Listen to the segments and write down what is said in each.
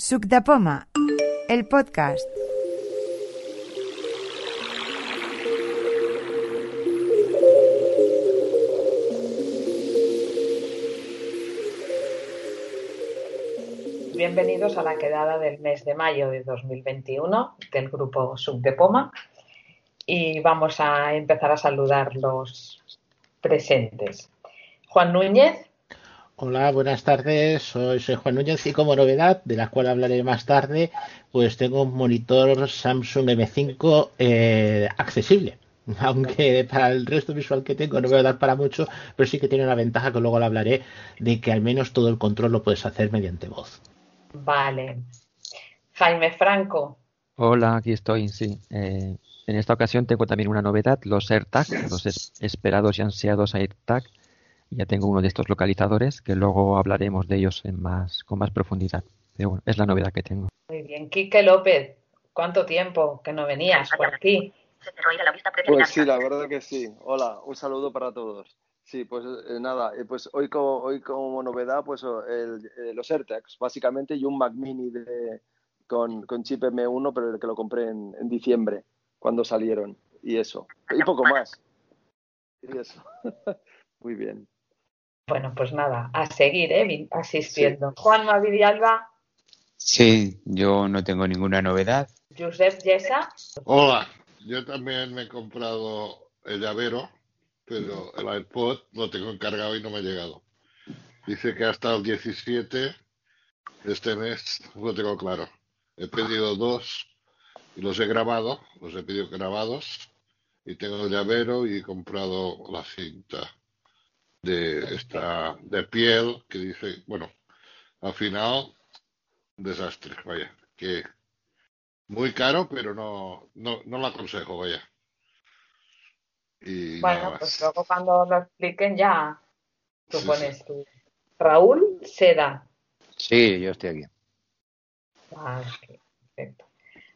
Suc de Poma, el podcast. Bienvenidos a la quedada del mes de mayo de 2021 del grupo Suc de Poma y vamos a empezar a saludar los presentes. Juan Núñez. Hola, buenas tardes. Soy, soy Juan Núñez y como novedad, de la cual hablaré más tarde, pues tengo un monitor Samsung M5 eh, accesible. Aunque para el resto visual que tengo no me va a dar para mucho, pero sí que tiene una ventaja que luego le hablaré de que al menos todo el control lo puedes hacer mediante voz. Vale. Jaime Franco. Hola, aquí estoy, sí. Eh, en esta ocasión tengo también una novedad, los AirTag, los es- esperados y ansiados AirTag. Ya tengo uno de estos localizadores que luego hablaremos de ellos en más, con más profundidad. Pero bueno, es la novedad que tengo. Muy bien. Quique López. ¿Cuánto tiempo que no venías por aquí? Pues sí, la verdad que sí. Hola, un saludo para todos. Sí, pues eh, nada, eh, pues hoy como, hoy como novedad, pues el- eh, los AirTags, básicamente, y un Mac Mini de, con, con chip M1, pero el que lo compré en, en diciembre, cuando salieron, y eso. Y poco más. Y eso. Muy bien. Bueno, pues nada, a seguir, ¿eh? Asistiendo. Juan Villalba, Sí, yo no tengo ninguna novedad. Josep Yesa. Hola, yo también me he comprado el llavero, pero el iPod lo tengo encargado y no me ha llegado. Dice que hasta el 17 de este mes lo tengo claro. He pedido dos y los he grabado, los he pedido grabados y tengo el llavero y he comprado la cinta de esta de piel que dice, bueno, al final desastre, vaya, que muy caro, pero no, no, no lo aconsejo, vaya. Y nada Bueno, más. pues luego cuando lo expliquen ya tú Sí, pones tú. Raúl Seda. Sí, yo estoy aquí. Ah, perfecto.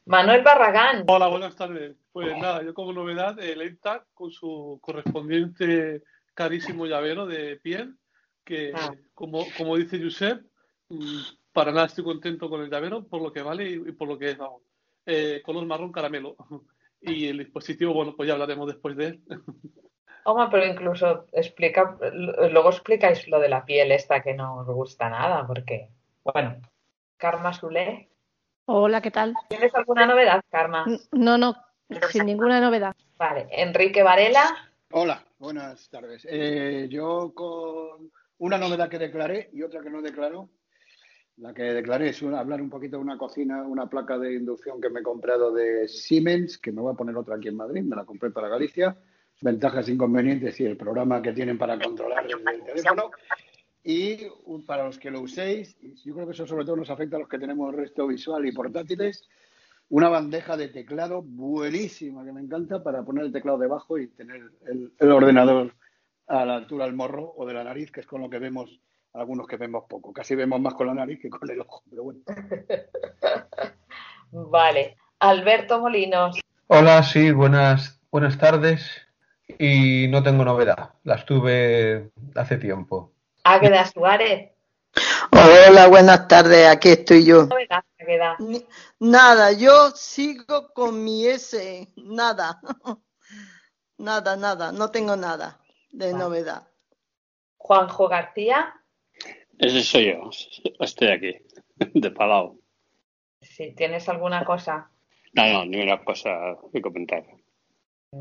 Manuel Barragán. Hola, buenas tardes. Pues nada, yo como novedad el AirTag con su correspondiente carísimo llavero de piel, que Ah. como, como dice Josep, mm, para nada estoy contento con el llavero por lo que vale y, y por lo que es, vamos. Eh, color marrón caramelo. Y el dispositivo, bueno, pues ya hablaremos después de él. Hombre, pero incluso explica, luego explicáis lo de la piel esta que no os gusta nada, porque, bueno, Karma Sule. Hola, ¿qué tal? ¿Tienes alguna novedad, Karma? No, no, sin ninguna novedad. Vale, Enrique Varela. Hola, buenas tardes. Eh, yo con una novedad que declaré y otra que no declaró. La que declaré es hablar un poquito de una cocina, una placa de inducción que me he comprado de Siemens, que me voy a poner otra aquí en Madrid, me la compré para Galicia. Ventajas e inconvenientes y el programa que tienen para controlar el teléfono. Y para los que lo uséis, yo creo que eso sobre todo nos afecta a los que tenemos resto visual y portátiles, una bandeja de teclado buenísima que me encanta para poner el teclado debajo y tener el, el ordenador a la altura del morro o de la nariz, que es con lo que vemos algunos que vemos poco. Casi vemos más con la nariz que con el ojo, pero bueno. Vale, Alberto Molinos. Hola, sí, buenas, buenas tardes. Y no tengo novedad. Las tuve hace tiempo. Águeda Suárez. Hola, buenas tardes, aquí estoy yo. Novedad, Ni- Nada, yo sigo con mi S, nada, nada, nada, no tengo nada de Vale. novedad. Juanjo García. Ese soy yo, estoy aquí, de Palau. Si tienes alguna cosa. No, no, ni una cosa que comentar.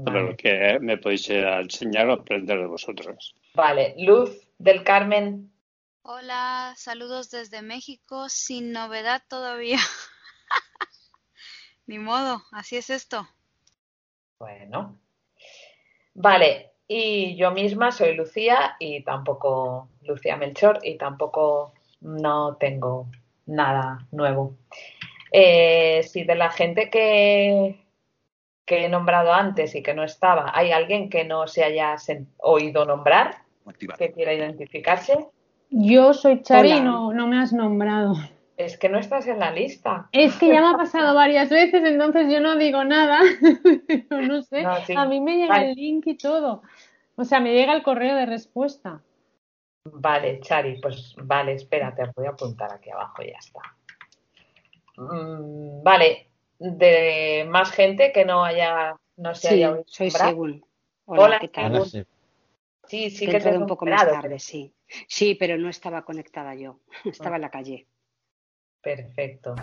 Pero que me podéis enseñar o aprender de vosotros. Vale, Luz del Carmen. Hola, saludos desde México, sin novedad todavía. Ni modo, así es esto. Bueno. Vale, y yo misma soy Lucía y tampoco, Lucía Melchor, y tampoco no tengo nada nuevo. Eh, si de la gente que, que he nombrado antes y que no estaba, hay alguien que no se haya oído nombrar, que quiera identificarse, Yo soy Chari y Hola. no, no me has nombrado. es que no estás en la lista. Es que ya me ha pasado varias veces, entonces yo no digo nada. No sé, No, sí. a mí me llega Vale. el link y todo. O sea, me llega el correo de respuesta. Vale, Chari, pues vale, espérate, voy a apuntar aquí abajo y ya está. Mm, vale, de más gente que no haya, no se Sí, haya oído soy. Hola, Hola, ¿qué tal? Ahora sí. Sí, que te un poco más tarde, sí. Sí, pero no estaba conectada yo. Estaba en la calle. Perfecto.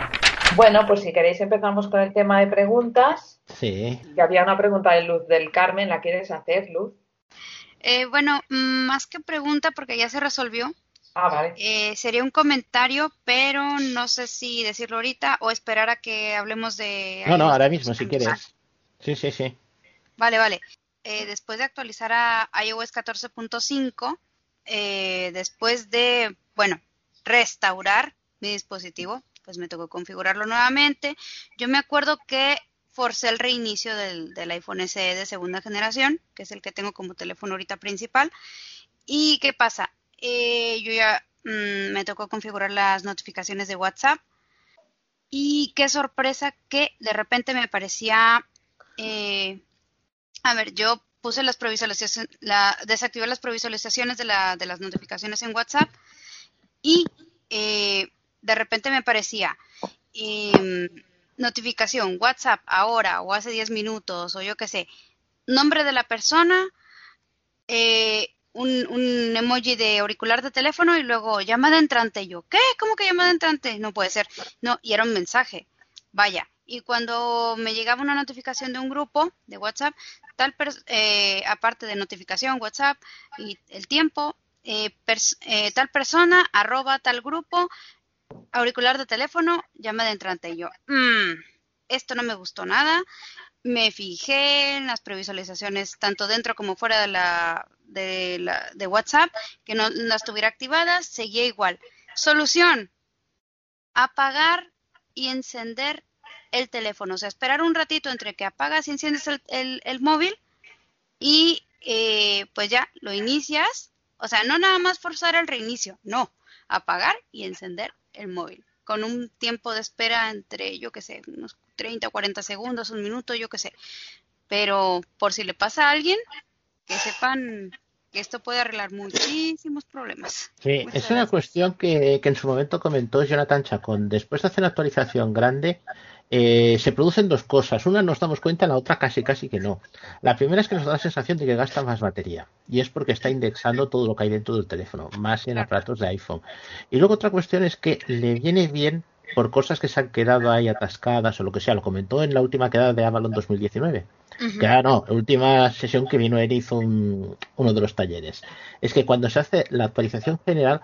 Bueno, pues si queréis empezamos con el tema de preguntas. Sí. Que había una pregunta de Luz del Carmen, ¿la quieres hacer, Luz? Eh, bueno, mm, más que pregunta, porque ya se resolvió, Ah, vale. eh, sería un comentario, pero no sé si decirlo ahorita o esperar a que hablemos de... No, no, ahora mismo, si 14.5. quieres. Sí, sí, sí. Vale, vale. Eh, después de actualizar a iOS 14.5, eh, después de, bueno, restaurar mi dispositivo, pues me tocó configurarlo nuevamente. Yo me acuerdo que forcé el reinicio del, del iPhone SE de segunda generación, que es el que tengo como teléfono ahorita principal. ¿Y qué pasa? Eh, yo ya mm, me tocó configurar las notificaciones de WhatsApp y qué sorpresa que de repente me parecía eh, a ver, yo puse las previsualizaciones, la, desactivé las previsualizaciones de, la, de las notificaciones en WhatsApp y eh, de repente me aparecía em, notificación WhatsApp ahora o hace 10 minutos o yo qué sé, nombre de la persona, eh, un, emoji de auricular de teléfono y luego llamada entrante. Yo, ¿qué? ¿Cómo que llamada entrante? No puede ser. No, y era un mensaje. Vaya. Y cuando me llegaba una notificación de un grupo de WhatsApp, tal eh, aparte de notificación WhatsApp y el tiempo, eh, eh, tal persona, arroba tal grupo, auricular de teléfono, llamada entrante. Y yo, "Mm, esto no me gustó nada. Me fijé en las previsualizaciones tanto dentro como fuera de la de, la, de WhatsApp, que no las tuviera activadas, seguía igual. Solución, apagar y encender el teléfono. O sea, esperar un ratito entre que apagas y enciendes el, el- el móvil y eh, pues ya lo inicias. O sea, no nada más forzar el reinicio, no, apagar y encender el móvil. Con un tiempo de espera entre, yo qué sé, unos 30 o 40 segundos, un minuto, yo qué sé. Pero por si le pasa a alguien, que sepan que esto puede arreglar muchísimos problemas. Sí, Muchas es una cuestión que, que en su momento comentó Jonathan Chacón. Después de hacer una actualización grande, eh, se producen dos cosas. Una nos damos cuenta, la otra casi casi que no. La primera es que nos da la sensación de que gasta más batería. Y es porque está indexando todo lo que hay dentro del teléfono, más en aparatos de iPhone. Y luego otra cuestión es que le viene bien por cosas que se han quedado ahí atascadas o lo que sea. Lo comentó en la última quedada de Avalon 2019. Ah, no, la última sesión que vino él hizo un- uno de los talleres. Es que cuando se hace la actualización general,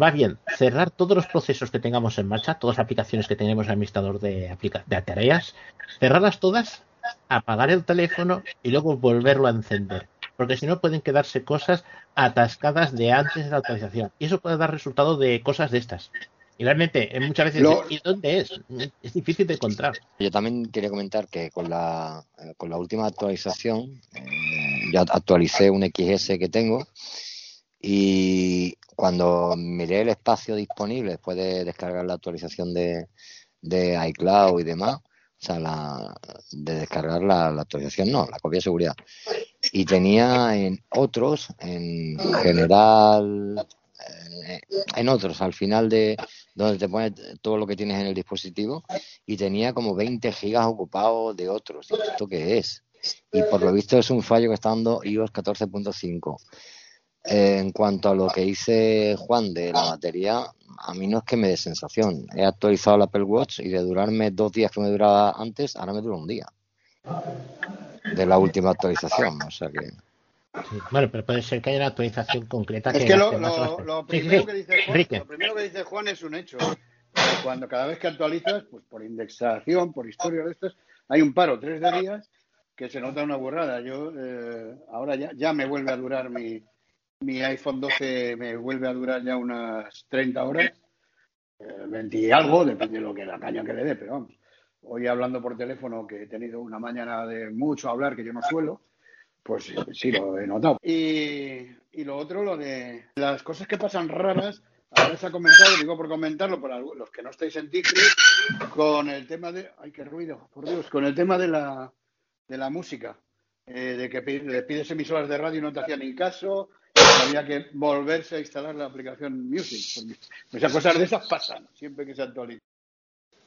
va bien cerrar todos los procesos que tengamos en marcha, todas las aplicaciones que tenemos en el administrador de, de tareas, cerrarlas todas, apagar el teléfono y luego volverlo a encender. Porque si no pueden quedarse cosas atascadas de antes de la actualización. Y eso puede dar resultado de cosas de estas. Y realmente, eh, muchas veces, Lo- ¿y dónde es? Es difícil de encontrar. Yo también quería comentar que con la, eh, con la última actualización, eh, ya actualicé un XS que tengo y cuando miré el espacio disponible después de descargar la actualización de, de iCloud y demás, o sea, la, de descargar la, la actualización, no, la copia de seguridad, y tenía en otros, en general, en otros, al final de donde te pone todo lo que tienes en el dispositivo, y tenía como 20 gigas ocupados de otros. ¿Y ¿Esto qué es? Y por lo visto es un fallo que está dando iOS 14.5. Eh, en cuanto a lo que dice Juan de la batería, a mí no es que me dé sensación. He actualizado el Apple Watch y de durarme dos días que me duraba antes, ahora me dura un día. De la última actualización. O sea que. Sí, Bueno, pero puede ser que haya una actualización concreta Es que, que lo, lo- lo primero sí. que dice Juan, lo primero que dice Juan es un hecho. Cuando cada vez que actualizas, pues por indexación, por historia de estas, hay un paro, tres de días, que se nota una burrada. Yo eh, ahora ya, ya me vuelve a durar mi, mi iPhone 12, me vuelve a durar ya unas 30 horas, eh, 20 y algo, depende de lo que la caña que le dé, pero vamos. Hoy hablando por teléfono, que he tenido una mañana de mucho hablar que yo no suelo, pues sí, lo he notado. Y, y lo otro, lo de las cosas que pasan raras, ahora se ha comentado, digo por comentarlo, algu- los que no estáis en Ticri, con el tema de, ay, qué ruido, por Dios, con el tema de la, de la música, eh, de que le pides emisoras de radio y no te hacían ni caso, había que volverse a instalar la aplicación Music. esas cosas de esas pasan, siempre que se actualiza.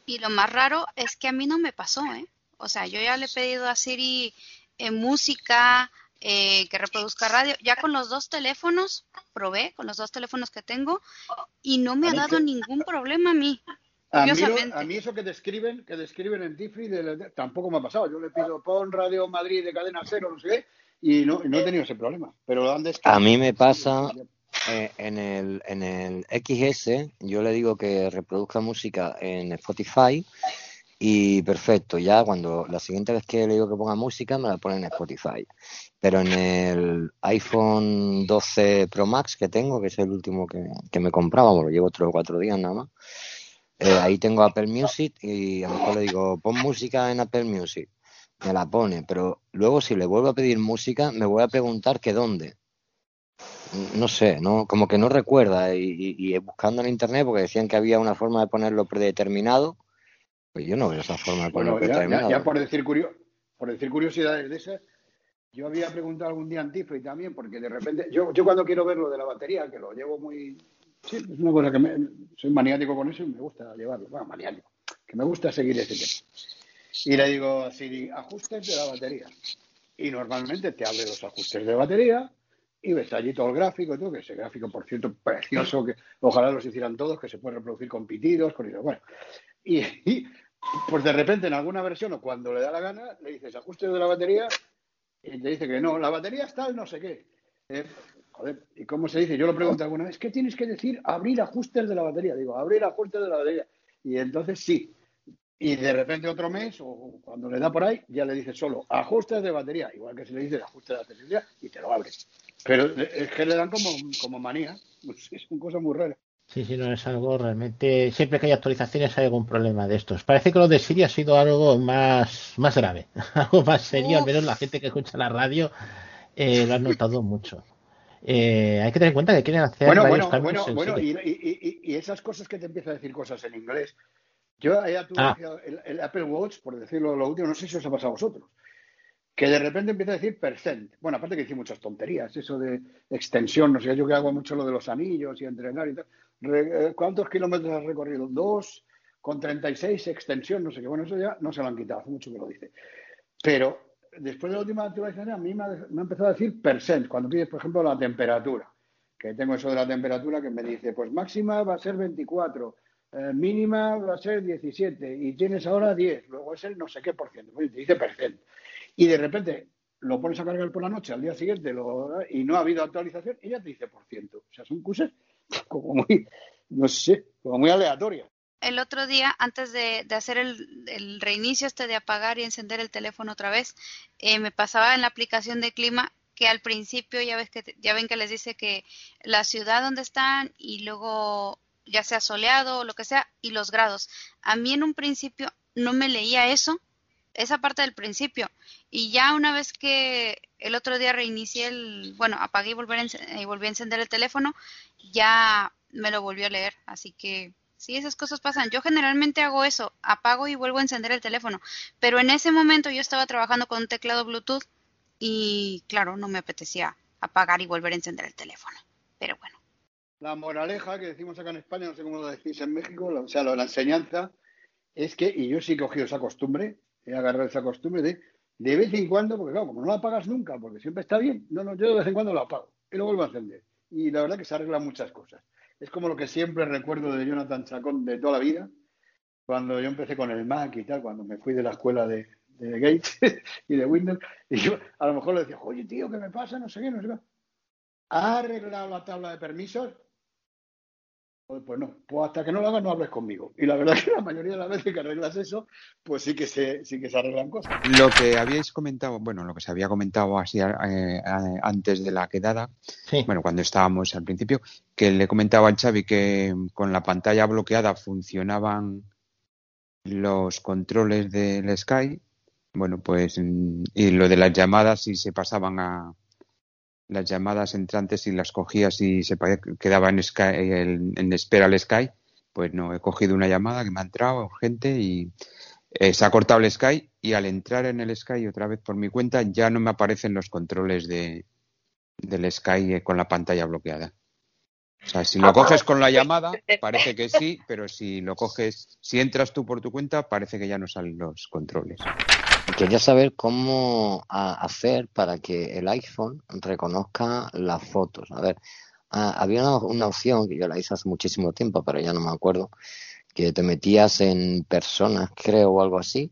Y lo más raro es que a mí no me pasó, ¿eh? O sea, yo ya le he pedido a Siri eh, música, eh, que reproduzca radio. Ya con los dos teléfonos, probé con los dos teléfonos que tengo y no me ha dado que- ningún problema a mí. A mí, a eso que describen, que describen en Tifri, de- de- tampoco me ha pasado. Yo le pido pon Radio Madrid de cadena cero, no sé qué, y no, y no he tenido ese problema. Pero lo han descrito. A mí me pasa eh, en, el, en el XS, yo le digo que reproduzca música en Spotify y perfecto, ya cuando la siguiente vez que le digo que ponga música me la pone en Spotify. Pero en el iPhone 12 Pro Max que tengo, que es el último que, que me compraba, bueno, lo llevo tres o cuatro días nada más, eh, ahí tengo Apple Music y a lo mejor le digo, pon música en Apple Music. Me la pone, pero luego si le vuelvo a pedir música, me voy a preguntar que dónde. No sé, no, como que no recuerda y- y buscando en internet porque decían que había una forma de ponerlo predeterminado, pues yo no veo esa forma de ponerlo Bueno, ya, predeterminado. ya- ya por decir curio- por decir curiosidades de esas, yo había preguntado algún día Tifri también, porque de repente, yo, yo cuando quiero ver lo de la batería, que lo llevo muy, sí, es una cosa que me, soy maniático con eso y me gusta llevarlo, bueno, maniático, que me gusta seguir ese tema. Y le digo así, ajustes de la batería. Y normalmente te abre los ajustes de batería y ves allí todo el gráfico y todo, que ese gráfico, por cierto, precioso, que ojalá los hicieran todos, que se puede reproducir con pitidos, con eso. Bueno, y, pues de repente en alguna versión o cuando le da la gana, le dices ajustes de la batería y te dice que no, la batería está el no sé qué. Eh, joder, ¿y cómo se dice? Yo lo pregunté alguna vez, ¿qué tienes que decir? Abrir ajustes de la batería. Digo, abrir ajustes de la batería. Y entonces sí. Y de repente otro mes, o cuando le da por ahí, ya le dice solo ajustes de batería, igual que se le dice ajustes de batería, y te lo abre. Pero es que le dan como, como manía. Es una cosa muy rara. Sí, sí, no es algo realmente. Siempre que hay actualizaciones hay algún problema de estos. Parece que lo de Siri ha sido algo más, más grave, algo más serio. Al menos la gente que escucha la radio eh, lo ha notado mucho. Eh, hay que tener en cuenta que quieren hacer Bueno, varios bueno, cambios bueno, en bueno, y, y- esas cosas que te empieza a decir cosas en inglés. Yo ya tuve Ah. el, el Apple Watch, por decirlo lo último, no sé si os ha pasado a vosotros, que de repente empieza a decir percent. Bueno, aparte que dice muchas tonterías, eso de extensión, no sé, yo que hago mucho lo de los anillos y entrenar y tal. Eh, ¿Cuántos kilómetros has recorrido? Dos, con 36, extensión, no sé qué. Bueno, eso ya no se lo han quitado, hace mucho que lo dice. Pero después de la última actualización, a mí me ha, empezado a decir percent, cuando pides, por ejemplo, la temperatura. Que tengo eso de la temperatura que me dice, pues máxima va a ser 24, eh, mínima va a ser 17 y tienes ahora 10, luego es el no sé qué por ciento, pues te dice percent. Y de repente lo pones a cargar por la noche, al día siguiente y no ha habido actualización y ya te dice por ciento. O sea, son cosas como muy, no sé, como muy aleatorias. El otro día, antes de, de hacer el, reinicio este de apagar y encender el teléfono otra vez, eh, me pasaba en la aplicación de clima que al principio ya ves que ya ven que les dice que la ciudad donde están y luego ya sea soleado o lo que sea y los grados. A mí en un principio no me leía eso, esa parte del principio y ya una vez que el otro día reinicié el, bueno, apagué y enc- y volví a encender el teléfono, ya me lo volvió a leer, así que sí, esas cosas pasan. Yo generalmente hago eso, apago y vuelvo a encender el teléfono, pero en ese momento yo estaba trabajando con un teclado Bluetooth y claro, no me apetecía apagar y volver a encender el teléfono. Pero bueno, La moraleja que decimos acá en España, no sé cómo lo decís en México, o sea, lo de la enseñanza, es que, y yo sí he cogido esa costumbre, he agarrado esa costumbre de de vez en cuando, porque claro, como no la apagas nunca, porque siempre está bien, no, no, yo de vez en cuando la apago y lo vuelvo a encender. Y la verdad que se arreglan muchas cosas. Es como lo que siempre recuerdo de Jonathan Chacón de toda la vida, cuando yo empecé con el Mac y tal, cuando me fui de la escuela de, de Gates y de Windows, y yo a lo mejor le decía, oye tío, ¿qué me pasa? No sé qué, no sé qué. ¿Ha arreglado la tabla de permisos? Pues, no, pues hasta que no lo hagas no hables conmigo. Y la verdad que la mayoría de las veces que arreglas eso, pues sí que se, sí que se arreglan cosas. Lo que habíais comentado, bueno, lo que se había comentado así eh, eh, antes de la quedada, bueno, cuando estábamos al principio, que le comentaba al Xavi que con la pantalla bloqueada funcionaban los controles del Sky, bueno, pues, mm, y lo de las llamadas, si se pasaban a las llamadas entrantes y las cogías y se quedaba en, en espera al Sky, pues no, he cogido una llamada que me ha entrado urgente y eh, se ha cortado el Sky y al entrar en el Sky otra vez por mi cuenta ya no me aparecen los controles de, del Sky eh, con la pantalla bloqueada. O sea, si lo coges con la llamada, parece que sí, pero si lo coges, si entras tú por tu cuenta, parece que ya no salen los controles. Quería saber cómo hacer para que el iPhone reconozca las fotos. A ver, había una, una, opción que yo la hice hace muchísimo tiempo, pero ya no me acuerdo, que te metías en personas, creo, o algo así,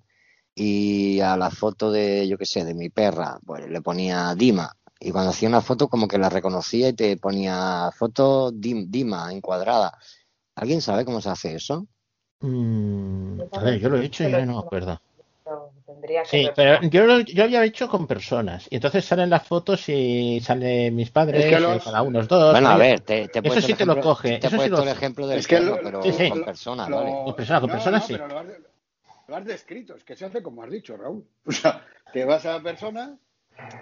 y a la foto de, yo qué sé, de mi perra, pues le ponía Dima, y cuando hacía una foto como que la reconocía y te ponía foto Dima encuadrada. ¿Alguien sabe cómo se hace eso? Mm, a ver, yo lo he hecho y ya no me acuerdo. Sí, pero yo, lo, yo había hecho con personas. Y entonces salen las fotos y salen mis padres, eh, cada uno dos. Bueno, a ver, te, te Eso sí te lo coge. Te eso sí lo... el ejemplo del es que pero con personas, ¿vale? Con personas, con personas sí. Pero lo has, lo has descrito, es que se hace como has dicho, Raúl. O sea, te vas a la persona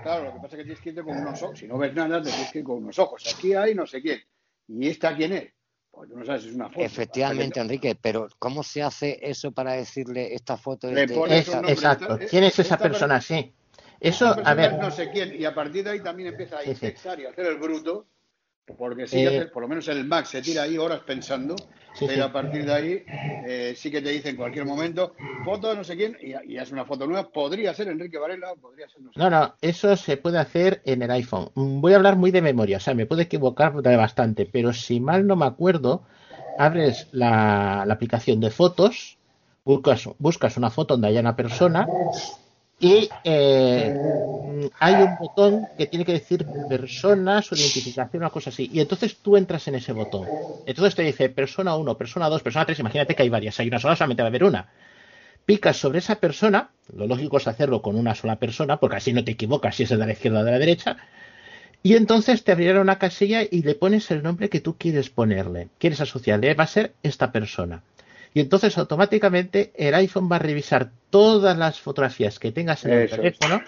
Claro, lo que pasa es que tienes que irte con unos ojos. Si no ves nada, te tienes que ir con unos ojos. Aquí hay no sé quién. ¿Y esta quién es? Pues tú no sabes, es una foto. Efectivamente, Enrique, pero ¿cómo se hace eso para decirle esta foto? Le pones un nombre, exacto. ¿Quién es esa persona? Sí. Eso, a ver. No sé quién. Y a partir de ahí también empieza a indexar y a hacer el bruto porque sí, eh, por lo menos el Mac se tira ahí horas pensando, pero a partir de ahí eh, sí que te dice en cualquier momento, foto de no sé quién, y, es una foto nueva. Podría ser Enrique Varela, podría ser. No, no, eso se puede hacer en el iPhone. Mm, voy a hablar muy de memoria, o sea, me puedo equivocar bastante, pero si mal no me acuerdo, abres la, aplicación de fotos, buscas, buscas una foto donde haya una persona y eh, hay un botón que tiene que decir persona, su identificación, una cosa así. Y entonces tú entras en ese botón. Entonces te dice persona 1, persona 2, persona 3. Imagínate que hay varias. Hay una sola, solamente va a haber una. Picas sobre esa persona. Lo lógico es hacerlo con una sola persona, porque así no te equivocas si es de la izquierda o de la derecha. Y entonces te abrirá una casilla y le pones el nombre que tú quieres ponerle. Quieres asociarle. Va a ser esta persona y entonces automáticamente el iPhone va a revisar todas las fotografías que tengas en el teléfono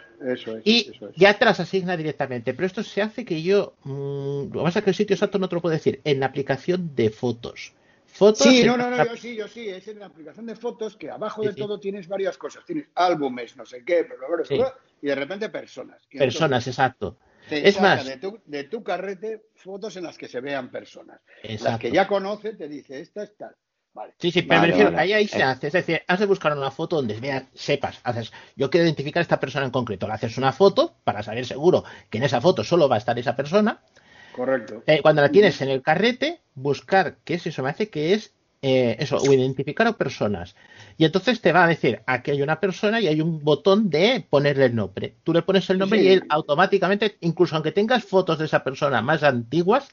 y ya te las asigna directamente. Pero esto se hace que yo, mmm, lo que pasa es que el sitio exacto no te lo puedo decir, en la aplicación de fotos. Fotos sí, no, no, no, yo sí, yo sí, es en la aplicación de fotos que abajo de todo tienes varias cosas. Tienes álbumes, no sé qué, pero y de repente personas. personas, exacto. es más, de tu, de tu, carrete fotos en las que se vean personas. Las que ya conoce te dice, esta es tal. Sí, sí, pero me refiero, ahí, ahí se eh. hace. Es decir, has de buscar una foto donde veas, sepas, haces, yo quiero identificar a esta persona en concreto. Le haces una foto para saber seguro que en esa foto solo va a estar esa persona. Correcto. Eh, cuando la tienes en el carrete, buscar qué es eso, me hace que es eh, eso, o identificar a personas. Y entonces te va a decir, aquí hay una persona y hay un botón de ponerle el nombre. Tú le pones el nombre y él automáticamente, incluso aunque tengas fotos de esa persona más antiguas,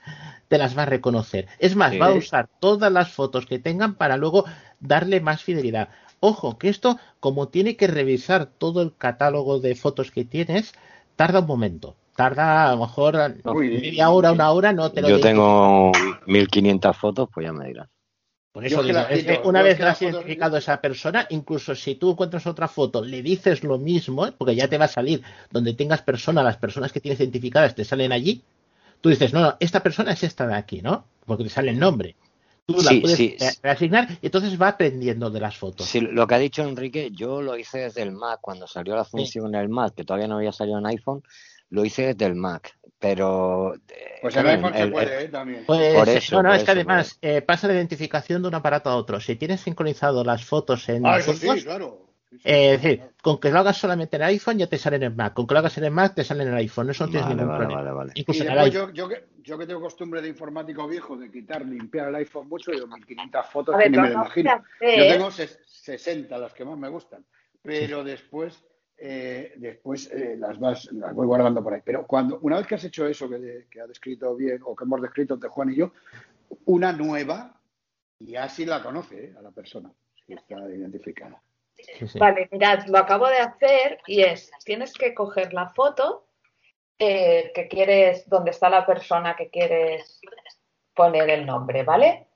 te las va a reconocer. Es más, va a usar todas las fotos que tengan para luego darle más fidelidad. Ojo, que esto, como tiene que revisar todo el catálogo de fotos que tienes, tarda un momento. Tarda a lo mejor media hora, una hora, no te lo Yo tengo 1500 fotos, pues ya me dirás. Por eso digo, es que una vez que has identificado a esa persona, incluso si tú encuentras otra foto, le dices lo mismo, porque ya te va a salir. Donde tengas personas, las personas que tienes identificadas te salen allí, tú dices, no, no, esta persona es esta de aquí, ¿no? Porque te sale el nombre. Tú la puedes reasignar y entonces va aprendiendo de las fotos. Sí, lo que ha dicho Enrique, yo lo hice desde el Mac, cuando salió la función en el Mac, que todavía no había salido en iPhone, lo hice desde el Mac, pero... Eh, pues en iPhone se puede, ¿eh? también. Pues, por eso, no, no, es que además eh, pasa la identificación de un aparato a otro. Si tienes sincronizado las fotos en... Ah, eso sí, claro. Eh, es decir, con que lo hagas solamente en iPhone ya te sale en el Mac. Con que lo hagas en el Mac te sale en el iPhone. Eso no tienes ningún problema. Incluso en el yo, yo, que, yo, que, tengo costumbre de informático viejo de quitar, limpiar el iPhone mucho, yo 1500 fotos que ni me lo imagino. Yo tengo 60, las que más me gustan. Pero después eh, después eh, las, vas, las voy guardando por ahí. Pero cuando una vez que has hecho eso que, que, ha descrito bien o que hemos descrito entre Juan y yo, una nueva, y así la conoce eh, a la persona, si está identificada. Vale, mirad, lo acabo de hacer y es, tienes que coger la foto que quieres, donde está la persona que quieres poner el nombre, ¿vale?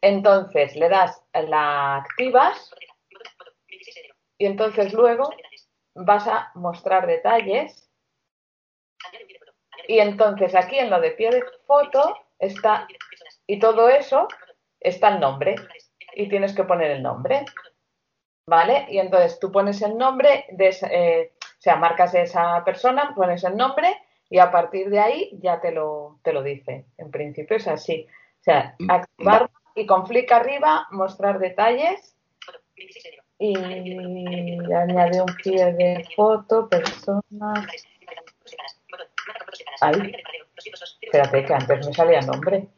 Entonces le das, la activas y entonces luego vas a mostrar detalles. Y entonces aquí en lo de pie de foto está, y todo eso está el nombre. Y tienes que poner el nombre. ¿Vale? Y entonces tú pones el nombre, de, eh, o sea, marcas esa persona, pones el nombre y a partir de ahí ya te lo, te lo dice. En principio es así. O sea, mm, activar y con flick arriba mostrar detalles y añade un pie de foto, personas. Ahí. Espérate, que antes me salía nombre.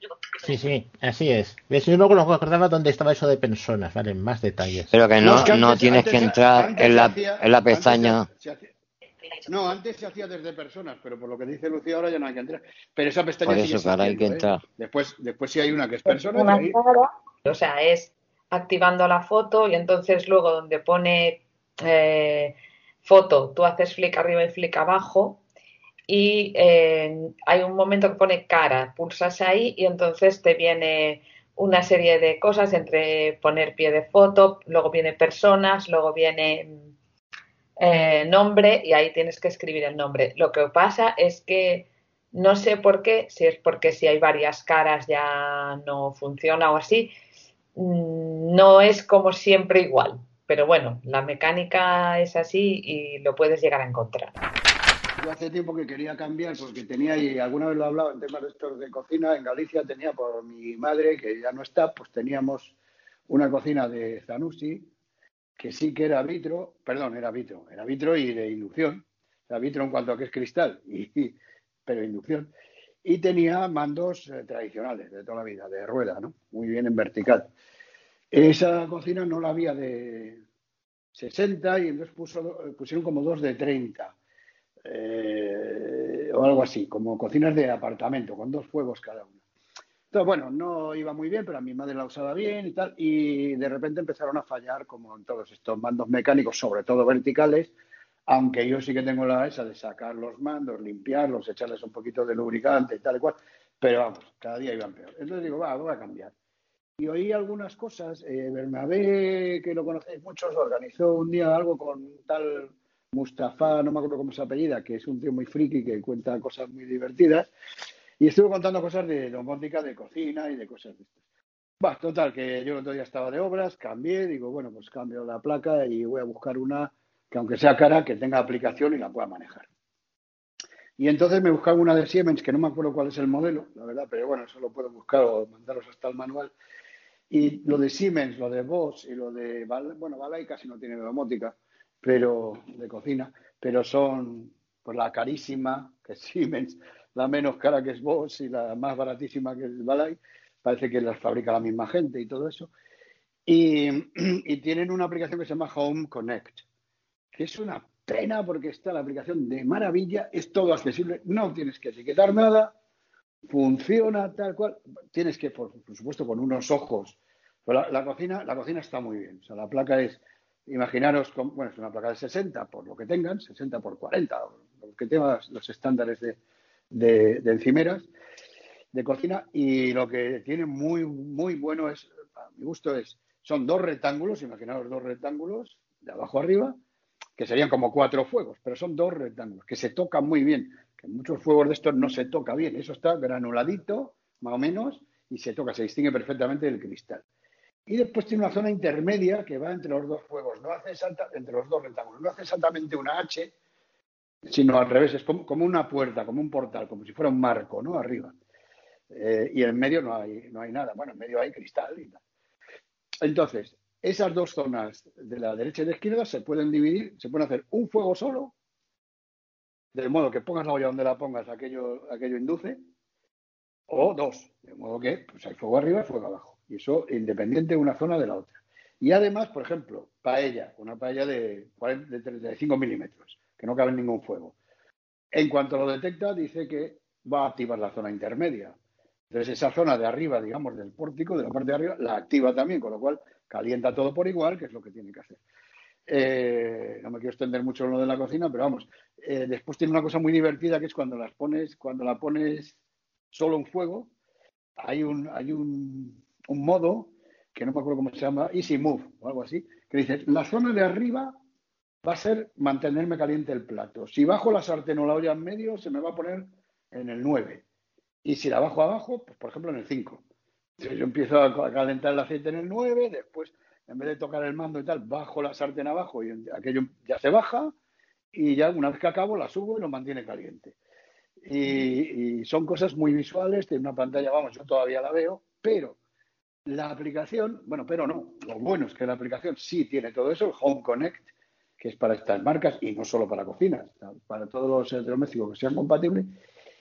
Sí, sí, así es. Yo luego no acordaba dónde estaba eso de personas, ¿vale? Más detalles. Pero que no, no, tienes que entrar en, la, en la pestaña. no, antes se hacía desde personas, pero por lo que dice Lucía ahora ya no hay que entrar. Pero esa pestaña por eso, hay que ¿eh? entrar. Después, después sí hay una que es personas. o sea, es activando la foto y entonces luego donde pone eh, foto, tú haces flick arriba y flick abajo y eh, hay un momento que pone cara, pulsas ahí y entonces te viene una serie de cosas entre poner pie de foto, luego viene personas, luego viene eh, nombre y ahí tienes que escribir el nombre. Lo que pasa es que no sé por qué, si es porque si hay varias caras ya no funciona o así, no es como siempre igual. Pero bueno, la mecánica es así y lo puedes llegar a encontrar. Yo hace tiempo que quería cambiar porque tenía, y alguna vez lo he hablado en temas de estos de cocina, en Galicia tenía por mi madre, que ya no está, pues teníamos una cocina de Zanussi, que sí que era vitro, perdón, era vitro, era vitro y de inducción, era vitro en cuanto a que es cristal, y, pero inducción, y tenía mandos eh, tradicionales de toda la vida, de rueda, ¿no? Muy bien en vertical. Esa cocina no la había de 60 y entonces puso, pusieron como dos de 30 eh, o algo así, como cocinas de apartamento, con dos fuegos cada uno. Entonces, bueno, no iba muy bien, pero a mi madre la usaba bien y tal, y de repente empezaron a fallar como en todos estos mandos mecánicos, sobre todo verticales, aunque yo sí que tengo la esa de sacar los mandos, limpiarlos, echarles un poquito de lubricante y tal y cual, pero vamos, cada día iban peor. Entonces digo, va, voy a cambiar. Y oí algunas cosas, eh, Bernabé, que lo conocéis muchos, organizó un día algo con tal Mustafa, no me acuerdo cómo se apellida, que es un tío muy friki que cuenta cosas muy divertidas. Y estuvo contando cosas de domótica, de cocina y de cosas de estas. Va, total, que yo el otro día estaba de obras, cambié, digo, bueno, pues cambio la placa y voy a buscar una que aunque sea cara, que tenga aplicación y la pueda manejar. Y entonces me buscaba una de Siemens, que no me acuerdo cuál es el modelo, la verdad, pero bueno, eso lo puedo buscar o mandaros hasta el manual. Y lo de Siemens, lo de Bosch y lo de, bueno, Balay casi no tiene domótica, pero de cocina, pero son pues la carísima, que es Siemens, la menos cara que es Bosch y la más baratísima que es Balay, parece que las fabrica la misma gente y todo eso. Y, y, tienen una aplicación que se llama Home Connect, que es una pena porque está la aplicación de maravilla, es todo accesible, no tienes que etiquetar nada, funciona tal cual, tienes que, por, supuesto, con unos ojos. La, cocina, la cocina está muy bien, o sea, la placa es imaginaros, bueno, es una placa de 60 por lo que tengan, 60 por 40, lo que tengan los estándares de, de, encimeras de cocina y lo que tiene muy, muy bueno es, a mi gusto es, son dos rectángulos, imaginaros dos rectángulos de abajo arriba, que serían como cuatro fuegos, pero son dos rectángulos que se tocan muy bien, que muchos fuegos de estos no se toca bien, eso está granuladito, más o menos, y se toca, se distingue perfectamente del cristal. Y después tiene una zona intermedia que va entre los dos fuegos, no hace entre los dos rectángulos, no hace exactamente una H, sino al revés, es como, una puerta, como un portal, como si fuera un marco, ¿no? Arriba. Eh, y en medio no hay, no hay nada, bueno, en medio hay cristal y tal. Entonces, esas dos zonas de la derecha y de la izquierda se pueden dividir, se puede hacer un fuego solo, de modo que pongas la olla donde la pongas, aquello, aquello induce, o dos, de modo que pues, hay fuego arriba y fuego abajo. Y eso independiente de una zona de la otra. Y además, por ejemplo, paella, una paella de, 40, de 35 milímetros, que no cabe ningún fuego. En cuanto lo detecta, dice que va a activar la zona intermedia. Entonces, esa zona de arriba, digamos, del pórtico, de la parte de arriba, la activa también, con lo cual calienta todo por igual, que es lo que tiene que hacer. Eh, no me quiero extender mucho lo de la cocina, pero vamos. Eh, después tiene una cosa muy divertida que es cuando las pones, cuando la pones solo en fuego, hay un, hay un, un modo, que no me acuerdo cómo se llama, Easy Move o algo así, que dice, la zona de arriba va a ser mantenerme caliente el plato. Si bajo la sartén o la olla en medio, se me va a poner en el 9. Y si la bajo abajo, pues por ejemplo en el 5. Yo empiezo a calentar el aceite en el 9, después, en vez de tocar el mando y tal, bajo la sartén abajo y aquello ya se baja y ya una vez que acabo la subo y lo mantiene caliente. Y, son cosas muy visuales, tiene una pantalla, vamos, yo todavía la veo, pero la aplicación, bueno, pero no, lo bueno es que la aplicación sí tiene todo eso, el Home Connect, que es para estas marcas y no solo para cocinas, para todos los electrodomésticos que sean compatibles,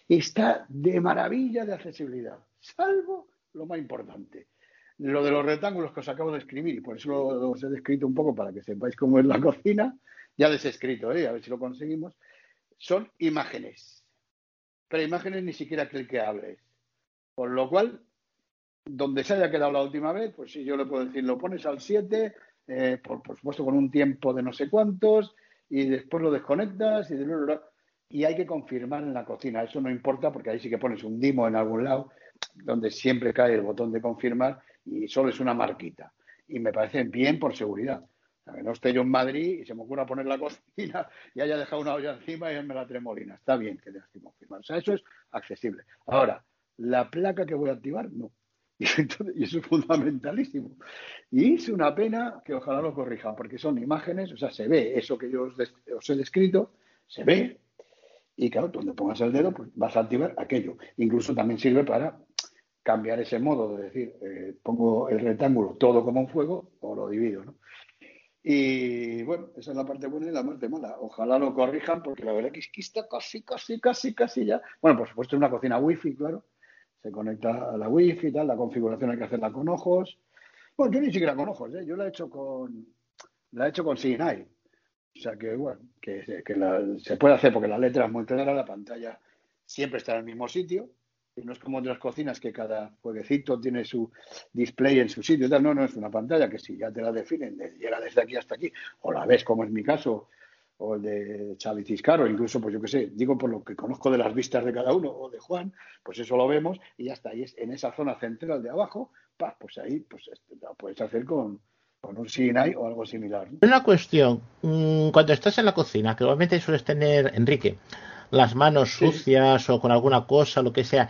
está de maravilla de accesibilidad, salvo lo más importante. Lo de los rectángulos que os acabo de escribir, y por eso os he descrito un poco para que sepáis cómo es la cocina, ya les he escrito, ¿eh? a ver si lo conseguimos, son imágenes. Pero imágenes ni siquiera cliqueables. Por lo cual, donde se haya quedado la última vez, pues si yo le puedo decir, lo pones al 7, eh, por, supuesto con un tiempo de no sé cuántos, y después lo desconectas y, y hay que confirmar en la cocina. Eso no importa porque ahí sí que pones un dimo en algún lado donde siempre cae el botón de confirmar y solo es una marquita. Y me parece bien por seguridad. no esté yo en Madrid y se me ocurra poner la cocina y haya dejado una olla encima y me la tremolina. Está bien que tengas que confirmar. O sea, eso es accesible. Ahora, la placa que voy a activar, no. Y, eso es fundamentalísimo. Y es una pena que ojalá lo corrijan, porque son imágenes, o sea, se ve eso que yo os, he descrito, se ve, y claro, donde pongas el dedo, pues vas a activar aquello. Incluso también sirve para cambiar ese modo de decir, eh, pongo el rectángulo todo como un fuego o lo divido. Y bueno, esa es la parte buena y la parte mala. Ojalá lo corrijan porque la verdad es que está casi, casi, casi, casi ya. Bueno, por supuesto, es una cocina wifi, claro se conecta a la wifi y tal, la configuración hay que hacerla con ojos. Bueno, yo ni siquiera con ojos, ¿eh? yo la he hecho con la he hecho con CNI. O sea que, bueno, que, se puede hacer porque la letra es muy clara, la pantalla siempre está en el mismo sitio. No es como otras cocinas que cada jueguecito tiene su display en su sitio. No, no, es una pantalla que si ya te la definen, llega desde aquí hasta aquí, o la ves como es mi caso, o el de Xavi Ciscaro, incluso, pues yo qué sé, digo por lo que conozco de las vistas de cada uno, o de Juan, pues eso lo vemos y ya está, y es en esa zona central de abajo, pues ahí pues lo puedes hacer con, con un CNI o algo similar. Una cuestión, mm, cuando estás en la cocina, que normalmente sueles tener, Enrique, las manos sucias o con alguna cosa, lo que sea,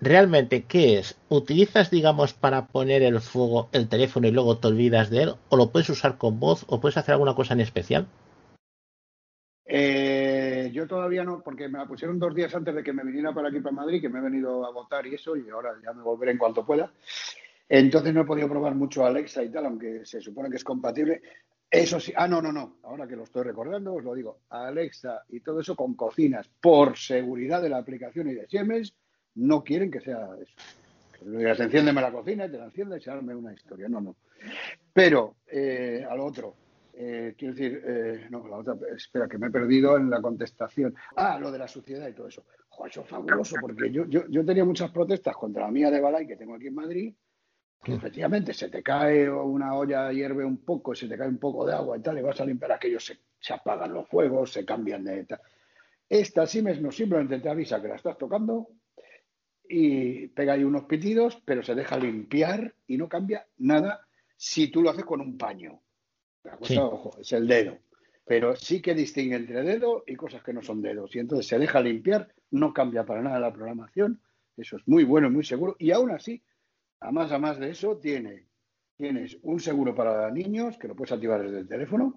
¿realmente qué es? ¿Utilizas, digamos, para poner el fuego el teléfono y luego te olvidas de él? ¿O lo puedes usar con voz? ¿O puedes hacer alguna cosa en especial? Eh, yo todavía no, porque me la pusieron dos días antes de que me viniera para aquí, para Madrid, que me he venido a votar y eso, y ahora ya me volveré en cuanto pueda. Entonces no he podido probar mucho Alexa y tal, aunque se supone que es compatible. Eso sí, ah, no, no, no, ahora que lo estoy recordando, os lo digo, Alexa y todo eso con cocinas, por seguridad de la aplicación y de Siemens, no quieren que sea eso. Digas, enciéndeme la cocina te la enciende y se arme una historia. No, no. Pero, eh, al otro, eh, quiero decir, eh, no, la otra, espera, que me he perdido en la contestación. Ah, lo de la suciedad y todo eso. Jo, eso es fabuloso, porque yo, yo, yo tenía muchas protestas contra la mía de Balay que tengo aquí en Madrid, que efectivamente se te cae una olla, hierve un poco, se te cae un poco de agua y tal, y vas a limpiar aquello, se, se apagan los fuegos, se cambian de... Tal. Esta Siemens no simplemente te avisa que la estás tocando y pega ahí unos pitidos, pero se deja limpiar y no cambia nada si tú lo haces con un paño. La cosa, ojo, es el dedo. Pero sí que distingue entre dedo y cosas que no son dedos. Y entonces se deja limpiar, no cambia para nada la programación. Eso es muy bueno y muy seguro. Y aún así, a más a más de eso, tiene, tienes un seguro para niños, que lo puedes activar desde el teléfono,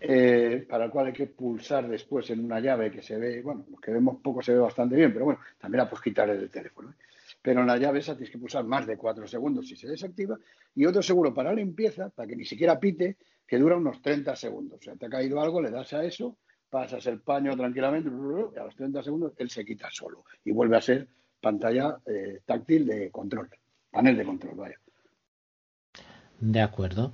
eh, para el cual hay que pulsar después en una llave que se ve, bueno, lo que vemos poco se ve bastante bien, pero bueno, también la puedes quitar desde el teléfono. ¿eh? pero en la llave esa tienes que pulsar más de cuatro segundos si se desactiva, y otro seguro para limpieza, para que ni siquiera pite, que dura unos 30 segundos. O sea, te ha caído algo, le das a eso, pasas el paño tranquilamente, y a los 30 segundos él se quita solo y vuelve a ser pantalla eh, táctil de control, panel de control, vaya. De acuerdo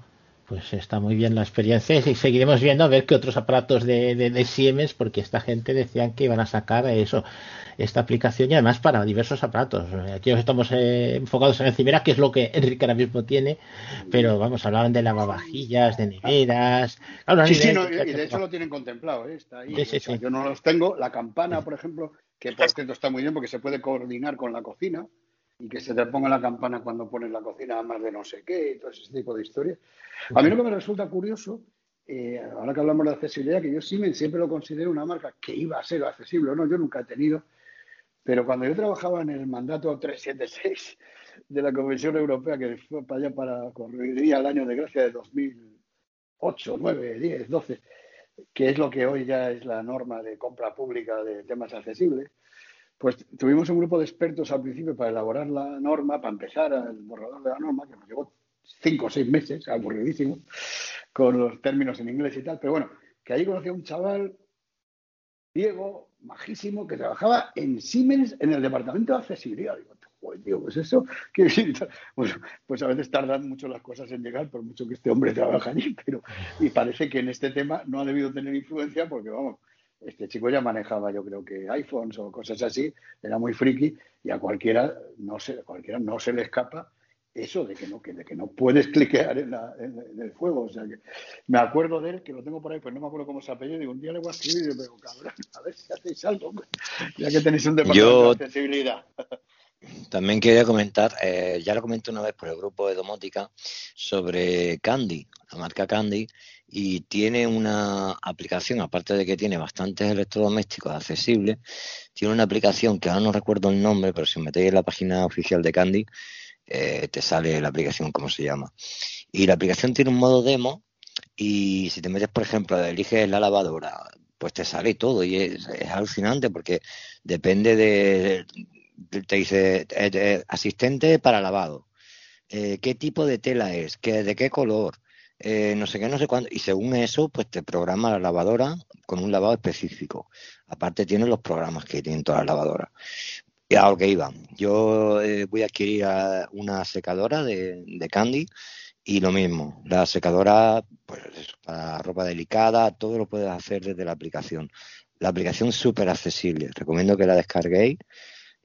pues está muy bien la experiencia y seguiremos viendo a ver qué otros aparatos de, de, Siemens, porque esta gente decían que iban a sacar eso, esta aplicación y además para diversos aparatos. Aquí estamos eh, enfocados en el Cimera, que es lo que Enrique ahora mismo tiene, pero vamos, hablaban de lavavajillas, de neveras. sí, sí, y de hecho lo tienen contemplado, ¿eh? está ahí. yo no los tengo. La campana, por ejemplo, que por cierto está muy bien porque se puede coordinar con la cocina y que se te ponga la campana cuando pones la cocina más de no sé qué y todo ese tipo de historias. A mí lo que me resulta curioso, eh, ahora que hablamos de accesibilidad, que yo Siemens siempre lo considero una marca que iba a ser accesible, no, yo nunca he tenido, pero cuando yo trabajaba en el mandato 376 de la Comisión Europea, que fue para allá para correría el año de gracia de 2008, 9, 10, 12, que es lo que hoy ya es la norma de compra pública de temas accesibles, pues tuvimos un grupo de expertos al principio para elaborar la norma, para empezar el borrador de la norma, que nos llevó cinco o seis meses, aburridísimo, con los términos en inglés y tal. Pero bueno, que ahí conocí a un chaval, Diego, majísimo, que trabajaba en Siemens en el departamento de accesibilidad. Digo, pues tío, pues eso, pues, pues, a veces tardan mucho las cosas en llegar, por mucho que este hombre trabaja allí, pero y parece que en este tema no ha debido tener influencia porque, vamos, este chico ya manejaba, yo creo que iPhones o cosas así, era muy friki y a cualquiera no se, cualquiera no se le escapa eso de que no, que, de que no puedes cliquear en, el fuego. O sea que me acuerdo de él, que lo tengo por ahí, pues no me acuerdo cómo se apellida. Digo, un día le voy a escribir y digo, cabrón, a ver si hacéis algo, ya que tenéis un departamento de accesibilidad. También quería comentar, eh, ya lo comenté una vez por el grupo de domótica, sobre Candy, la marca Candy, y tiene una aplicación, aparte de que tiene bastantes electrodomésticos accesibles, tiene una aplicación que ahora no recuerdo el nombre, pero si metéis en la página oficial de Candy, eh, te sale la aplicación, cómo se llama. Y la aplicación tiene un modo demo y si te metes, por ejemplo, eliges la lavadora, pues te sale todo y es, alucinante porque depende de, te dice eh, asistente para lavado, eh, qué tipo de tela es, ¿Qué, de qué color, no sé qué, no sé cuándo, y según eso, pues te programa la lavadora con un lavado específico. Aparte tiene los programas que tienen todas las lavadoras. Y a lo que iba, yo eh, voy a adquirir una secadora de, Candy y lo mismo, la secadora pues para ropa delicada, todo lo puedes hacer desde la aplicación. La aplicación es súper accesible, recomiendo que la descarguéis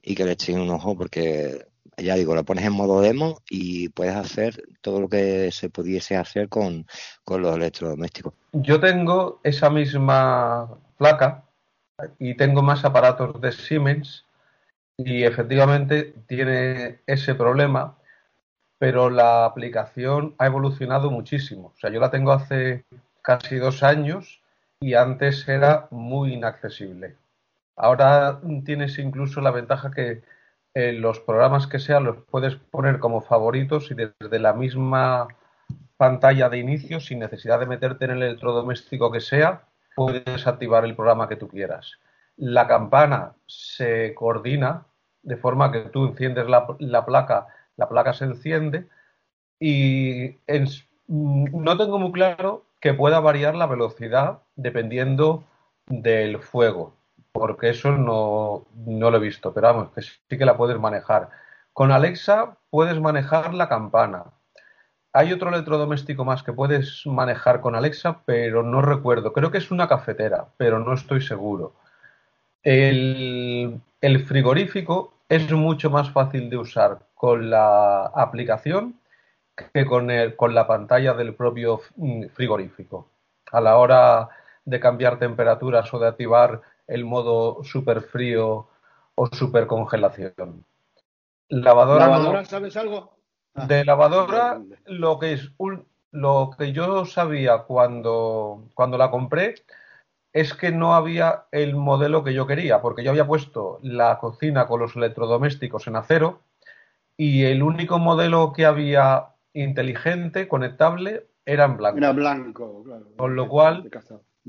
y que le echéis un ojo porque ya digo, la pones en modo demo y puedes hacer todo lo que se pudiese hacer con, con los electrodomésticos. Yo tengo esa misma placa y tengo más aparatos de Siemens y efectivamente tiene ese problema, pero la aplicación ha evolucionado muchísimo. O sea, yo la tengo hace casi dos años y antes era muy inaccesible. Ahora tienes incluso la ventaja que eh, los programas que sean los puedes poner como favoritos y desde la misma pantalla de inicio, sin necesidad de meterte en el electrodoméstico que sea, puedes activar el programa que tú quieras. La campana se coordina de forma que tú enciendes la, placa, la placa se enciende y no tengo muy claro que pueda variar la velocidad dependiendo del fuego, porque eso no, no lo he visto, pero vamos, que sí que la puedes manejar. Con Alexa puedes manejar la campana. Hay otro electrodoméstico más que puedes manejar con Alexa, pero no recuerdo. Creo que es una cafetera, pero no estoy seguro. El, frigorífico es mucho más fácil de usar con la aplicación que con, con la pantalla del propio mm, frigorífico. A la hora de cambiar temperaturas o de activar el modo super frío o super congelación. Lavadora, ¿Lavadora sabes algo? Ah. de lavadora, lo que es lo que yo sabía cuando, cuando la compré es que no había el modelo que yo quería, porque yo había puesto la cocina con los electrodomésticos en acero y el único modelo que había inteligente, conectable, era en blanco. Era blanco, claro. Con lo cual,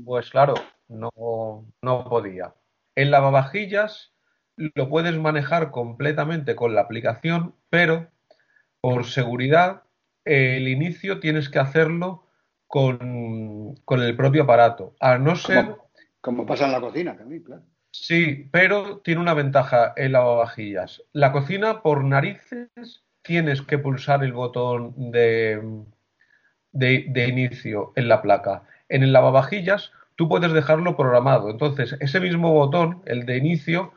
pues claro, no, no podía. En lavavajillas lo puedes manejar completamente con la aplicación, pero por seguridad el inicio tienes que hacerlo con, el propio aparato. A no ser. Como, pasa en la cocina también, claro. Sí, pero tiene una ventaja el lavavajillas. La cocina, por narices, tienes que pulsar el botón de, de, inicio en la placa. En el lavavajillas, tú puedes dejarlo programado. Entonces, ese mismo botón, el de inicio,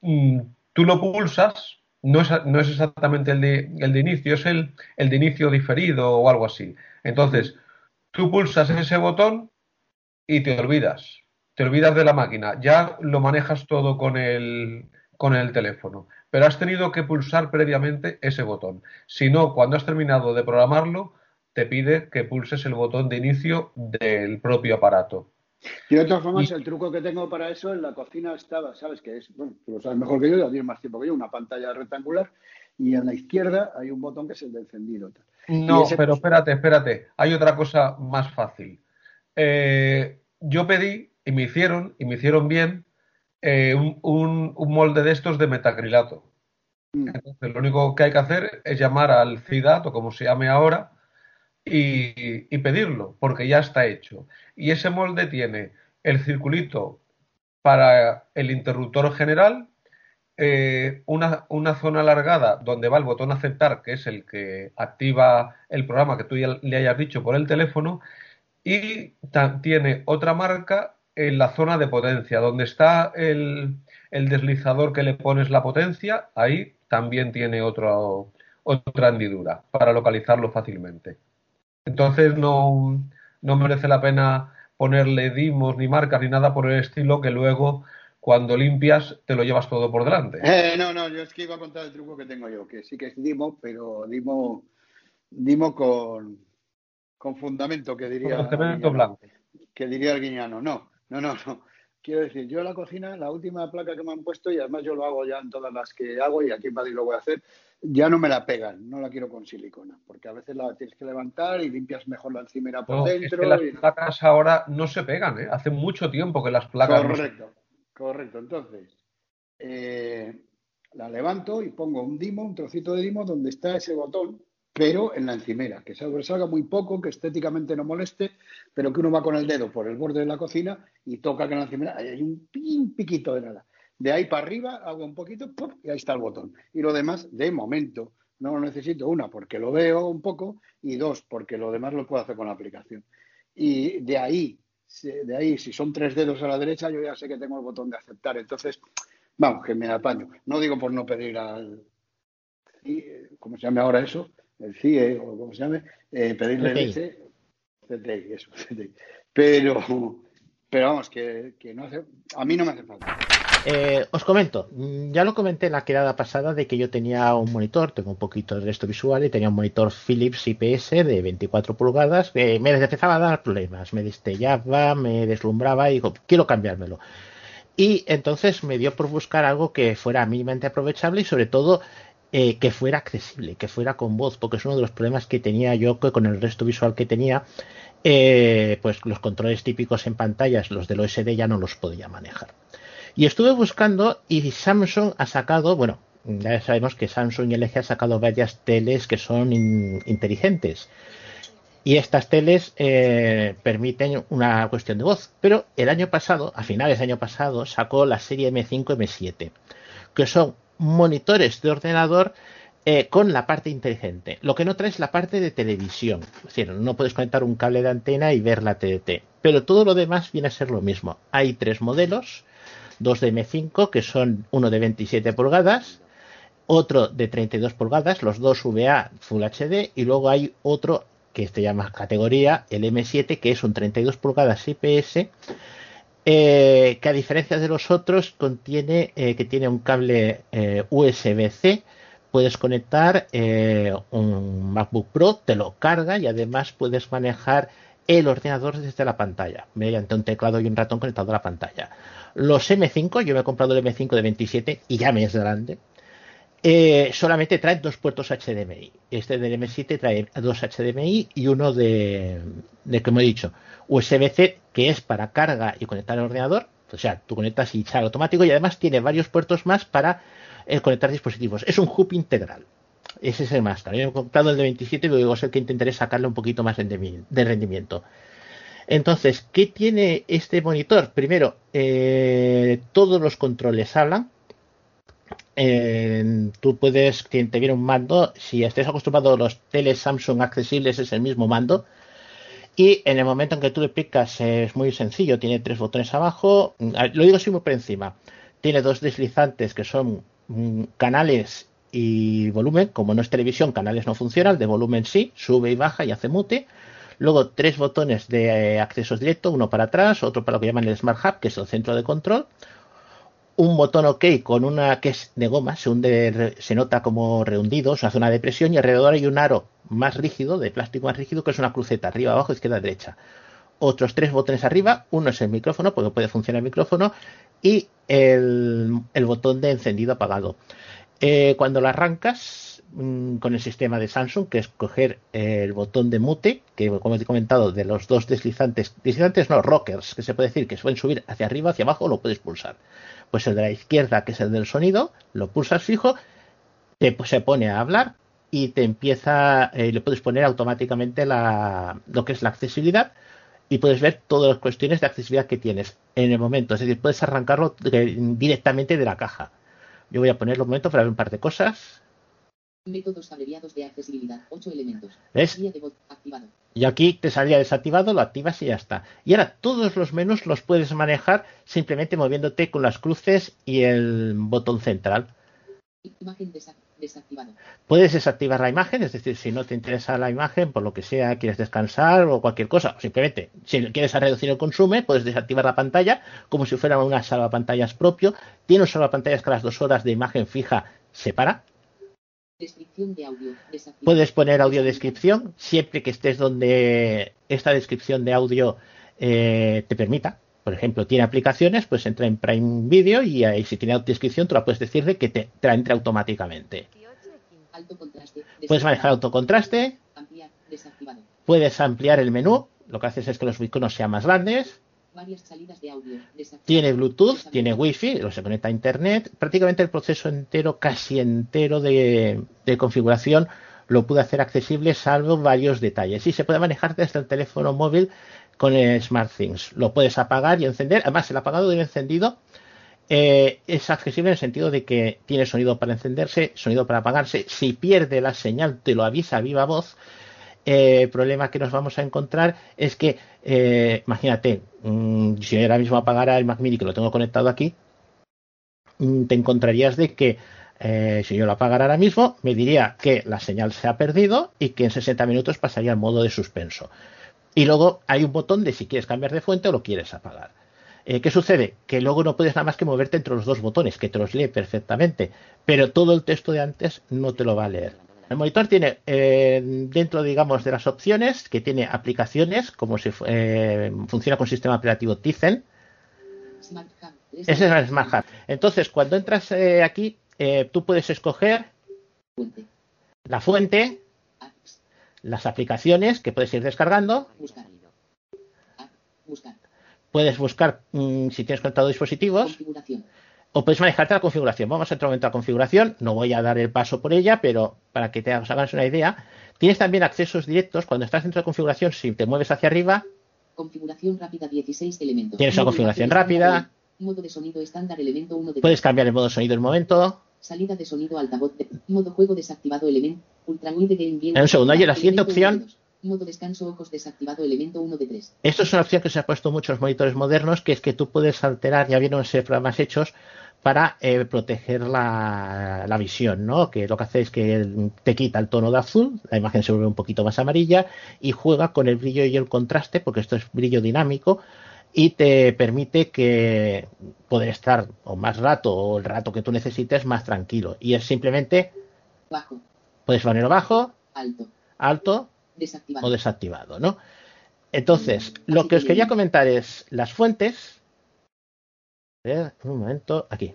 mm, tú lo pulsas, no es, no es exactamente el de, el de inicio, es el, el de inicio diferido o algo así. Entonces, Tú pulsas ese botón y te olvidas. Te olvidas de la máquina. Ya lo manejas todo con el, con el teléfono. Pero has tenido que pulsar previamente ese botón. Si no, cuando has terminado de programarlo, te pide que pulses el botón de inicio del propio aparato. Y de todas formas, el truco que tengo para eso en la cocina estaba, ¿sabes qué es? Bueno, tú lo sabes mejor que yo, ya tienes más tiempo que yo, una pantalla rectangular y en la izquierda hay un botón que es el de encendido. No, pero espérate, espérate. Hay otra cosa más fácil. Eh, yo pedí y me hicieron, y me hicieron bien, eh, un, molde de estos de metacrilato. Mm. Entonces, lo único que hay que hacer es llamar al CIDAT o como se llame ahora y, pedirlo, porque ya está hecho. Y ese molde tiene el circulito para el interruptor general, eh, una, una, zona alargada donde va el botón aceptar, que es el que activa el programa que tú ya le hayas dicho por el teléfono, y tiene otra marca en la zona de potencia, donde está el, deslizador que le pones la potencia, ahí también tiene otro, otra hendidura para localizarlo fácilmente. Entonces no, no merece la pena ponerle dimos ni marcas ni nada por el estilo que luego cuando limpias te lo llevas todo por delante. Eh, no, no, yo es que iba a contar el truco que tengo yo, que sí que es dimo, pero dimo, dimo con, con fundamento, que diría. Con fundamento blanco. Que diría el guiñano. No, no, no, no. Quiero decir, yo la cocina, la última placa que me han puesto, y además yo lo hago ya en todas las que hago, y aquí en Madrid lo voy a hacer, ya no me la pegan, no la quiero con silicona, porque a veces la tienes que levantar y limpias mejor la encimera por dentro. las placas ahora no se pegan, ¿eh? Hace mucho tiempo que las placas. Correcto, correcto. Entonces, eh, la levanto y pongo un dimo, un trocito de dimo donde está ese botón pero en la encimera, que salga muy poco, que estéticamente no moleste, pero que uno va con el dedo por el borde de la cocina y toca que en la encimera hay un piquito de nada. De ahí para arriba hago un poquito y ahí está el botón. Y lo demás, de momento, no lo necesito, una, porque lo veo un poco, y dos, porque lo demás lo puedo hacer con la aplicación. Y de ahí, de ahí, si son tres dedos a la derecha, yo ya sé que tengo el botón de aceptar. Entonces, vamos, que me apaño. No digo por no pedir al... ¿Cómo se llama ahora eso? el CIE o como se llame, eh, pedirle leche, CTI, eso, CTI. Pero, pero vamos, que, no hace, a mí no me hace falta. Eh, os comento, ya lo comenté en la quedada pasada de que yo tenía un monitor, tengo un poquito de resto visual y tenía un monitor Philips IPS de 24 pulgadas que me empezaba a dar problemas, me destellaba, me deslumbraba y digo, quiero cambiármelo. Y entonces me dio por buscar algo que fuera mínimamente aprovechable y sobre todo eh, que fuera accesible, que fuera con voz, porque es uno de los problemas que tenía yo con el resto visual que tenía, eh, pues los controles típicos en pantallas, los del OSD ya no los podía manejar. Y estuve buscando y Samsung ha sacado, bueno, ya sabemos que Samsung y LG ha sacado varias teles que son inteligentes. Y estas teles eh, permiten una cuestión de voz. Pero el año pasado, a finales del año pasado, sacó la serie M5 M7, que son monitores de ordenador eh, con la parte inteligente. Lo que no trae es la parte de televisión. Es decir, no puedes conectar un cable de antena y ver la TDT. Pero todo lo demás viene a ser lo mismo. Hay tres modelos, dos de M5, que son uno de 27 pulgadas, otro de 32 pulgadas, los dos VA Full HD, y luego hay otro que se llama categoría, el M7, que es un 32 pulgadas IPS, eh, que a diferencia de los otros contiene eh, que tiene un cable eh, USB-C puedes conectar un MacBook Pro te lo carga y además puedes manejar el ordenador desde la pantalla mediante un teclado y un ratón conectado a la pantalla los M5 yo me he comprado el M5 de 27 y ya me es grande solamente trae dos puertos HDMI. Este del M7 trae dos HDMI y uno de, de como he dicho, USB-C que es para carga y conectar al ordenador. O sea, tú conectas y sale automático y además tiene varios puertos más para eh, conectar dispositivos. Es un hub integral. Ese es el más. También he comprado el de 27 y luego es el que intentaré sacarle un poquito más de rendimiento. Entonces, ¿qué tiene este monitor? Primero, eh, todos los controles hablan. Eh, tú puedes, te viene un mando, si estés acostumbrado a los teles Samsung accesibles, es el mismo mando y en el momento en que tú le picas es muy sencillo, tiene tres botones abajo, lo digo así muy por encima, tiene dos deslizantes que son mm, canales y volumen, como no es televisión, canales no funcionan, de volumen sí, sube y baja y hace mute. Luego tres botones de eh, acceso directo, uno para atrás, otro para lo que llaman el Smart Hub, que es el centro de control, un botón OK con una que es de goma, se, hunde, se nota como rehundido, es una zona de presión y alrededor hay un aro más rígido, de plástico más rígido, que es una cruceta, arriba, abajo, izquierda, derecha. Otros tres botones arriba, uno es el micrófono, porque puede funcionar el micrófono, y el, botón de encendido apagado. Eh, cuando lo arrancas, mm, con el sistema de Samsung, que es coger el botón de mute, que como he comentado, de los dos deslizantes, deslizantes no, rockers, que se puede decir que pueden subir hacia arriba, hacia abajo, lo puedes pulsar. Pues el de la izquierda, que es el del sonido, lo pulsas fijo, te, pues, se pone a hablar y te empieza, eh, le puedes poner automáticamente la, lo que es la accesibilidad y puedes ver todas las cuestiones de accesibilidad que tienes en el momento. Es decir, puedes arrancarlo directamente de la caja. Yo voy a ponerlo un momento para ver un par de cosas. Métodos abreviados de accesibilidad. 8 elementos. ¿Ves? Y aquí te salía desactivado, lo activas y ya está. Y ahora todos los menús los puedes manejar simplemente moviéndote con las cruces y el botón central. Imagen desactivado. Puedes desactivar la imagen, es decir, si no te interesa la imagen, por lo que sea, quieres descansar o cualquier cosa, simplemente, si quieres reducir el consumo, puedes desactivar la pantalla como si fuera una salvapantallas propio. Tiene un salvapantallas que a las dos horas de imagen fija se para. Descripción de audio. Puedes poner audio descripción siempre que estés donde esta descripción de audio eh, te permita. Por ejemplo, tiene aplicaciones, pues entra en Prime Video y ahí si tiene descripción, tú la puedes decirle que te, te entre automáticamente. Puedes manejar autocontraste. Puedes ampliar el menú. Lo que haces es que los iconos sean más grandes. Tiene Bluetooth, tiene Wi-Fi, lo se conecta a Internet. Prácticamente el proceso entero, casi entero de, de configuración, lo pude hacer accesible, salvo varios detalles. Y se puede manejar desde el teléfono móvil con el SmartThings. Lo puedes apagar y encender. Además, el apagado y el encendido eh, es accesible en el sentido de que tiene sonido para encenderse, sonido para apagarse. Si pierde la señal, te lo avisa a viva voz. Eh, el problema que nos vamos a encontrar es que, eh, imagínate, mm, si ahora mismo apagara el Mac Mini que lo tengo conectado aquí, mm, te encontrarías de que si yo lo apagara ahora mismo, me diría que la señal se ha perdido y que en 60 minutos pasaría al modo de suspenso. Y luego hay un botón de si quieres cambiar de fuente o lo quieres apagar. Eh, ¿Qué sucede? Que luego no puedes nada más que moverte entre los dos botones, que te los lee perfectamente, pero todo el texto de antes no te lo va a leer. El monitor tiene eh, dentro, digamos, de las opciones que tiene aplicaciones, como si eh, funciona con sistema operativo Tizen. Ese es el Smart Hub. Entonces, cuando entras aquí, tú puedes escoger la fuente, las aplicaciones que puedes ir descargando. Puedes buscar mm, si tienes conectado dispositivos. O puedes manejarte la configuración. Vamos a entrar un momento a configuración. No voy a dar el paso por ella, pero para que te hagas una idea. Tienes también accesos directos. Cuando estás dentro de configuración, si te mueves hacia arriba. Configuración rápida 16 elementos. Tienes una configuración rápida. Modo de sonido estándar elemento 1 de Puedes cambiar el modo de sonido en momento. Salida de sonido altavoz. De, modo juego desactivado elemento. Ultrawide game bien. En un segundo, oye, la siguiente opción. Modo descanso ojos desactivado elemento 1 de 3. Esto es una opción que se ha puesto en muchos monitores modernos, que es que tú puedes alterar, ya vienen ser programas hechos para eh, proteger la, la, visión, ¿no? Que lo que hace es que te quita el tono de azul, la imagen se vuelve un poquito más amarilla y juega con el brillo y el contraste, porque esto es brillo dinámico, y te permite que poder estar o más rato o el rato que tú necesites más tranquilo. Y es simplemente bajo. Puedes ponerlo bajo, alto, alto desactivado. o desactivado, ¿no? Entonces, mm, lo que os quería comentar es las fuentes. Un momento, aquí.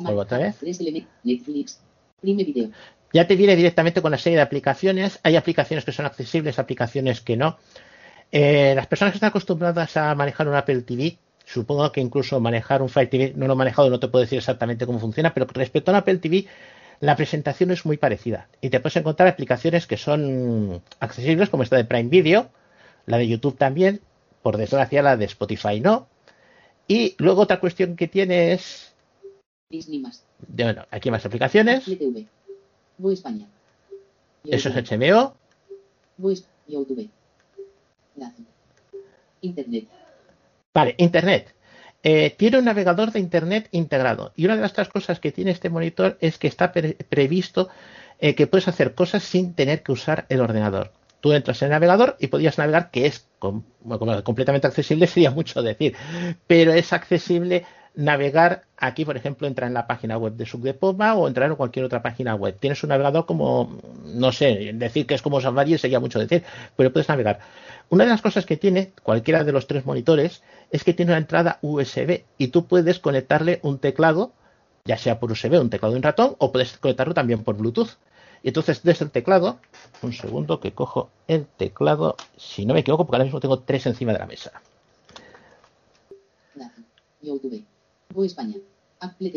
Vuelvo otra vez. Netflix, Prime Video. Ya te viene directamente con una serie de aplicaciones. Hay aplicaciones que son accesibles, aplicaciones que no. Eh, las personas que están acostumbradas a manejar un Apple TV, supongo que incluso manejar un Fire TV, no lo he manejado, no te puedo decir exactamente cómo funciona, pero respecto a un Apple TV, la presentación es muy parecida. Y te puedes encontrar aplicaciones que son accesibles, como esta de Prime Video, la de YouTube también, por desgracia la de Spotify no. Y luego otra cuestión que tiene es... Disney bueno, aquí más aplicaciones. España. Eso es HBO. YouTube. Internet. Vale, Internet. Eh, tiene un navegador de Internet integrado. Y una de las otras cosas que tiene este monitor es que está previsto eh, que puedes hacer cosas sin tener que usar el ordenador. Tú entras en el navegador y podías navegar, que es completamente accesible, sería mucho decir, pero es accesible navegar aquí, por ejemplo, entrar en la página web de Subdepoma o entrar en cualquier otra página web. Tienes un navegador como, no sé, decir que es como Safari sería mucho decir, pero puedes navegar. Una de las cosas que tiene cualquiera de los tres monitores es que tiene una entrada USB y tú puedes conectarle un teclado, ya sea por USB, un teclado de un ratón, o puedes conectarlo también por Bluetooth. Y entonces desde el teclado, un segundo que cojo el teclado, si no me equivoco, porque ahora mismo tengo tres encima de la mesa.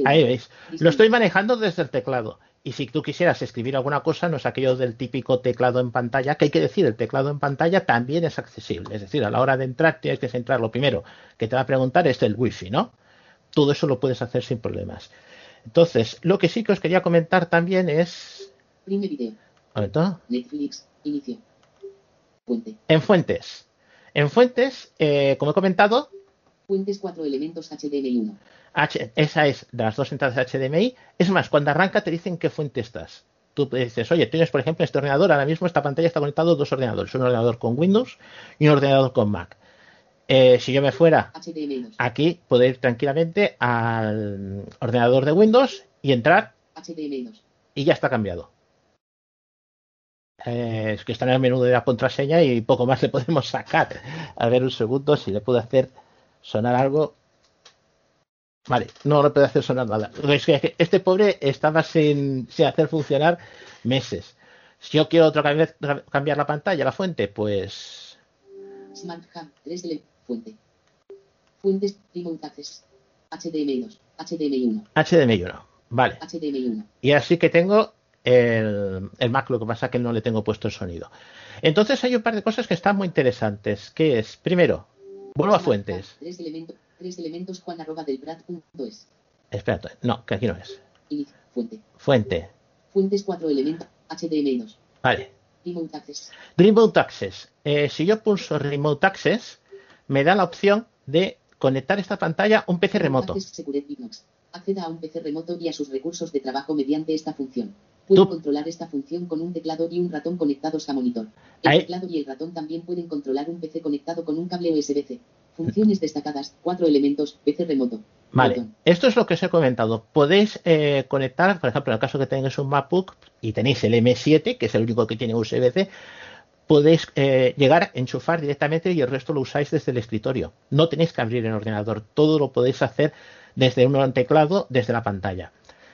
Ahí veis. Lo estoy manejando desde el teclado. Y si tú quisieras escribir alguna cosa, no es aquello del típico teclado en pantalla, que hay que decir, el teclado en pantalla también es accesible. Es decir, a la hora de entrar tienes que centrar lo primero que te va a preguntar es el wifi, ¿no? Todo eso lo puedes hacer sin problemas. Entonces, lo que sí que os quería comentar también es. Primer video. Netflix, inicio. Fuente. En fuentes. En fuentes, eh, como he comentado. Fuentes cuatro elementos HDMI 1. H, esa es de las dos entradas HDMI. Es más, cuando arranca te dicen qué fuente estás. Tú dices, oye, tienes por ejemplo este ordenador, ahora mismo esta pantalla está conectado a dos ordenadores, un ordenador con Windows y un ordenador con Mac. Eh, si yo me fuera aquí, puedo ir tranquilamente al ordenador de Windows y entrar y ya está cambiado. Eh, es que está en el menú de la contraseña y poco más le podemos sacar. A ver un segundo si le puedo hacer sonar algo. Vale, no le puede hacer sonar nada. Es que este pobre estaba sin, hacer funcionar meses. Si yo quiero otra vez cambiar la pantalla, la fuente, pues. Smart Hub, 3 fuente. Fuentes, Remote Access. HDMI 2, HDMI 1. HDMI 1, vale. HDMI 1. Y así que tengo el, el, Mac, lo que pasa es que no le tengo puesto el sonido. Entonces hay un par de cosas que están muy interesantes, que es, primero, vuelvo a fuentes. Tres elementos Tres elementos Juan arroba del es. Espérate, no, que aquí no es. fuente. Fuente. Fuentes cuatro elementos HDMI 2. Vale. Remote Access. Remote Access. Eh, si yo pulso Remote Access, me da la opción de conectar esta pantalla a un PC remoto. Acceda a un PC remoto y a sus recursos de trabajo mediante esta función. Puedo controlar esta función con un teclado y un ratón conectados a monitor. El teclado y el ratón también pueden controlar un PC conectado con un cable USB-C. Funciones destacadas, cuatro elementos, PC remoto. Vale, esto es lo que os he comentado. Podéis eh, conectar, por ejemplo, en el caso que tengáis un MacBook y tenéis el M7, que es el único que tiene USB-C, podéis eh, llegar enchufar directamente y el resto lo usáis desde el escritorio. No tenéis que abrir el ordenador, todo lo podéis hacer desde un teclado, desde la pantalla.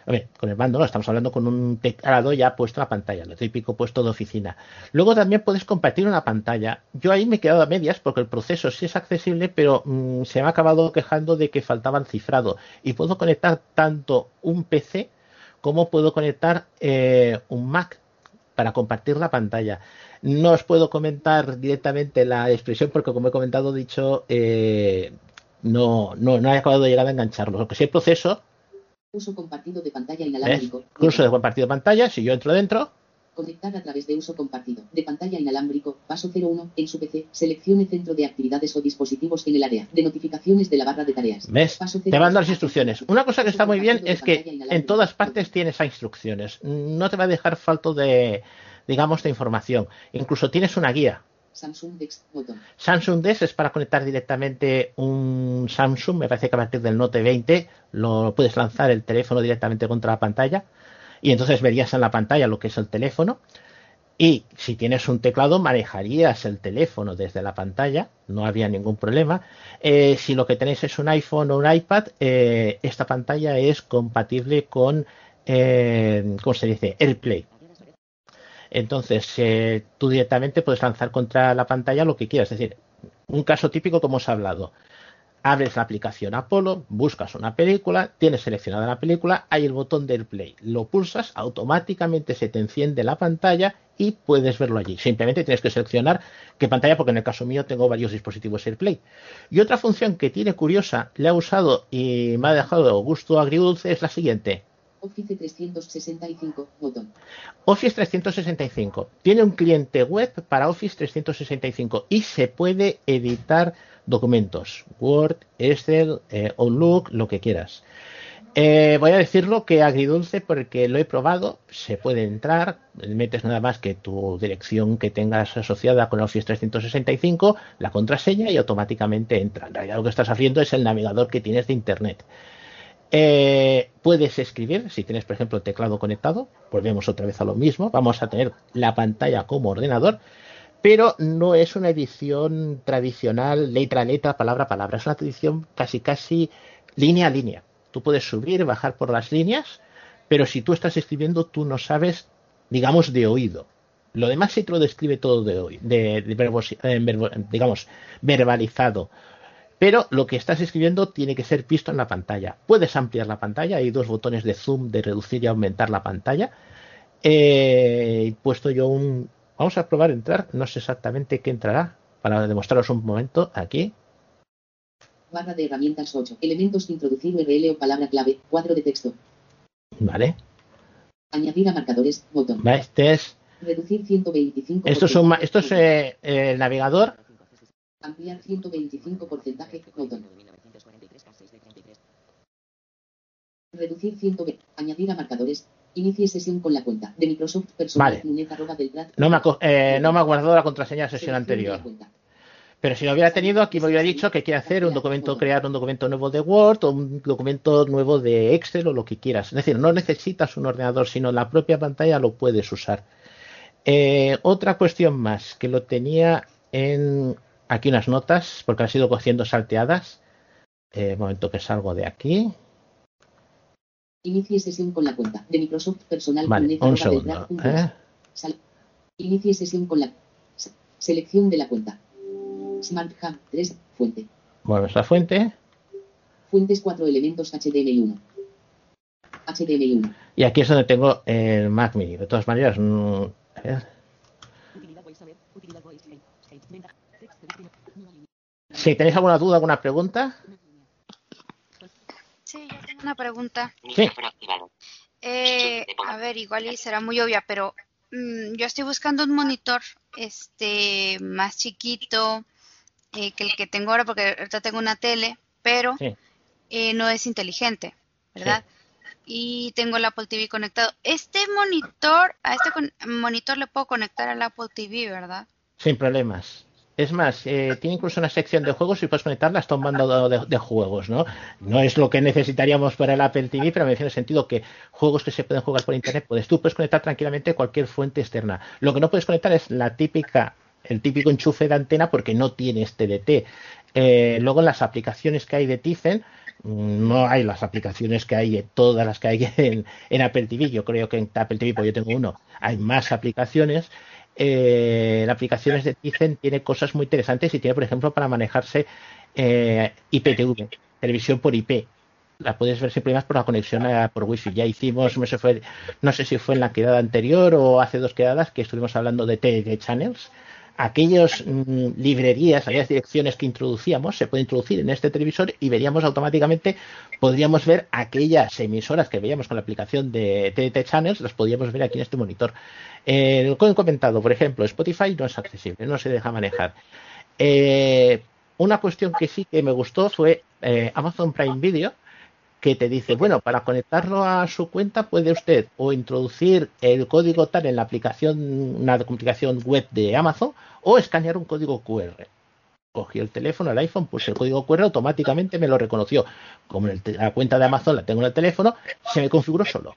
A ver, con el mando no, estamos hablando con un teclado ya puesto a la pantalla, lo típico puesto de oficina. Luego también puedes compartir una pantalla. Yo ahí me he quedado a medias porque el proceso sí es accesible, pero mm, se me ha acabado quejando de que faltaban cifrado. Y puedo conectar tanto un PC como puedo conectar eh, un Mac para compartir la pantalla. No os puedo comentar directamente la expresión porque, como he comentado, dicho, eh, no, no, no he acabado de llegar a engancharlo. Lo que sí el proceso. Uso compartido de pantalla inalámbrico. Uso de compartido de pantalla, si yo entro dentro. Conectar a través de uso compartido de pantalla inalámbrico, paso 01, en su PC, seleccione centro de actividades o dispositivos en el área de notificaciones de la barra de tareas. ¿Ves? te mando las instrucciones. Una cosa que está muy bien es que en todas partes tienes instrucciones. No te va a dejar falto de, digamos, de información. Incluso tienes una guía. Samsung Dex Samsung Dex es para conectar directamente un Samsung, me parece que a partir del Note 20 lo puedes lanzar el teléfono directamente contra la pantalla y entonces verías en la pantalla lo que es el teléfono. Y si tienes un teclado, manejarías el teléfono desde la pantalla, no había ningún problema. Eh, si lo que tenéis es un iPhone o un iPad, eh, esta pantalla es compatible con, eh, ¿cómo se? AirPlay. Entonces, eh, tú directamente puedes lanzar contra la pantalla lo que quieras. Es decir, un caso típico como os he hablado. Abres la aplicación Apollo, buscas una película, tienes seleccionada la película, hay el botón del play, lo pulsas, automáticamente se te enciende la pantalla y puedes verlo allí. Simplemente tienes que seleccionar qué pantalla, porque en el caso mío tengo varios dispositivos AirPlay. Y otra función que tiene curiosa, le ha usado y me ha dejado gusto agridulce, es la siguiente. Office 365, botón. Office 365. Tiene un cliente web para Office 365 y se puede editar documentos, Word, Excel, eh, Outlook, lo que quieras. Eh, voy a decirlo que agridulce porque lo he probado, se puede entrar, metes nada más que tu dirección que tengas asociada con Office 365, la contraseña y automáticamente entra. En realidad lo que estás haciendo es el navegador que tienes de Internet. Eh, puedes escribir, si tienes, por ejemplo, el teclado conectado, volvemos otra vez a lo mismo, vamos a tener la pantalla como ordenador, pero no es una edición tradicional, letra a letra, palabra a palabra, es una edición casi casi línea a línea. Tú puedes subir, bajar por las líneas, pero si tú estás escribiendo, tú no sabes digamos, de oído. Lo demás sí te lo describe todo de hoy, de, eh, digamos, verbalizado. Pero lo que estás escribiendo tiene que ser visto en la pantalla. Puedes ampliar la pantalla, hay dos botones de zoom, de reducir y aumentar la pantalla. Eh, he puesto yo un... Vamos a probar entrar, no sé exactamente qué entrará, para demostraros un momento aquí. Barra de herramientas 8. Elementos introducir URL o palabra clave. Cuadro de texto. Vale. Añadir a marcadores. Botón. Este es. Reducir 125. Esto es, un, esto es eh, el navegador. Ampliar 125 porcentaje. Botón. Reducir 120. Añadir a marcadores. Inicie sesión con la cuenta de Microsoft personal. Vale. No me, eh, no me ha guardado la contraseña de sesión anterior. Pero si lo hubiera tenido, aquí me hubiera dicho que quiere hacer un documento, crear un documento nuevo de Word o un documento nuevo de Excel o lo que quieras. Es decir, no necesitas un ordenador, sino la propia pantalla lo puedes usar. Eh, otra cuestión más, que lo tenía en aquí unas notas, porque han sido cogiendo salteadas. Eh, momento que salgo de aquí. Inicie sesión con la cuenta de Microsoft Personal. Vale, un segundo. ¿eh? Inicie sesión con la selección de la cuenta. Smart Hub 3, fuente. Mueves la fuente. Fuentes 4 elementos HDMI1. HDMI1. Y aquí es donde tengo el Mac Mini. De todas maneras, mm, a ver. Si tenéis alguna duda, alguna pregunta. Sí, yo tengo una pregunta. Sí. Eh, a ver, igual y será muy obvia, pero mm, yo estoy buscando un monitor este más chiquito, eh, que el que tengo ahora, porque ahorita tengo una tele, pero eh, no es inteligente, ¿verdad? Y tengo el Apple TV conectado. Este monitor, a este monitor le puedo conectar al Apple TV, ¿verdad? Sin problemas. Es más, eh, tiene incluso una sección de juegos y puedes conectarla hasta un mando de, juegos, ¿no? No es lo que necesitaríamos para el Apple TV, pero me en el sentido que juegos que se pueden jugar por internet, puedes tú puedes conectar tranquilamente cualquier fuente externa. Lo que no puedes conectar es la típica el típico enchufe de antena porque no tiene este DT. Eh, luego en las aplicaciones que hay de Tizen, mm, no hay las aplicaciones que hay, todas las que hay en, Apple TV. Yo creo que en Apple TV, pues yo tengo uno, hay más aplicaciones. Eh, las aplicaciones de Tizen tiene cosas muy interesantes y tiene, por ejemplo, para manejarse eh, IPTV, televisión por IP. La puedes ver siempre más por la conexión por Wi-Fi. Ya hicimos, no sé, fue, no sé si fue en la quedada anterior o hace dos quedadas que estuvimos hablando de TV Channels aquellas mm, librerías, aquellas direcciones que introducíamos, se puede introducir en este televisor y veríamos automáticamente, podríamos ver aquellas emisoras que veíamos con la aplicación de TDT Channels, las podríamos ver aquí en este monitor. Eh, como he comentado, por ejemplo, Spotify no es accesible, no se deja manejar. Eh, una cuestión que sí que me gustó fue eh, Amazon Prime Video, que te dice, bueno, para conectarlo a su cuenta puede usted o introducir el código tal en la aplicación, una aplicación web de Amazon, o escanear un código QR. Cogí el teléfono, el iPhone, puse el código QR, automáticamente me lo reconoció. Como la cuenta de Amazon la tengo en el teléfono, se me configuró solo.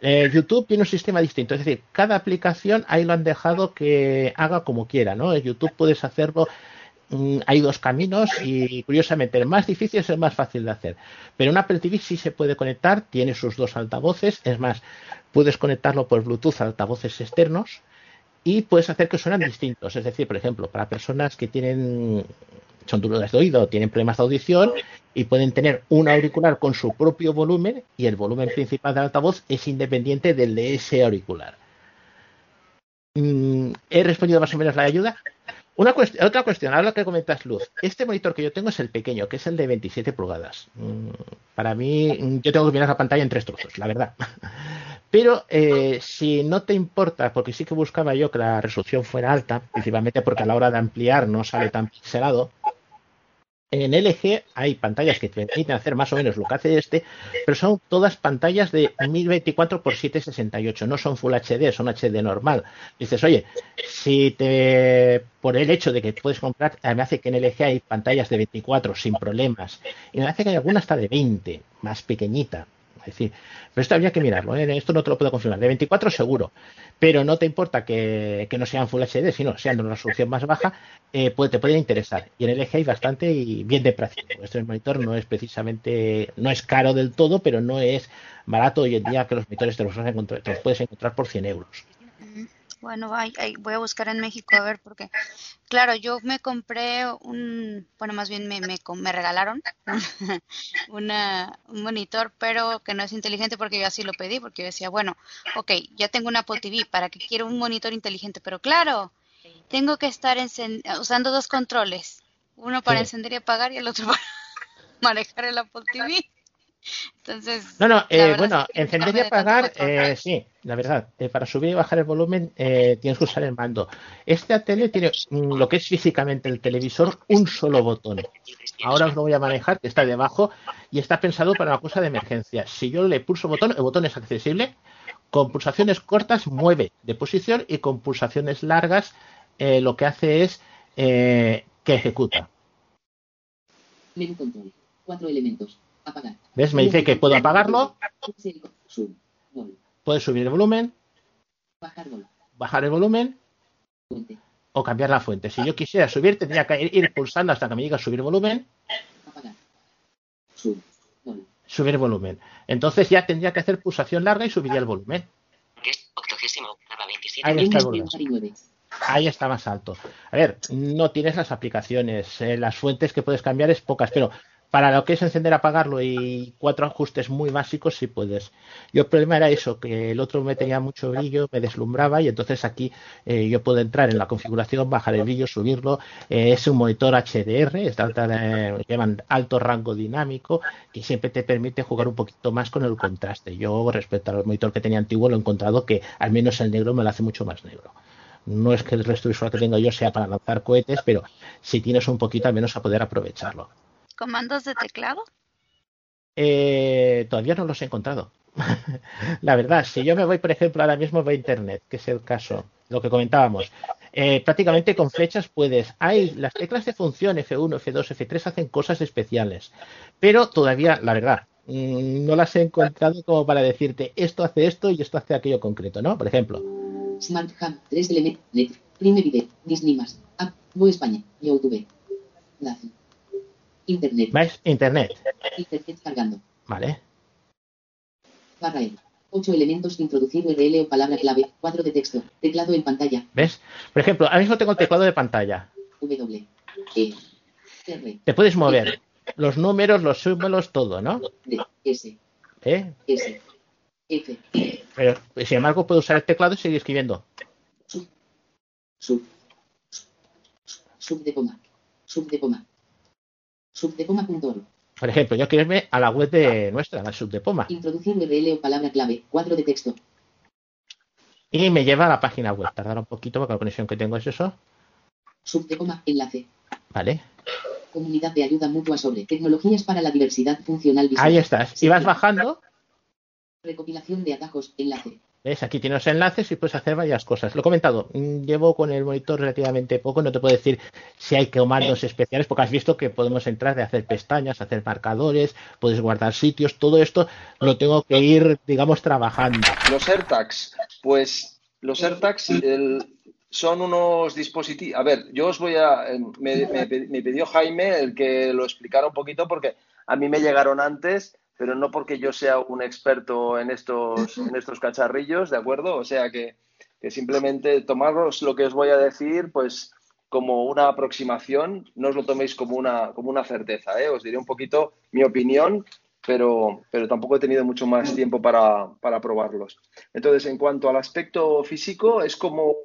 Eh, YouTube tiene un sistema distinto, es decir, cada aplicación ahí lo han dejado que haga como quiera, ¿no? En YouTube puedes hacerlo hay dos caminos y curiosamente el más difícil es el más fácil de hacer. Pero un Apple TV sí se puede conectar, tiene sus dos altavoces, es más, puedes conectarlo por Bluetooth a altavoces externos y puedes hacer que suenan distintos. Es decir, por ejemplo, para personas que tienen son duras de oído, tienen problemas de audición y pueden tener un auricular con su propio volumen y el volumen principal del altavoz es independiente del de ese auricular. Mm, ¿He respondido más o menos la ayuda? Una otra cuestión, ahora que comentas Luz, este monitor que yo tengo es el pequeño, que es el de 27 pulgadas. Mm, para mí, mm, yo tengo que mirar la pantalla en tres trozos, la verdad. Pero eh, si no te importa, porque sí que buscaba yo que la resolución fuera alta, principalmente porque a la hora de ampliar no sale tan pixelado, en LG hay pantallas que te permiten hacer más o menos lo que hace este, pero son todas pantallas de 1024 x 768, no son Full HD, son HD normal. Dices, oye, si te por el hecho de que puedes comprar, me hace que en LG hay pantallas de 24 sin problemas, y me hace que hay alguna hasta de 20, más pequeñita. Es decir, pero esto habría que mirarlo, ¿eh? esto no te lo puedo confirmar. De 24 seguro, pero no te importa que, no sean Full HD, sino sean de una resolución más baja, eh, te pueden interesar. Y en LG hay bastante y bien de precio. Este monitor no es precisamente, no es caro del todo, pero no es barato hoy en día que los monitores te los, puedes encontrar por 100 euros. Bueno, voy a buscar en México a ver porque, claro, yo me compré un, bueno, más bien me, me, me regalaron una, un monitor, pero que no es inteligente porque yo así lo pedí, porque yo decía, bueno, ok, ya tengo una Apple TV, ¿para qué quiero un monitor inteligente? Pero claro, tengo que estar usando dos controles, uno para encender y apagar y el otro para manejar el Apple TV. Entonces, no, no, eh, bueno, encender y apagar, eh, sí, la verdad, eh, para subir y bajar el volumen eh, tienes que usar el mando. Esta tele tiene mm, lo que es físicamente el televisor, un solo botón. Ahora os lo voy a manejar, que está debajo, y está pensado para una cosa de emergencia. Si yo le pulso botón, el botón es accesible, con pulsaciones cortas mueve de posición y con pulsaciones largas lo que hace es que ejecuta. Menú control, cuatro elementos ¿Ves? Me dice que puedo apagarlo. Puedes subir el volumen. Bajar el volumen. O cambiar la fuente. Si yo quisiera subir, tendría que ir pulsando hasta que me llegue a subir volumen. Subir volumen. Entonces ya tendría que hacer pulsación larga y subiría el volumen. Ahí está el volumen. Ahí está más alto. A ver, no tienes las aplicaciones, eh, las fuentes que puedes cambiar es pocas, pero para lo que es encender, apagarlo y cuatro ajustes muy básicos, sí puedes. Yo el problema era eso, que el otro me tenía mucho brillo, me deslumbraba y entonces aquí eh, yo puedo entrar en la configuración, bajar el brillo, subirlo. Eh, es un monitor HDR, es eh, llaman alto rango dinámico, que siempre te permite jugar un poquito más con el contraste. Yo respecto al monitor que tenía antiguo lo he encontrado que al menos el negro me lo hace mucho más negro. No es que el resto visual que tengo yo sea para lanzar cohetes, pero si tienes un poquito al menos a poder aprovecharlo comandos de teclado? Eh, todavía no los he encontrado. la verdad, si yo me voy, por ejemplo, ahora mismo a Internet, que es el caso, lo que comentábamos, eh, prácticamente con flechas puedes. Hay las teclas de función F1, F2, F3 hacen cosas especiales, pero todavía, la verdad, mm, no las he encontrado como para decirte esto hace esto y esto hace aquello concreto, ¿no? Por ejemplo. Smart Hub, 3 elementos, Prime Video, Disney App, España, YouTube, Internet. Internet. Internet cargando. Vale. Barra E. Ocho elementos introducir URL o palabra clave. Cuadro de texto. Teclado en pantalla. ¿Ves? Por ejemplo, ahora mismo tengo el teclado de pantalla. W. E. R. Te puedes mover. Los números, los símbolos, todo, ¿no? D. S. ¿Eh? S. F. Pero, sin embargo, puedo usar el teclado y seguir escribiendo. Sub. Sub. Sub de coma. Sub de coma. Subdepoma.org. Por ejemplo, yo quiero irme a la web de nuestra, la Subdepoma. Introducir URL o palabra clave, cuadro de texto. Y me lleva a la página web. Tardará un poquito porque la conexión que tengo es eso. Subdepoma, enlace. Vale. Comunidad de ayuda mutua sobre tecnologías para la diversidad funcional visual. Ahí estás. Y vas bajando. Recopilación de atajos, enlace. ¿Ves? Aquí tienes enlaces y puedes hacer varias cosas. Lo he comentado, mm, llevo con el monitor relativamente poco, no te puedo decir si hay comandos especiales, porque has visto que podemos entrar de hacer pestañas, hacer marcadores, puedes guardar sitios, todo esto lo tengo que ir, digamos, trabajando. Los AirTags, pues los AirTags son unos dispositivos. A ver, yo os voy a. Me, me pidió Jaime el que lo explicara un poquito, porque a mí me llegaron antes pero no porque yo sea un experto en estos, en estos cacharrillos, ¿de acuerdo? O sea que, simplemente tomaros lo que os voy a decir, pues como una aproximación, no os lo toméis como una, como una certeza, ¿eh? Os diré un poquito mi opinión, pero, pero tampoco he tenido mucho más tiempo para, para probarlos. Entonces, en cuanto al aspecto físico, es como,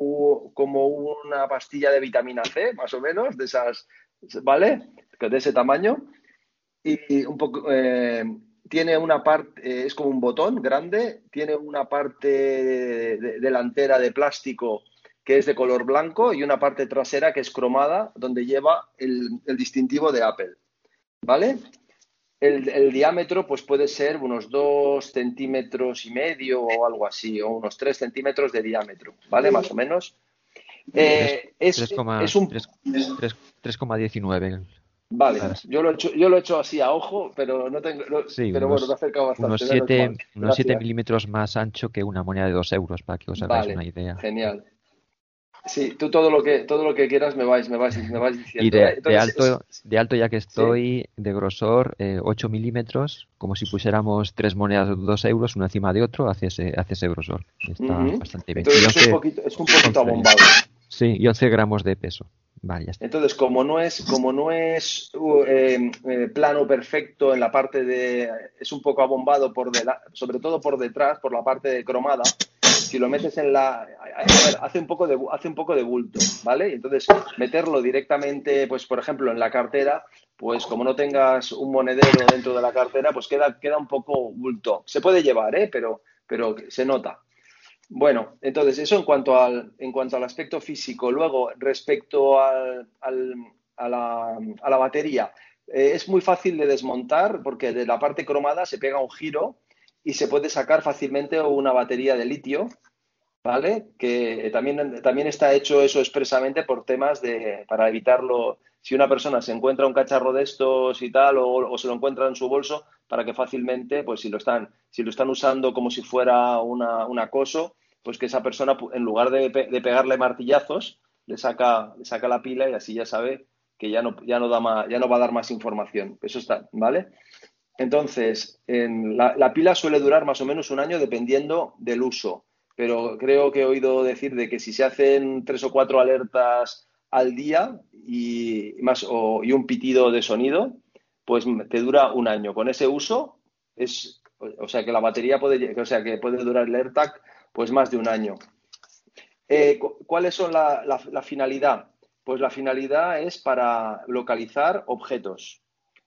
como una pastilla de vitamina C, más o menos, de esas, ¿vale? De ese tamaño. Y un poco, eh, tiene una parte, eh, es como un botón grande, tiene una parte delantera de plástico que es de color blanco y una parte trasera que es cromada, donde lleva el, distintivo de Apple. ¿Vale? El, diámetro pues puede ser unos 2 centímetros y medio o algo así, o unos 3 centímetros de diámetro, ¿vale? Más o menos. Eh, es, es, un 3,19 Vale, yo lo, he hecho, yo lo he hecho así a ojo, pero no tengo. pero bueno, me he acercado bastante. Unos 7 milímetros más ancho que una moneda de 2 euros, para que os hagáis una idea. Genial. Sí, tú todo lo que todo lo que quieras me vais, me vais, me vais diciendo. Y de, ¿eh? de alto, de alto ya que estoy, de grosor, eh, 8 milímetros, como si pusiéramos tres monedas de 2 euros, una encima de otro, hace ese, hace ese grosor. Está Ujú. bastante bien. Entonces es un 11 poquito, es un poquito 11 abombado. Sí, y 11 gramos de peso. Vale, ya. Entonces, como no es, como no es uh, eh, eh, plano perfecto en la parte de, es un poco abombado por dela- sobre todo por detrás, por la parte de cromada, si lo metes en la, a ver, hace un poco de, hace un poco de bulto, ¿vale? Entonces, meterlo directamente, pues por ejemplo, en la cartera, pues como no tengas un monedero dentro de la cartera, pues queda, queda un poco bulto. Se puede llevar, ¿eh? Pero, pero se nota. Bueno, entonces eso en cuanto al, en cuanto al aspecto físico. Luego, respecto al- al- a, la, a la batería, eh, es muy fácil de desmontar porque de la parte cromada se pega un giro y se puede sacar fácilmente una batería de litio, ¿vale? Que también, también está hecho eso expresamente por temas de, para evitarlo. Si una persona se encuentra un cacharro de estos y tal, o, o se lo encuentra en su bolso, para que fácilmente, pues si lo están, si lo están usando como si fuera una, un acoso, pues que esa persona, en lugar de, de pegarle martillazos, le saca, le saca la pila y así ya sabe que ya no, ya no da más, ya no va a dar más información. Eso está, ¿vale? Entonces, en la pila suele durar más o menos un año dependiendo del uso, pero creo que he oído decir de que si se hacen tres o cuatro alertas al día y, más, o- y un pitido de sonido, pues te dura un año. Con ese uso es, o sea que la batería puede, o sea que puede durar el AirTag pues más de un año. Eh, cu- ¿Cuáles son la, la- finalidad? Pues la finalidad es para localizar objetos,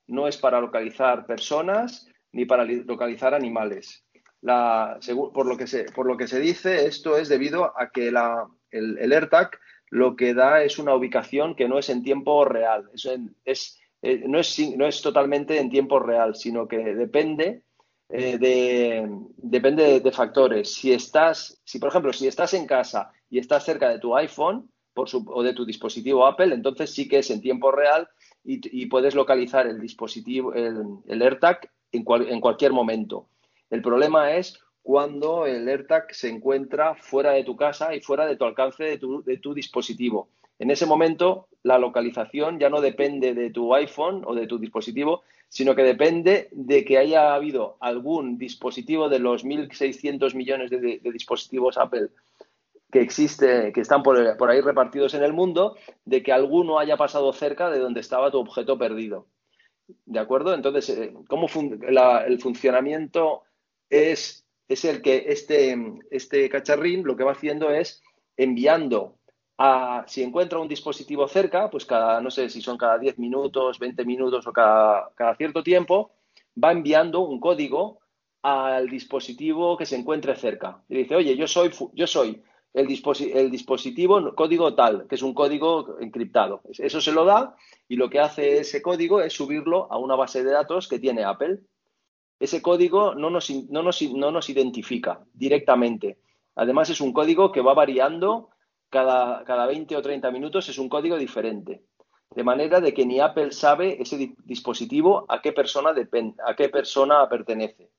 no es para localizar personas ni para li- localizar animales. La- por, lo que se, por lo que se dice, esto es debido a que la- el, el AirTag lo que da es una ubicación que no es en tiempo real, es es- eh, no, es, no es totalmente en tiempo real, sino que depende eh, de, depende de, factores. Si estás, si por ejemplo, si estás en casa y estás cerca de tu iPhone por su- o de tu dispositivo Apple, entonces sí que es en tiempo real y, y puedes localizar el dispositivo, el, el AirTag en, cual- en cualquier momento. El problema es cuando el AirTag se encuentra fuera de tu casa y fuera de tu alcance de tu, dispositivo. En ese momento, la localización ya no depende de tu iPhone o de tu dispositivo, sino que depende de que haya habido algún dispositivo de los 1.600 millones de, dispositivos Apple que existe, que están por, ahí repartidos en el mundo, de que alguno haya pasado cerca de donde estaba tu objeto perdido. ¿De acuerdo? Entonces, eh, ¿cómo fun- el funcionamiento es, es el que este, este cacharrín lo que va haciendo es enviando a, si encuentra un dispositivo cerca, pues cada, no sé si son cada 10 minutos, 20 minutos o cada, cada cierto tiempo, va enviando un código al dispositivo que se encuentre cerca. Y dice, oye, yo soy, yo soy el, disposi- el dispositivo código tal, que es un código encriptado. Eso se lo da y lo que hace ese código es subirlo a una base de datos que tiene Apple. Ese código no nos, no nos, no nos identifica directamente. Además, es un código que va variando cada, cada 20 o 30 minutos, es un código diferente. De manera de que ni Apple sabe ese di- dispositivo a qué persona, a qué persona pertenece.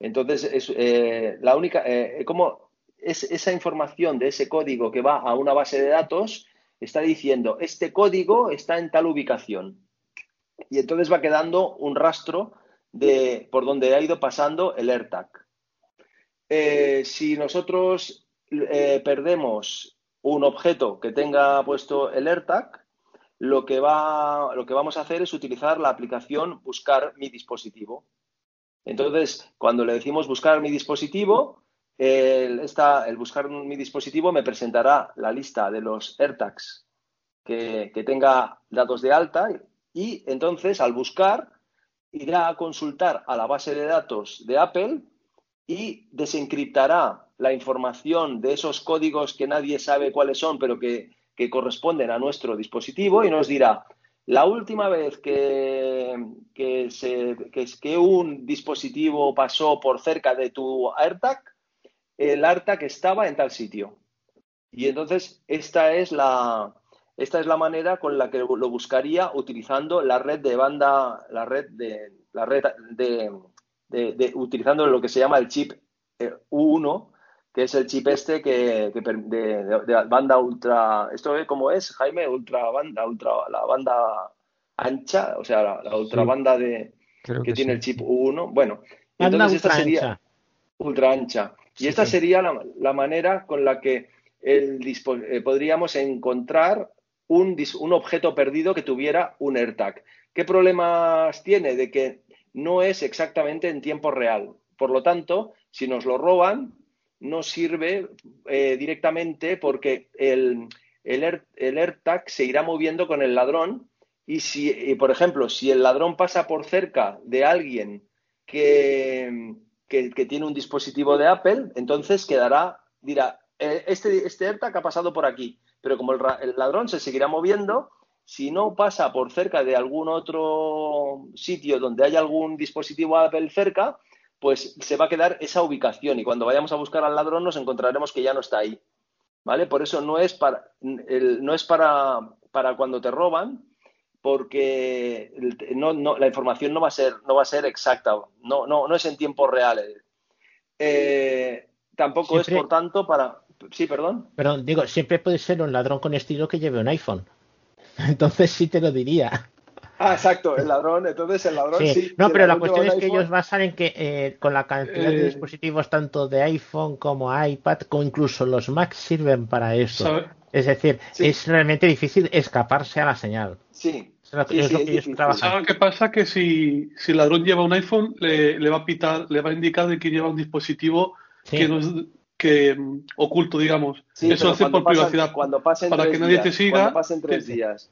Entonces, es, eh, la única, eh, como es, esa información de ese código que va a una base de datos está diciendo, este código está en tal ubicación. Y entonces va quedando un rastro de por donde ha ido pasando el AirTag. Eh, si nosotros eh, perdemos un objeto que tenga puesto el AirTag, lo que, va, lo que vamos a hacer es utilizar la aplicación Buscar mi dispositivo. Entonces, cuando le decimos buscar mi dispositivo, el, esta- el buscar mi dispositivo me presentará la lista de los AirTags que, que tenga datos de alta y entonces al buscar irá a consultar a la base de datos de Apple y desencriptará la información de esos códigos que nadie sabe cuáles son, pero que, que corresponden a nuestro dispositivo y nos dirá, la última vez que, que, un dispositivo pasó por cerca de tu AirTag, el AirTag estaba en tal sitio. Y entonces esta es la, esta es la manera con la que lo buscaría utilizando la red de banda, la red de, la red de, de- de- utilizando lo que se llama el chip eh, U1, que es el chip este que, de, banda ultra, ¿esto es cómo es, Jaime? Ultra banda, ultra, la banda ancha, o sea, la, ultra banda de, que, tiene el chip U1. Bueno, entonces esta sería ultra ancha. Y esta sería la, manera con la que el, eh, podríamos encontrar un, objeto perdido que tuviera un AirTag. ¿Qué problemas tiene? De que no es exactamente en tiempo real. Por lo tanto, si nos lo roban, no sirve eh, directamente porque el, el, AirTag se irá moviendo con el ladrón y si, por ejemplo, si el ladrón pasa por cerca de alguien que, que, tiene un dispositivo de Apple, entonces quedará, dirá, eh, este, este AirTag ha pasado por aquí, pero como el, el ladrón se seguirá moviendo, si no pasa por cerca de algún otro sitio donde haya algún dispositivo Apple cerca, pues se va a quedar esa ubicación y cuando vayamos a buscar al ladrón nos encontraremos que ya no está ahí. ¿Vale? Por eso no es para, no es para, para cuando te roban, porque no, no, la información no va a ser, no va a ser exacta, no, no, no es en tiempo real. Eh, tampoco es, por tanto, para. Sí, perdón. Perdón, digo, siempre puede ser un ladrón con estilo que lleve un iPhone. Entonces sí te lo diría. Ah, exacto, el ladrón, entonces el ladrón sí. no, pero la cuestión es que ellos basan en que eh, con la cantidad de eh, dispositivos tanto de iPhone como iPad, como incluso los Mac sirven para eso. Es decir, es realmente difícil escaparse a la señal. Sí. Es lo, que ¿Sabes qué pasa? Que si, si el ladrón lleva un iPhone, le, le, va a pitar, le va a indicar de que lleva un dispositivo que no es que mm, oculto, digamos. Eso hace por privacidad. Cuando pasen para que nadie te siga. Cuando pasen tres días.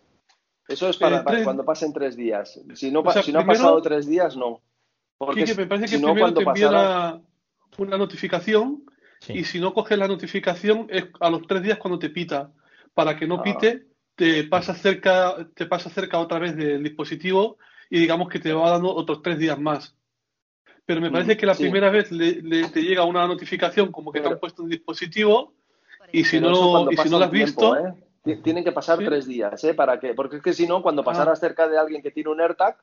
Eso es para, cuando pasen tres días. Si no, si no ha pasado tres días, no. Porque me parece que primero te envía una notificación y si no coges la notificación es a los tres días cuando te pita. Para que no ah. pite, te pasa cerca, te pasa cerca otra vez del dispositivo y digamos que te va dando otros tres días más. Pero me parece mm, que la primera vez le, te llega una notificación como que te han puesto un dispositivo y si no, y si no lo has visto, ¿eh? Tienen que pasar tres días, ¿eh? Para que, porque es que si no, cuando ah. pasaras cerca de alguien que tiene un AirTag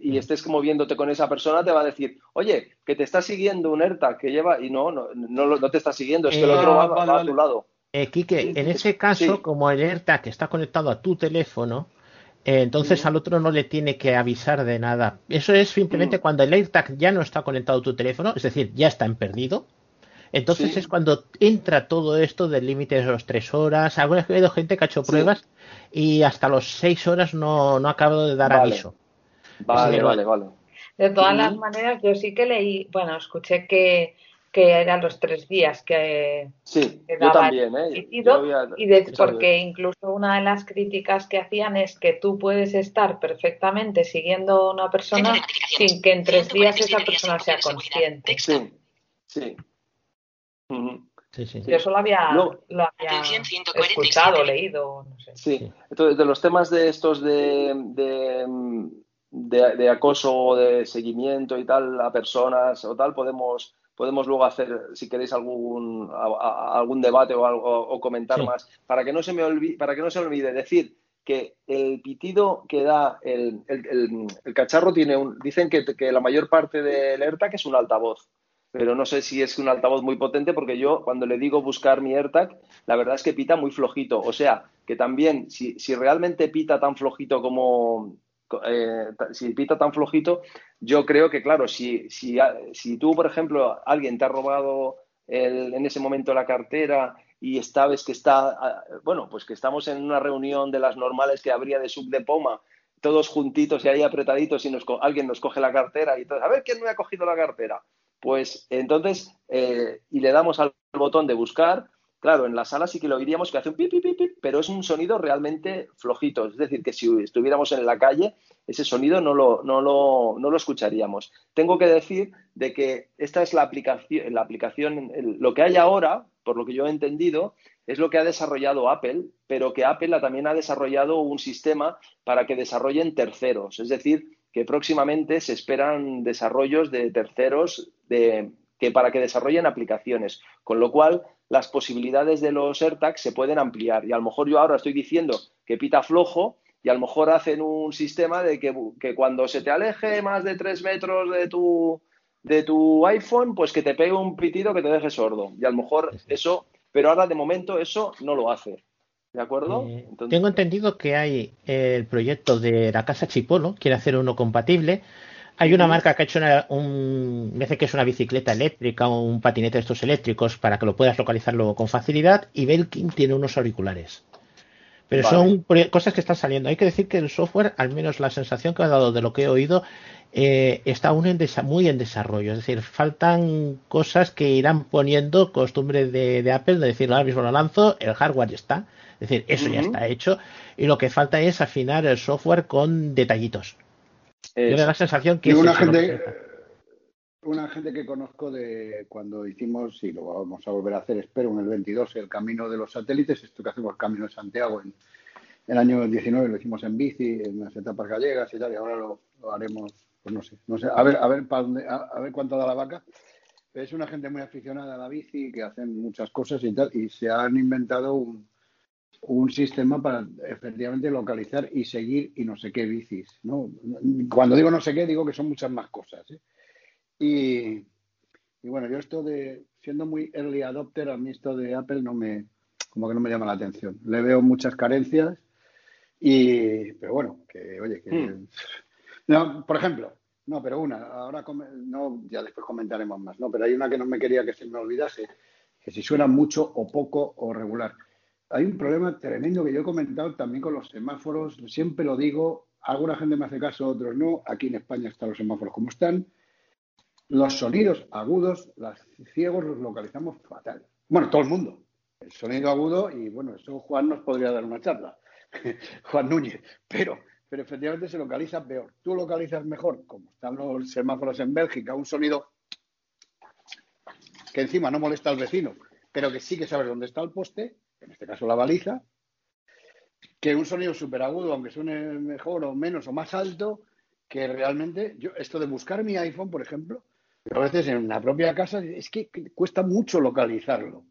y mm. estés moviéndote con esa persona, te va a decir, oye, que te está siguiendo un AirTag que lleva, y no, no, no, te está siguiendo, es que el otro eh, va, a tu lado. Eh, Quique, en ese caso, como el AirTag está conectado a tu teléfono, eh, entonces al otro no le tiene que avisar de nada. Eso es simplemente mm. cuando el AirTag ya no está conectado a tu teléfono, es decir, ya está en perdido, entonces es cuando entra todo esto del límite de las tres horas. Alguna vez he oído gente que ha hecho pruebas y hasta los seis horas no, no ha acabado de dar aviso. Vale, vale, vale. De todas las maneras, yo sí que leí, bueno, escuché que, que eran los tres días que, sí, yo también, ¿eh? y de, porque incluso una de las críticas que hacían es que tú puedes estar perfectamente siguiendo a una persona sin que en tres días esa persona sea consciente. Sí, sí. Yo solo había, lo había escuchado, leído, no sé. Sí, entonces de los temas de estos de, de, acoso o de seguimiento y tal a personas o tal, podemos podemos luego hacer, si queréis, algún, algún debate o, algo, o comentar más. Para que, no se me olvide, para que no se me olvide decir que el pitido que da el, el, el, cacharro tiene un. Dicen que, que, la mayor parte del AirTag es un altavoz pero no sé si es un altavoz muy potente porque yo cuando le digo buscar mi AirTag, la verdad es que pita muy flojito. O sea, que también si, si realmente pita tan flojito como... Eh, si pita tan flojito, yo creo que, claro, si, si, si tú, por ejemplo, alguien te ha robado en ese momento la cartera y sabes que está, bueno, pues que estamos en una reunión de las normales que habría de sub de Poma, todos juntitos y ahí apretaditos y nos, alguien nos coge la cartera y todo, a ver quién me ha cogido la cartera pues entonces, eh, y le damos al botón de buscar, claro, en la sala sí que lo oiríamos que hace un pip, pip, pip, pero es un sonido realmente flojito. Es decir, que si estuviéramos en la calle, ese sonido no lo, no lo, no lo escucharíamos. Tengo que decir de que esta es la aplicación, la aplicación, lo que hay ahora, por lo que yo he entendido, es lo que ha desarrollado Apple, pero que Apple también ha desarrollado un sistema para que desarrollen terceros. Es decir, que próximamente se esperan desarrollos de terceros de, que para que desarrollen aplicaciones, con lo cual las posibilidades de los AirTags se pueden ampliar. Y a lo mejor yo ahora estoy diciendo que pita flojo y a lo mejor hacen un sistema de que, que cuando se te aleje más de tres metros de tu, de tu iPhone, pues que te pegue un pitido que te deje sordo. Y a lo mejor eso, pero ahora de momento eso no lo hace. ¿De acuerdo? Eh, tengo entendido que hay el proyecto de la casa Chipolo, quiere hacer uno compatible. Hay una marca que ha hecho un, me dice que es una bicicleta eléctrica o un patinete de estos eléctricos para que lo puedas localizar luego con facilidad. Y Belkin tiene unos auriculares. Pero son cosas que están saliendo. Hay que decir que el software, al menos la sensación que ha dado de lo que he oído, eh, está aún en muy en desarrollo. Es decir, faltan cosas que irán poniendo costumbre de, Apple de decir, ahora mismo lo lanzo, el hardware ya está. Es decir, eso ya está hecho. Y lo que falta es afinar el software con detallitos. Yo me da la sensación que... Una gente, una gente que conozco de cuando hicimos, y lo vamos a volver a hacer, espero, en el 22, el camino de los satélites, esto que hacemos Camino de Santiago en el año 19, lo hicimos en bici, en las etapas gallegas y tal, y ahora lo, haremos, pues no sé, no sé, a ver, a ver, a, ver cuánto da la vaca. Es una gente muy aficionada a la bici, que hacen muchas cosas y tal, y se han inventado un, un sistema para efectivamente localizar y seguir y no sé qué bicis. ¿no? Cuando digo no sé qué, digo que son muchas más cosas. ¿eh? Y, bueno, yo esto de siendo muy early adopter, a mí esto de Apple no me, como que no me llama la atención. Le veo muchas carencias y, pero bueno, que oye, que... Hmm. No, por ejemplo, no, pero una, ahora no, ya después comentaremos más, ¿no? Pero hay una que no me quería que se me olvidase, que si suena mucho o poco o regular. Hay un problema tremendo que yo he comentado también con los semáforos, siempre lo digo, alguna gente me hace caso, otros no, aquí en España están los semáforos como están, los sonidos agudos, los ciegos los localizamos fatal. Bueno, todo el mundo. El sonido agudo, y bueno, eso Juan nos podría dar una charla. Juan Núñez. Pero, pero efectivamente se localiza peor. Tú localizas mejor, como están los semáforos en Bélgica, un sonido que encima no molesta al vecino, pero que sí que sabes dónde está el poste, en este caso la baliza, que un sonido súper agudo, aunque suene mejor o menos o más alto, que realmente, yo, esto de buscar mi iPhone, por ejemplo, a veces en la propia casa es que cuesta mucho localizarlo.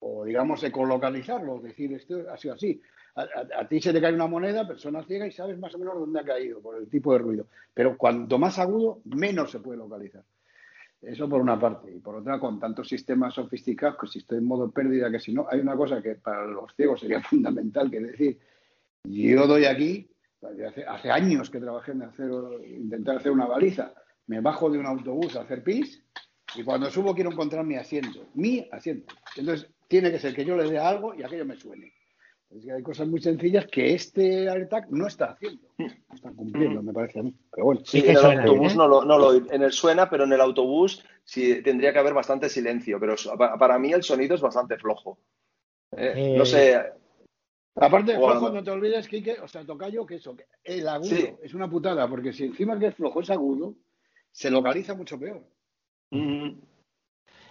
O digamos, ecolocalizarlo. Decir, esto ha sido así. A, ti se te cae una moneda, persona ciega, y sabes más o menos dónde ha caído por el tipo de ruido. Pero cuanto más agudo, menos se puede localizar. Eso por una parte. Y por otra, con tantos sistemas sofisticados, que si estoy en modo pérdida, que si no, hay una cosa que para los ciegos sería fundamental, que es decir, yo doy aquí, hace, años que trabajé en hacer, intentar hacer una baliza, me bajo de un autobús a hacer pis y cuando subo quiero encontrar mi asiento, mi asiento. Entonces tiene que ser que yo le dé algo y aquello me suene. Es que hay cosas muy sencillas que este AirTag no está haciendo. No está cumpliendo, me parece a mí. Pero bueno, sí, en el autobús ¿eh? no, lo, no lo, en el suena, pero en el autobús sí tendría que haber bastante silencio. Pero para, mí el sonido es bastante flojo. Eh, no sé. Aparte de flojo, no te olvides, Kike, o sea, toca yo que eso, que el agudo es una putada, porque si encima que es flojo es agudo, se localiza mucho peor.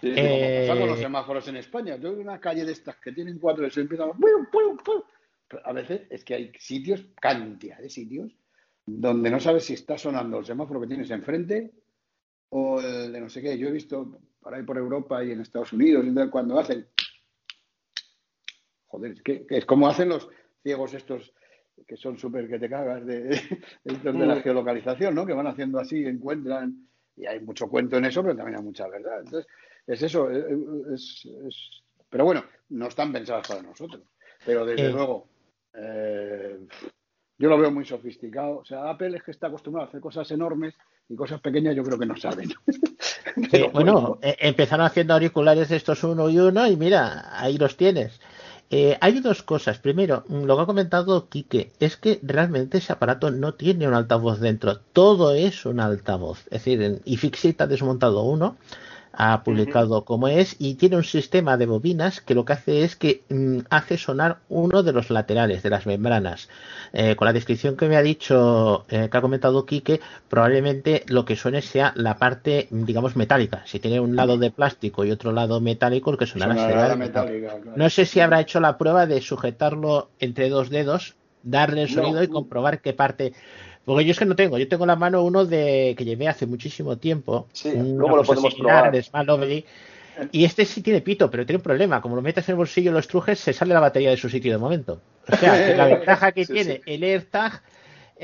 Mm-hmm. Eh, como con los semáforos en España. Yo una calle de estas que tienen cuatro y se empiezan a... veces es que hay sitios, cantidad de sitios, donde no sabes si está sonando el semáforo que tienes enfrente o el de no sé qué. Yo he visto por ahí por Europa y en Estados Unidos cuando hacen... Joder, es que es como hacen los ciegos estos que son súper que te cagas de, de, la mm. geolocalización, ¿no? Que van haciendo así, encuentran, y hay mucho cuento en eso, pero también hay mucha verdad. Entonces, es eso, eh, eh, es, pero bueno, no están pensadas para nosotros. Pero desde eh. luego, yo lo veo muy sofisticado. O sea, Apple es que está acostumbrado a hacer cosas enormes y cosas pequeñas yo creo que no saben. bueno, empezaron haciendo auriculares estos uno y uno y mira, ahí los tienes. Eh, hay dos cosas. Primero, lo que ha comentado Quique, es que realmente ese aparato no tiene un altavoz dentro. Todo es un altavoz. Es decir, y Fixit ha desmontado uno ha publicado como es y tiene un sistema de bobinas que lo que hace es que mm, hace sonar uno de los laterales de las membranas. Eh, con la descripción que me ha dicho, eh, que ha comentado Quique, probablemente lo que suene sea la parte, digamos, metálica. Si tiene un lado de plástico y otro lado metálico, el que sonará será. No sé si habrá hecho la prueba de sujetarlo entre dos dedos, darle el sonido y comprobar qué parte porque yo es que no tengo, yo tengo en la mano uno de que llevé hace muchísimo tiempo. Sí, ¿cómo lo podemos probar? y este sí tiene pito, pero tiene un problema. Como lo metes en el bolsillo y lo estrujes, se sale la batería de su sitio de momento. O sea, la ventaja que tiene el AirTag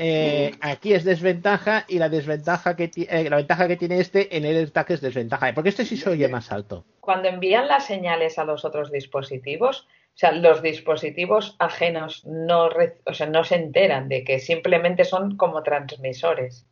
eh, aquí es desventaja y la desventaja que eh, la ventaja que tiene este en el AirTag es desventaja, porque este sí se oye más alto. Cuando envían las señales a los otros dispositivos, o sea, los dispositivos ajenos no, o sea, no se enteran de que simplemente son como transmisores.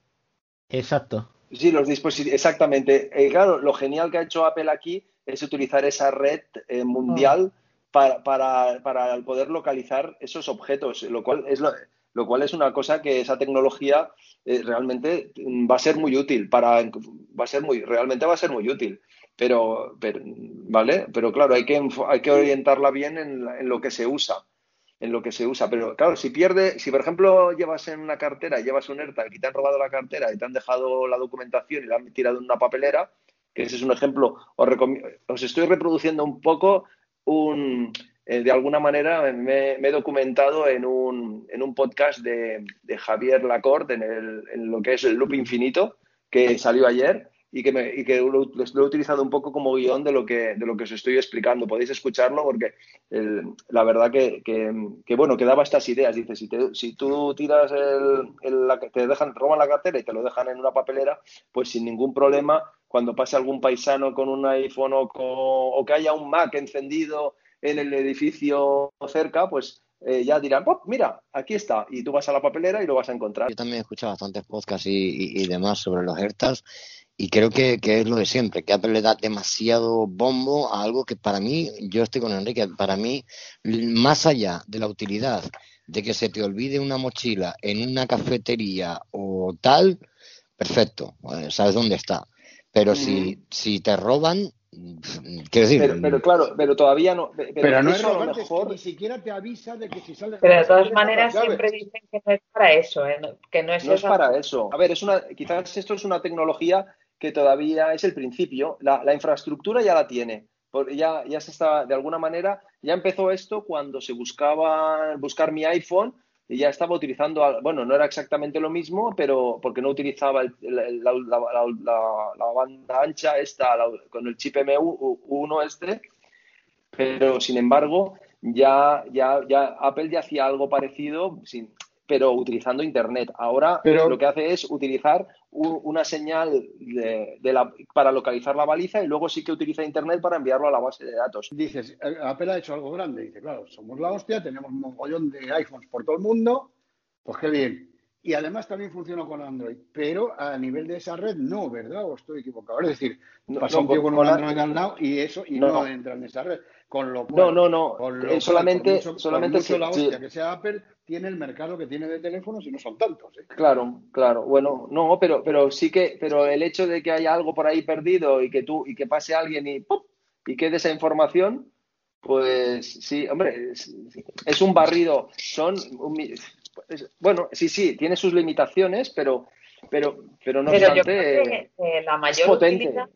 Exacto. Sí, los dispositivos, exactamente. Eh, claro, lo genial que ha hecho Apple aquí es utilizar esa red eh, mundial para, para, para, poder localizar esos objetos, lo cual es lo, lo cual es una cosa que esa tecnología eh, realmente va a ser muy útil para va a ser muy realmente va a ser muy útil pero, pero vale pero claro hay que hay que orientarla bien en, en, lo que se usa en lo que se usa. Pero claro si pierde si por ejemplo llevas en una cartera llevas un AirTag y te han robado la cartera y te han dejado la documentación y la han tirado en una papelera que ese es un ejemplo os, os estoy reproduciendo un poco un eh, de alguna manera me, he documentado en un, en un podcast de, Javier Lacorte en, el, en, lo que es el Loop Infinito, que salió ayer y que, me, y que lo, he utilizado un poco como guion de lo que, de lo que os estoy explicando. Podéis escucharlo porque la verdad que, que, bueno, que daba estas ideas. Dice, si, si tú tiras el, el, te dejan, roban la cartera y te lo dejan en una papelera, pues sin ningún problema, cuando pase algún paisano con un iPhone o, o que haya un Mac encendido en el edificio cerca, pues eh, ya dirán, oh, mira, aquí está, y tú vas a la papelera y lo vas a encontrar. Yo también he escuchado bastantes podcasts y, demás sobre los AirTags y creo que, es lo de siempre, que Apple le da demasiado bombo a algo que para mí, yo estoy con Enrique, para mí, más allá de la utilidad de que se te olvide una mochila en una cafetería o tal, perfecto, eh, sabes dónde está. Pero si, si te roban, Quiero decir, pero, claro, pero todavía no. Pero, no es mejor... ni siquiera te avisa de que si sale. Pero de todas maneras siempre dicen que no es para eso, ¿eh? que no es. No es para eso. A ver, es una, quizás esto es una tecnología que todavía es el principio. La, la infraestructura ya la tiene. Ya, ya se está, de alguna manera, ya empezó esto cuando se buscaba buscar mi iPhone y ya estaba utilizando, bueno, no era exactamente lo mismo, pero porque no utilizaba la, banda ancha esta con el chip M1 este, pero sin embargo ya, ya, ya Apple ya hacía algo parecido sin, pero utilizando Internet. Ahora lo que hace es utilizar una señal de, la, para localizar la baliza y luego sí que utiliza Internet para enviarlo a la base de datos. Dices, eh, Apple ha hecho algo grande. Dice, claro, somos la hostia, tenemos un mogollón de iPhones por todo el mundo, pues qué bien. Y además también funciona con Android, pero a nivel de esa red no, ¿verdad? ¿O estoy equivocado? Es decir, pasa un tío con un Android al lado y eso y no, entra en esa red. Con lo cual, no, no, no. solamente, solamente la hostia que sea Apple tiene el mercado que tiene de teléfonos y no son tantos. ¿eh? Claro, claro. Bueno, no, pero, pero sí que, pero el hecho de que haya algo por ahí perdido y que tú y que pase alguien y ¡pum! y quede esa información, pues sí, hombre, es, un barrido. Son, bueno, sí, sí, tiene sus limitaciones, pero, pero, pero no pero obstante, la mayor utilidad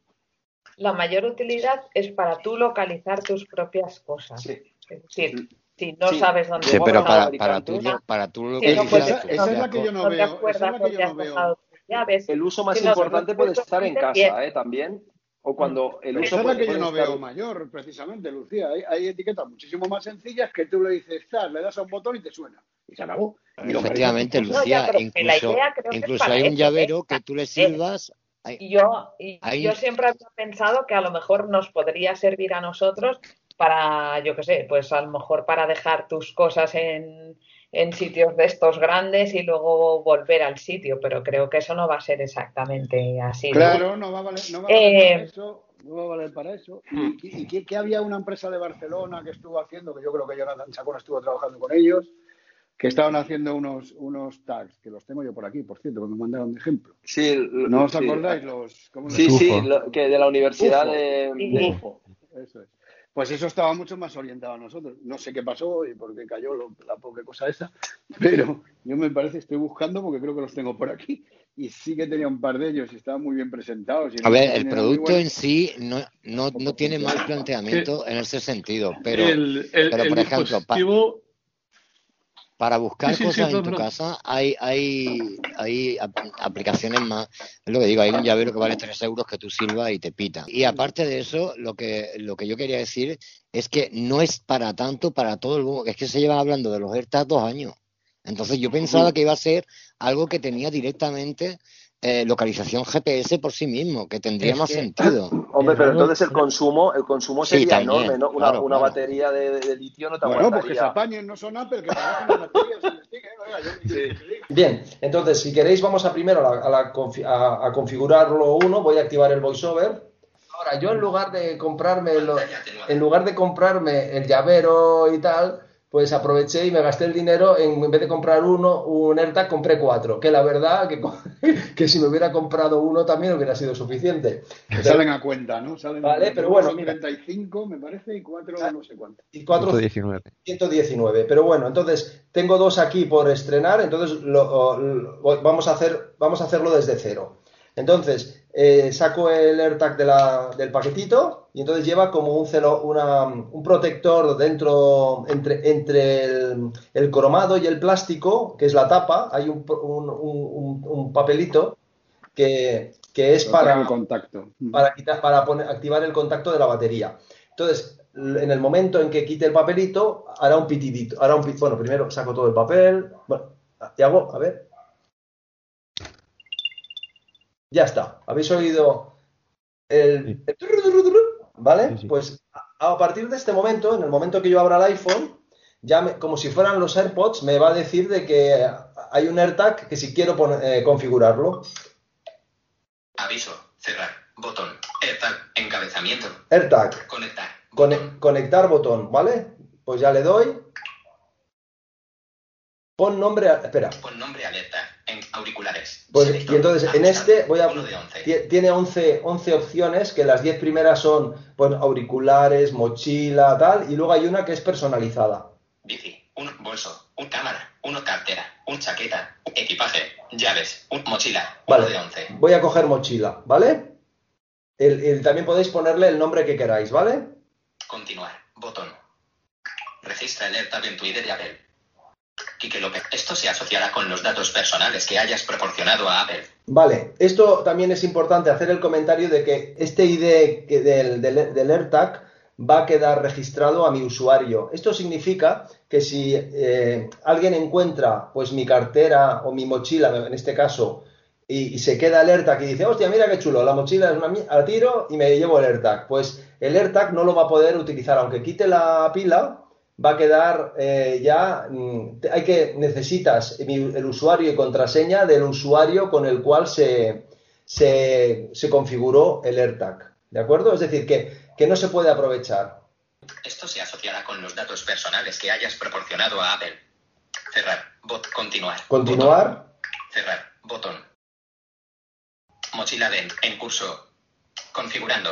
la mayor utilidad es para tú localizar tus propias cosas. Es decir, si no sabes dónde sí, pero para, para, tú, para tú localizar. esa, es la que yo no veo. El uso más importante puede estar en casa, ¿eh? También. O cuando el uso Esa es la que yo no veo mayor, precisamente, Lucía. Hay, etiquetas muchísimo más sencillas que tú le dices, le das a un botón y te suena. Y se acabó. Efectivamente, Lucía, incluso, incluso hay un llavero ¿eh? que tú le sirvas y yo, y yo siempre había pensado que a lo mejor nos podría servir a nosotros para, yo qué sé, pues a lo mejor para dejar tus cosas en, en sitios de estos grandes y luego volver al sitio, pero creo que eso no va a ser exactamente así. Claro, no, va a valer, no va a valer para eh, eso. No va a valer para eso. ¿Y, y, qué, había una empresa de Barcelona que estuvo haciendo, que yo creo que Jonathan Chacón estuvo trabajando con ellos, que estaban haciendo unos, unos tags, que los tengo yo por aquí, por cierto, que me mandaron de ejemplo. Sí, ¿No os acordáis los...? sí, sí, que de la Universidad de, Ufo. Eso es. Pues eso estaba mucho más orientado a nosotros. No sé qué pasó y por qué cayó la poca cosa esa, pero yo me parece, estoy buscando porque creo que los tengo por aquí y sí que tenía un par de ellos y estaban muy bien presentados. a ver, el producto en sí no, no, no tiene mal planteamiento en ese sentido, pero, pero por ejemplo, para buscar cosas en tu casa hay, hay, hay aplicaciones más. Es lo que digo, hay un llavero que vale 3 euros que tú silbas y te pita. Y aparte de eso, lo que, lo que yo quería decir es que no es para tanto para todo el mundo. Es que se llevan hablando de los AirTags dos años. Entonces yo pensaba que iba a ser algo que tenía directamente eh, localización GPS por sí mismo, que tendría más sentido. Hombre, pero entonces el consumo, el consumo sería enorme, ¿no? Una, batería de, litio no te Bueno, pues que se apañen, no son Apple, que baterías. Bien, entonces si queréis vamos a primero a, a, configurarlo uno, voy a activar el voiceover. Ahora, yo en lugar de comprarme en lugar de comprarme el llavero y tal, pues aproveché y me gasté el dinero en, en vez de comprar uno, un AirTag, compré cuatro. Que la verdad que, que si me hubiera comprado uno también hubiera sido suficiente. salen a cuenta, ¿no? Salen vale, pero bueno. 95 me parece y cuatro no sé cuánto. Y cuatro, 119. 119. Pero bueno, entonces tengo dos aquí por estrenar, entonces lo, vamos, a hacer, vamos a hacerlo desde cero. Entonces, eh, saco el AirTag de la, del paquetito y entonces lleva como un, celo, una, un protector dentro, entre, entre el, cromado y el plástico, que es la tapa, hay un, un, un papelito que, que es para, contacto. para, quitar, para poner, activar el contacto de la batería. Entonces, en el momento en que quite el papelito, hará un pitidito. Hará un Bueno, primero saco todo el papel. Bueno, y hago, a ver. Ya está. ¿Habéis oído el... ¿Vale? Pues a partir de este momento, en el momento que yo abra el iPhone, ya como si fueran los AirPods, me va a decir de que hay un AirTag que si quiero eh, configurarlo. Aviso, cerrar, botón, AirTag, encabezamiento. AirTag. Conectar. conectar botón, ¿vale? Pues ya le doy. Pon nombre, espera. Pon nombre alerta en auriculares. Pues, y entonces en este voy a tiene 11, 11 opciones que las 10 primeras son pues, auriculares, mochila, tal, y luego hay una que es personalizada. Bici, un bolso, un cámara, una cartera, un chaqueta, equipaje, llaves, un mochila, vale. de 11. Voy a coger mochila, ¿vale? El, también podéis ponerle el nombre que queráis, ¿vale? Continuar, botón. Registra alerta en Twitter y Apple. Quique López, esto se asociará con los datos personales que hayas proporcionado a Apple. Vale, esto también es importante hacer el comentario de que este ID del, del, AirTag va a quedar registrado a mi usuario. Esto significa que si eh, alguien encuentra pues mi cartera o mi mochila, en este caso, y, se queda el AirTag y dice, hostia, mira qué chulo, la mochila es una a tiro y me llevo el AirTag. Pues el AirTag no lo va a poder utilizar, aunque quite la pila, va a quedar eh, ya, mm, hay que, necesitas el usuario y contraseña del usuario con el cual se, se, configuró el AirTag. ¿De acuerdo? Es decir, que, que no se puede aprovechar. Esto se asociará con los datos personales que hayas proporcionado a Apple. Cerrar. Bot. Continuar. Continuar. Cerrar. Botón. Mochila de en curso. Configurando.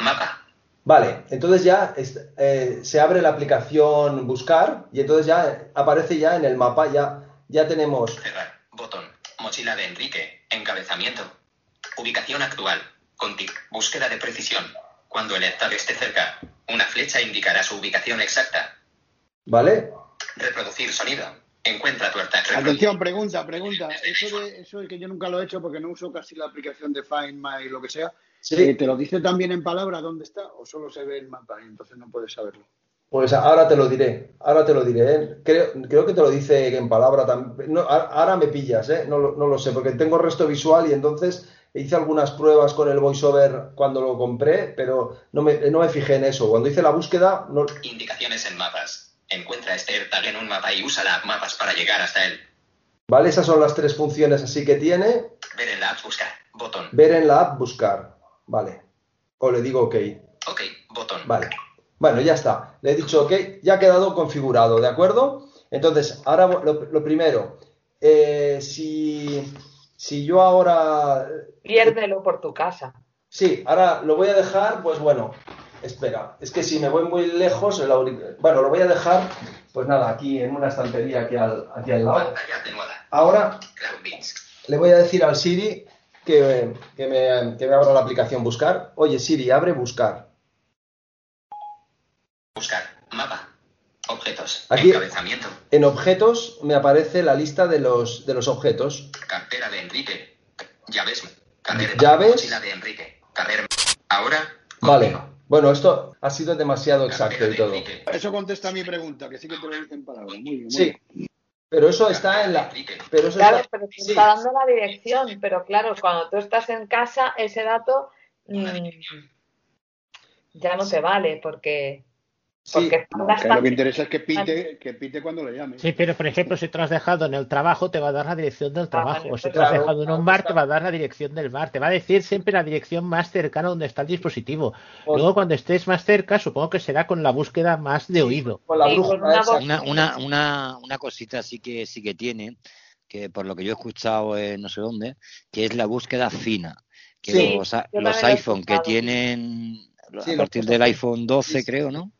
Mapa. Vale, entonces ya eh, se abre la aplicación buscar y entonces ya aparece ya en el mapa, ya, ya tenemos... Cerrar, botón, mochila de Enrique, encabezamiento, ubicación actual, contic, búsqueda de precisión. Cuando el AirTag esté cerca, una flecha indicará su ubicación exacta. ¿Vale? Reproducir sonido. Encuentra tu AirTag. Atención, pregunta, pregunta. Eso de, eso de que yo nunca lo he hecho porque no uso casi la aplicación de Find My lo que sea. Sí. ¿Te lo dice también en palabra dónde está o solo se ve el mapa y entonces no puedes saberlo? Pues ahora te lo diré, ahora te lo diré. ¿eh? Creo, creo, que te lo dice en palabra también. ahora me pillas, ¿eh? no, no, lo sé, porque tengo resto visual y entonces hice algunas pruebas con el voiceover cuando lo compré, pero no me, no me fijé en eso. Cuando hice la búsqueda... No... Indicaciones en mapas. Encuentra este AirTag en un mapa y usa la app mapas para llegar hasta él. Vale, esas son las tres funciones así que tiene. Ver en la app buscar, botón. Ver en la app buscar. Vale. O le digo OK. OK, botón. Vale. Bueno, ya está. Le he dicho OK, ya ha quedado configurado, ¿de acuerdo? Entonces, ahora lo, primero, eh, si, si yo ahora... Piérdelo por tu casa. Sí, ahora lo voy a dejar, pues bueno, espera, es que si me voy muy lejos, el bueno, lo voy a dejar, pues nada, aquí en una estantería aquí al, aquí al lado. Ahora le voy a decir al Siri que, me, que abra la aplicación Buscar. Oye, Siri, abre Buscar. Buscar, mapa, objetos, Aquí, encabezamiento. En objetos me aparece la lista de los, de los objetos. Cartera de Enrique, llaves, carrera, llaves. de Enrique. Ahora, Vale, Bueno, esto ha sido demasiado exacto y todo. Eso contesta mi pregunta, que sí que te lo dicen palabras. Muy bien, muy sí. Pero eso está en la. Pero eso claro, pero te está dando la dirección. Pero claro, cuando tú estás en casa, ese dato mmm, ya no te vale porque porque lo que interesa es que pite, que pite cuando le llame. Sí, pero por ejemplo, si te has dejado en el trabajo, te va a dar la dirección del ah, trabajo. o si te has dejado en un bar, te va a dar la dirección del bar. Te va a decir siempre la dirección más cercana donde está el dispositivo. Luego, cuando estés más cerca, supongo que será con la búsqueda más de oído. una, una, una, una, cosita sí que sí que tiene, que por lo que yo he escuchado no sé dónde, que es la búsqueda fina. Que los, los iPhone que tienen a partir del iPhone 12, creo, ¿no?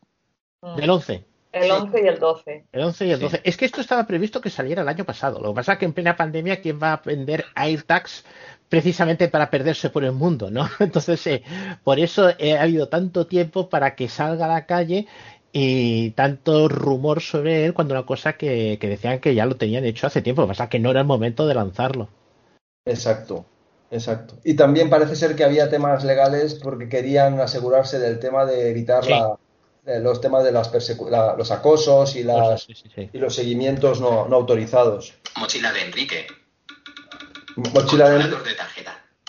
Mm. Del 11. El 11 y el 12. El 11 y el 12. Es que esto estaba previsto que saliera el año pasado. Lo que pasa es que en plena pandemia, ¿quién va a vender AirTags precisamente para perderse por el mundo? ¿no? Entonces, eh, por eso eh, ha habido tanto tiempo para que salga a la calle y tanto rumor sobre él cuando una cosa que, decían que ya lo tenían hecho hace tiempo. Lo que pasa es que no era el momento de lanzarlo. Exacto. Exacto. Y también parece ser que había temas legales porque querían asegurarse del tema de evitar la, eh, los temas de las los acosos y, las, y los seguimientos no, no, autorizados. Mochila de Enrique. Mochila de Enrique.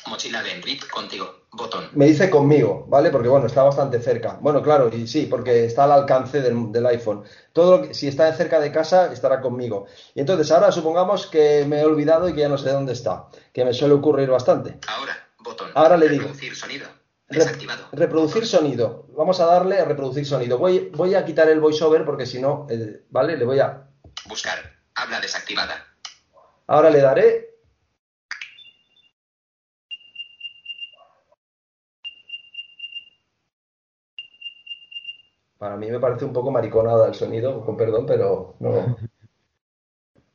Mochila de Enrique contigo. Botón. Me dice conmigo, ¿vale? Porque bueno, está bastante cerca. Bueno, claro, y sí, porque está al alcance del, del iPhone. Todo lo que, si está cerca de casa, estará conmigo. Y entonces ahora supongamos que me he olvidado y que ya no sé dónde está. Que me suele ocurrir bastante. Ahora, botón. Ahora le digo. sonido. Reproducir sonido. Vamos a darle a reproducir sonido. Voy, voy a quitar el voiceover porque si no, eh, ¿vale? Le voy a. Buscar. Habla desactivada. Ahora le daré. Para mí me parece un poco mariconada el sonido, con perdón, pero no.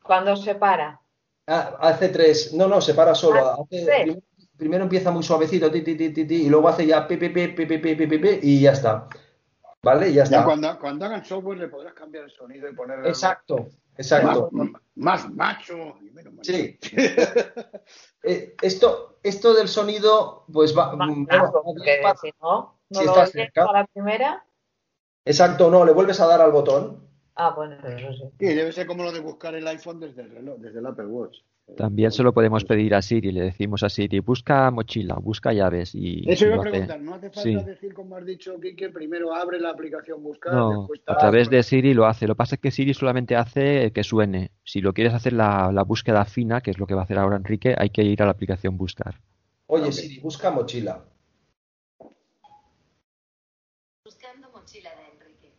¿Cuándo se para? Ah, hace tres. No, no, se para solo. Hace, primero empieza muy suavecito, ti, ti, ti, ti, y luego hace ya pi, pi, pi, pi, pi, pi, pi, y ya está. ¿Vale? Ya está. cuando, cuando hagan software le podrás cambiar el sonido y ponerle. Exacto, exacto. Más, macho y menos macho. Sí. eh, esto, esto del sonido, pues va. Macho, bueno, si no, no si lo estás cerca. a la primera. Exacto, no, le vuelves a dar al botón. Ah, bueno, eso sí. Sí, debe ser como lo de buscar el iPhone desde el reloj, desde el Apple Watch. También se lo podemos pedir a Siri, le decimos a Siri, busca mochila, busca llaves y... Eso iba a preguntar, no hace falta decir, como has dicho, que primero abre la aplicación buscar, no, a través de Siri lo hace, lo que pasa es que Siri solamente hace que suene. Si lo quieres hacer la, búsqueda fina, que es lo que va a hacer ahora Enrique, hay que ir a la aplicación buscar. Oye Siri, busca mochila. Buscando mochila de Enrique.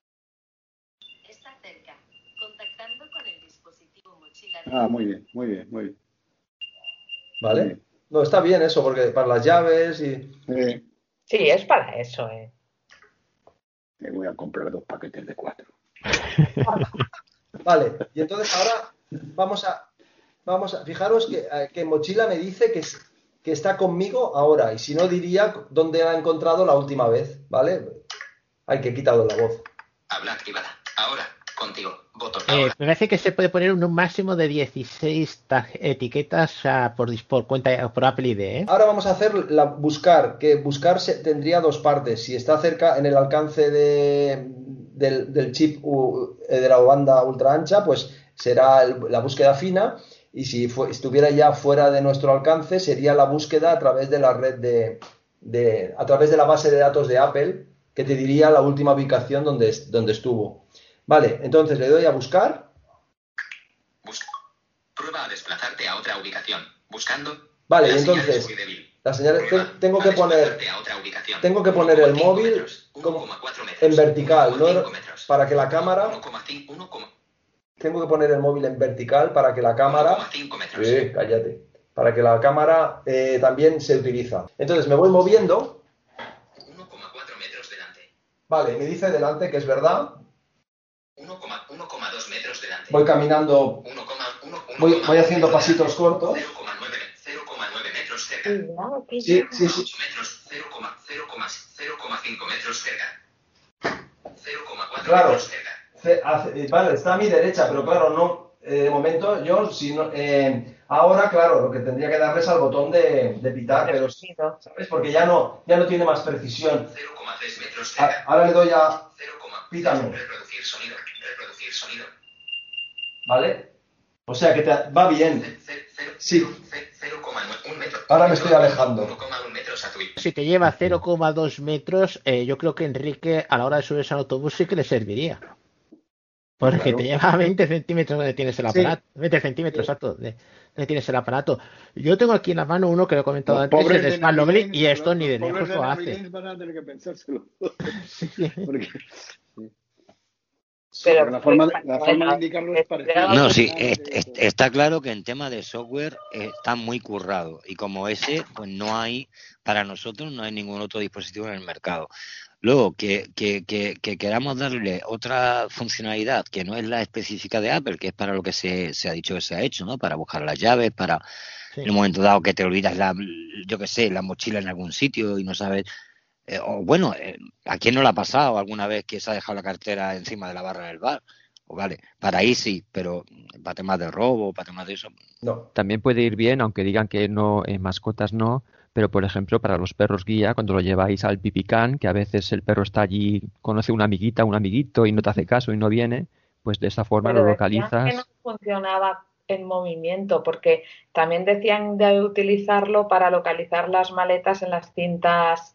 Está cerca, contactando con el dispositivo mochila de Ah, muy bien, muy bien, muy bien. ¿Vale? No, está bien eso, porque para las llaves y. Sí, es para eso, eh. Me voy a comprar dos paquetes de cuatro. vale, y entonces ahora vamos a. Vamos a. Fijaros que, eh, que Mochila me dice que, que está conmigo ahora, y si no diría dónde la ha encontrado la última vez, ¿vale? Hay que quitado la voz. Habla activada. Ahora, contigo. Eh, me parece que se puede poner un máximo de 16 etiquetas por, por, cuenta por Apple ID. ¿eh? Ahora vamos a hacer la buscar, que buscar tendría dos partes. Si está cerca en el alcance de, del, chip eh, de la banda ultra ancha, pues será la búsqueda fina. Y si estuviera ya fuera de nuestro alcance, sería la búsqueda a través de la red de, de a través de la base de datos de Apple, que te diría la última ubicación donde, donde estuvo. Vale, entonces le doy a buscar. Busca. Prueba a desplazarte a otra ubicación. Buscando. Vale, entonces. La señal tengo que poner. Tengo que poner el móvil en vertical, ¿no? Para que la cámara. Tengo que poner el móvil en vertical para que la cámara. Eh, cállate. Para que la cámara eh, también se utiliza. Entonces me voy moviendo. 1,4 metros delante. Vale, me dice delante que es verdad. 1,2 metros delante. Voy caminando. 1, 1, voy, voy, haciendo pasitos cortos. 0,9 metros cerca. Sí, sí, sí. metros, 0,5 metros cerca. 0,4 claro. metros cerca. Vale, está a mi derecha, pero claro, no. eh, de momento, yo, si no, eh, ahora, claro, lo que tendría que darle es al botón de, de pitar, pero ¿sabes? Porque ya no, ya no tiene más precisión. 0,3 metros Ahora le doy a pítame. Reproducir sonido, reproducir sonido. ¿Vale? O sea que te, va bien. Sí. Ahora me estoy alejando. Si te lleva 0,2 metros, eh, yo creo que Enrique a la hora de subirse al autobús sí que le serviría. Porque te lleva 20 centímetros donde tienes el aparato. 20 centímetros, exacto, donde, tienes el aparato. Yo tengo aquí en la mano uno que lo he comentado antes, el de y esto ni de lejos lo hace. Van a tener que pensárselo. sí. Porque, pero la forma, la forma de indicarlo es parecida. No, sí, está claro que en tema de software está muy currado y como ese, pues no hay, para nosotros no hay ningún otro dispositivo en el mercado. Luego, que, que, que, queramos darle otra funcionalidad que no es la específica de Apple, que es para lo que se, se ha dicho que se ha hecho, ¿no? Para buscar las llaves, para en un momento dado que te olvidas la, yo qué sé, la mochila en algún sitio y no sabes eh, o bueno, eh, ¿a quién no le ha pasado alguna vez que se ha dejado la cartera encima de la barra del bar? O vale, para ahí sí, pero para temas de robo, para temas de eso. No. También puede ir bien, aunque digan que no, en mascotas no, pero por ejemplo para los perros guía, cuando lo lleváis al pipicán, que a veces el perro está allí, conoce una amiguita, un amiguito y no te hace caso y no viene, pues de esa forma lo localizas. Que no funcionaba en movimiento, porque también decían de utilizarlo para localizar las maletas en las cintas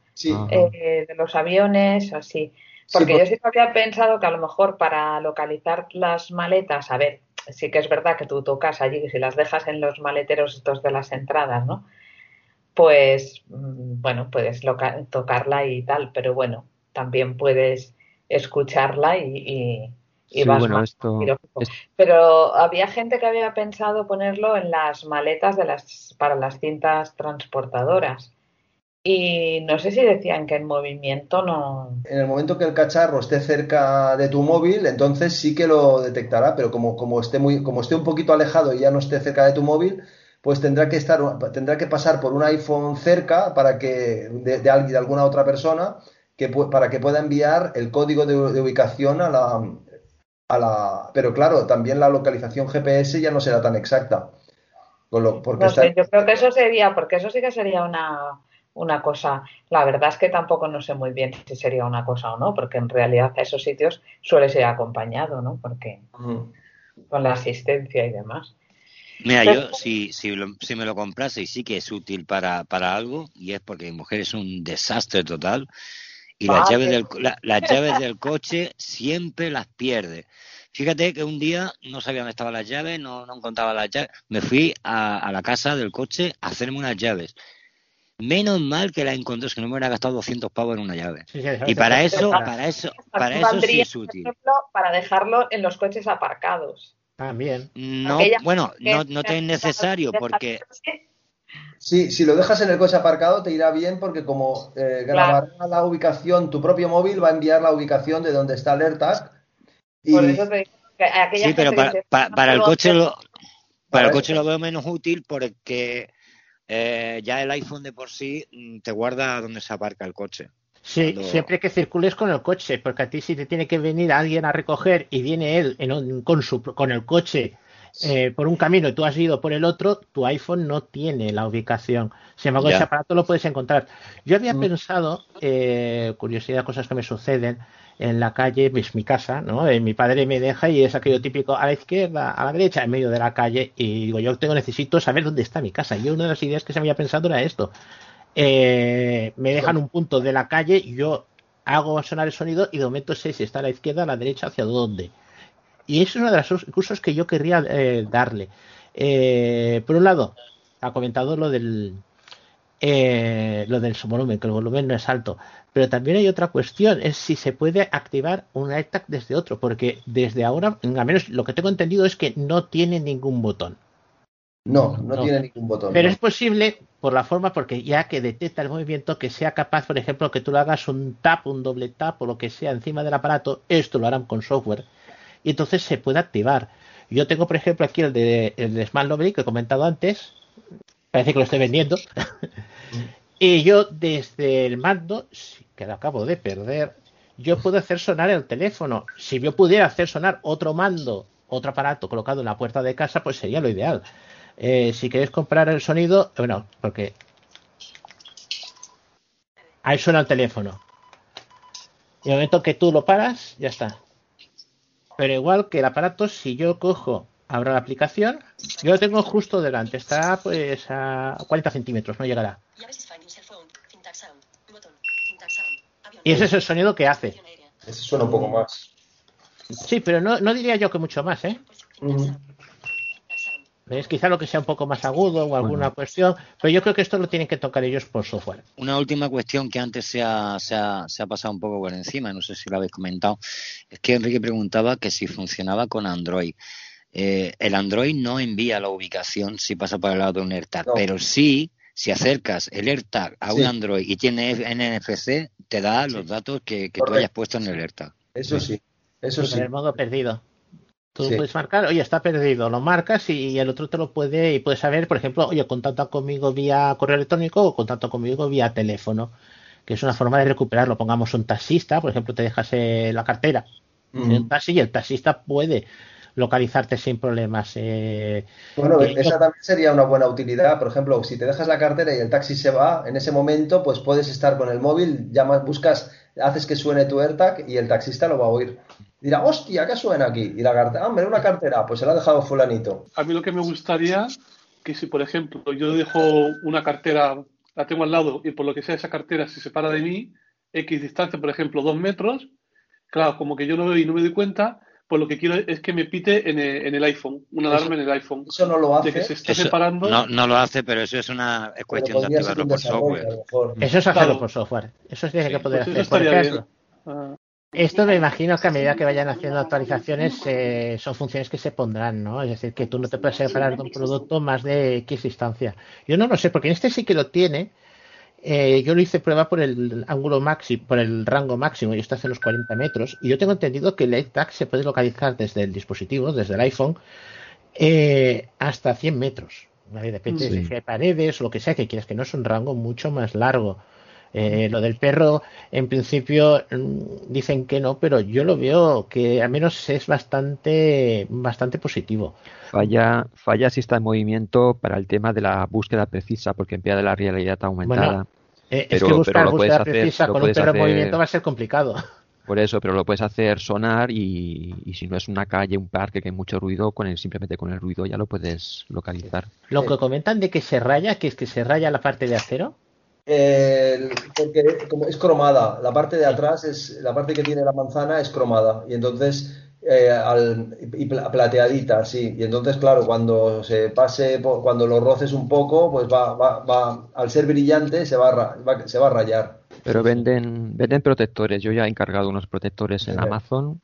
eh, de los aviones, así. Porque yo sí que había pensado que a lo mejor para localizar las maletas, a ver, sí que es verdad que tú tocas allí, que si las dejas en los maleteros estos de las entradas, ¿no? Pues, mm, bueno, puedes tocarla y tal, pero bueno, también puedes escucharla y, y, vas más Pero había gente que había pensado ponerlo en las maletas de las, para las cintas transportadoras. Y no sé si decían que en movimiento no. En el momento que el cacharro esté cerca de tu móvil, entonces sí que lo detectará, pero como, como, esté, muy, como esté un poquito alejado y ya no esté cerca de tu móvil, pues tendrá que estar, tendrá que pasar por un iPhone cerca para que de, de, de alguna otra persona que, para que pueda enviar el código de, ubicación a la, a la. Pero claro, también la localización GPS ya no será tan exacta. porque yo creo que eso sería, porque eso sí que sería una una cosa. La verdad es que tampoco no sé muy bien si sería una cosa o no, porque en realidad a esos sitios suele ser acompañado, ¿no? Porque con la asistencia y demás. Mira, yo si, si, si, me lo comprase y sí que es útil para, para algo, y es porque mi mujer es un desastre total, y las, llaves del, las llaves del coche siempre las pierde. Fíjate que un día no sabía dónde estaban las llaves, no, no encontraba las llaves. Me fui a, a la casa del coche a hacerme unas llaves Menos mal que la encontré, es que no me hubiera gastado 200 pavos en una llave. y para eso, para eso, para eso sí es útil. para dejarlo en los coches aparcados. También. No, bueno, no, no te es necesario porque... Sí, si lo dejas en el coche aparcado te irá bien porque como eh, grabará la ubicación, tu propio móvil va a enviar la ubicación de donde está el AirTag. Y... Por eso te sí, pero para, el coche lo, para el coche lo veo menos útil porque eh, ya el iPhone de por sí mm, te guarda donde se aparca el coche. Sí, siempre que circules con el coche, porque a ti si te tiene que venir alguien a recoger y viene él con, su, con el coche eh, por un camino y tú has ido por el otro, tu iPhone no tiene la ubicación. Sin embargo, ese aparato lo puedes encontrar. Yo había mm. pensado, eh, curiosidad, cosas que me suceden, en la calle, es mi casa, ¿no? Eh, mi padre me deja y es aquello típico a la izquierda, a la derecha, en medio de la calle y digo, yo tengo necesito saber dónde está mi casa. Y una de las ideas que se había pensado era esto. Eh, me dejan un punto de la calle, yo hago sonar el sonido y de momento sé si está a la izquierda, a la derecha, hacia dónde. Y eso es uno de los cursos que yo querría eh, darle. por un lado, ha comentado lo del lo del volumen, que el volumen no es alto. Pero también hay otra cuestión, es si se puede activar un AirTag desde otro, porque desde ahora, al menos lo que tengo entendido es que no tiene ningún botón. No, no, tiene ningún botón. Pero es posible por la forma, porque ya que detecta el movimiento, que sea capaz, por ejemplo, que tú le hagas un tap, un doble tap o lo que sea encima del aparato, esto lo harán con software, y entonces se puede activar. Yo tengo, por ejemplo, aquí el de, el de Smart que he comentado antes, parece que lo estoy vendiendo, y yo desde el mando, que lo acabo de perder, yo puedo hacer sonar el teléfono. Si yo pudiera hacer sonar otro mando otro aparato colocado en la puerta de casa, pues sería lo ideal. Eh, si queréis comprar el sonido, bueno, porque ahí suena el teléfono. Y el momento que tú lo paras, ya está. Pero igual que el aparato, si yo cojo, abro la aplicación, yo lo tengo justo delante, está pues a 40 centímetros, no llegará. Y ese es el sonido que hace. Ese suena un poco más. Sí, pero no, no diría yo que mucho más, ¿eh? Es quizá lo que sea un poco más agudo o alguna cuestión, pero yo creo que esto lo tienen que tocar ellos por software. Una última cuestión que antes se ha, se ha, se ha pasado un poco por encima, no sé si lo habéis comentado, es que Enrique preguntaba que si funcionaba con Android. Eh, el Android no envía la ubicación si pasa por el lado de un AirTag, pero sí, si acercas el AirTag a un Android y tiene NFC, te da los datos que, que tú hayas puesto en el AirTag. Eso sí, eso sí. En el modo perdido. Tú puedes marcar, oye, está perdido, lo marcas y el otro te lo puede, y puedes saber, por ejemplo, oye, contacta conmigo vía correo electrónico o contacta conmigo vía teléfono, que es una forma de recuperarlo. Pongamos un taxista, por ejemplo, te dejas eh, la cartera en un taxi y el taxista puede localizarte sin problemas. Eh, bueno, esa también sería una buena utilidad. Por ejemplo, si te dejas la cartera y el taxi se va, en ese momento, pues puedes estar con el móvil, llamas, buscas, haces que suene tu AirTag y el taxista lo va a oír dirá, hostia, ¿qué suena aquí? Y la cartera, hombre, una cartera, pues se la ha dejado fulanito. A mí lo que me gustaría, que si por ejemplo yo dejo una cartera, la tengo al lado y por lo que sea esa cartera se separa de mí, X distancia, por ejemplo, dos metros, claro, como que yo no veo y no me doy cuenta, pues lo que quiero es que me pite en el, iPhone, una alarma en el iPhone. Eso no lo hace. De que se esté separando. No, no, lo hace, pero eso es una cuestión de activarlo por software. Eso es hacerlo por software. Eso tiene que poder pues hacer. Por esto me imagino que a medida que vayan haciendo actualizaciones eh, son funciones que se pondrán, ¿no? Es decir, que tú no te puedes separar de un producto más de X distancia. Yo no lo sé, porque en este sí que lo tiene. Eh, yo lo hice prueba por el ángulo máximo, por el rango máximo, y esto hace los 40 metros. Y yo tengo entendido que el AirTag se puede localizar desde el dispositivo, desde el iPhone, eh, hasta 100 metros. Depende de si hay paredes o lo que sea que quieras, que no es un rango mucho más largo. Eh, lo del perro, en principio, mm, dicen que no, pero yo lo veo que al menos es bastante, bastante positivo. Falla, falla si está en movimiento para el tema de la búsqueda precisa, porque emplea de la realidad aumentada. Eh, es que buscar búsqueda precisa con un perro en movimiento va a ser complicado. Por eso, pero lo puedes hacer sonar y, si no es una calle, un parque que hay mucho ruido, con el, simplemente con el ruido ya lo puedes localizar. Lo que comentan de que se raya, que es que se raya la parte de acero. Eh, porque como es cromada, la parte de atrás es la parte que tiene la manzana es cromada y entonces eh, al, y plateadita, sí. Y entonces, claro, cuando se pase, cuando lo roces un poco, pues va, va, va al ser brillante se va, va, se va a rayar. Pero venden, venden protectores. Yo ya he encargado unos protectores en Amazon.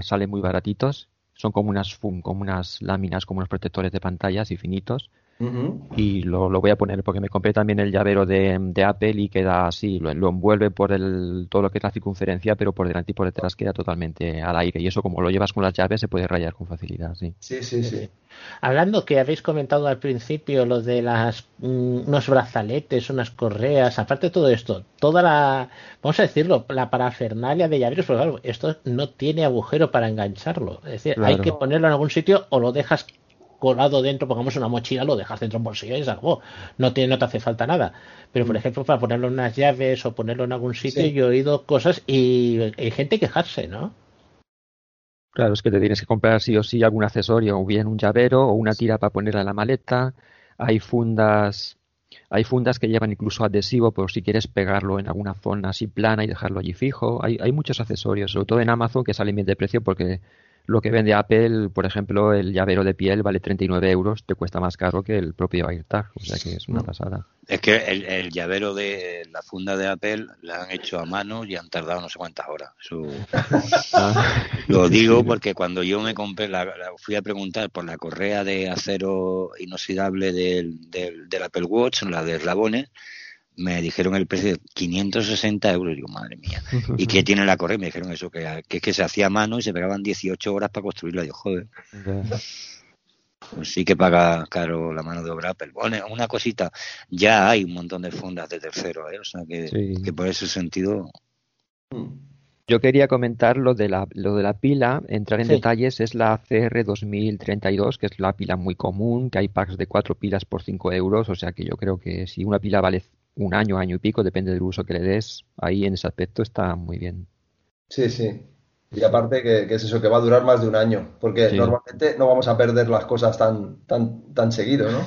salen muy baratitos. Son como unas, como unas láminas, como unos protectores de pantallas infinitos y lo, lo, voy a poner porque me compré también el llavero de, de Apple y queda así, lo, lo, envuelve por el, todo lo que es la circunferencia, pero por delante y por detrás queda totalmente al aire. Y eso, como lo llevas con las llaves, se puede rayar con facilidad. Sí, sí, sí. sí. Hablando que habéis comentado al principio lo de las mm, unos brazaletes, unas correas, aparte de todo esto, toda la, vamos a decirlo, la parafernalia de llaveros, porque claro, esto no tiene agujero para engancharlo. Es decir, hay que ponerlo en algún sitio o lo dejas colado dentro, pongamos una mochila, lo dejas dentro de un bolsillo y algo. No, te, no te hace falta nada. Pero, por mm. ejemplo, para ponerlo en unas llaves o ponerlo en algún sitio, yo he oído cosas y hay gente quejarse, ¿no? Claro, es que te tienes que comprar sí o sí algún accesorio, o bien un llavero o una tira para ponerla en la maleta. Hay fundas, hay fundas que llevan incluso adhesivo por si quieres pegarlo en alguna zona así plana y dejarlo allí fijo. Hay, hay muchos accesorios, sobre todo en Amazon que salen bien de precio porque lo que vende Apple, por ejemplo, el llavero de piel vale 39 euros, te cuesta más caro que el propio AirTag, o sea que es una pasada. Es que el, llavero de la funda de Apple la han hecho a mano y han tardado no sé cuántas horas. Ah. Lo digo porque cuando yo me compré, la, fui a preguntar por la correa de acero inoxidable del, del, del Apple Watch, la de eslabones, me dijeron el precio de 560 euros. Digo, madre mía. ¿Y qué tiene la correa? Me dijeron eso, que, que es que se hacía a mano y se pegaban 18 horas para construirla. Digo, joder. Pues sí que paga caro la mano de obra pero Bueno, una cosita, ya hay un montón de fundas de tercero, ¿eh? O sea que, que por ese sentido. Yo Yo quería comentar lo de la, lo de la pila, entrar en detalles, es la CR 2032, que es la pila muy común, que hay packs de cuatro pilas por 5 euros, o sea que yo creo que si una pila vale un año, año y pico, depende del uso que le des, ahí en ese aspecto está muy bien. Sí, sí. Y aparte que, es eso, que va a durar más de un año, porque normalmente no vamos a perder las cosas tan, tan, tan seguido, ¿no?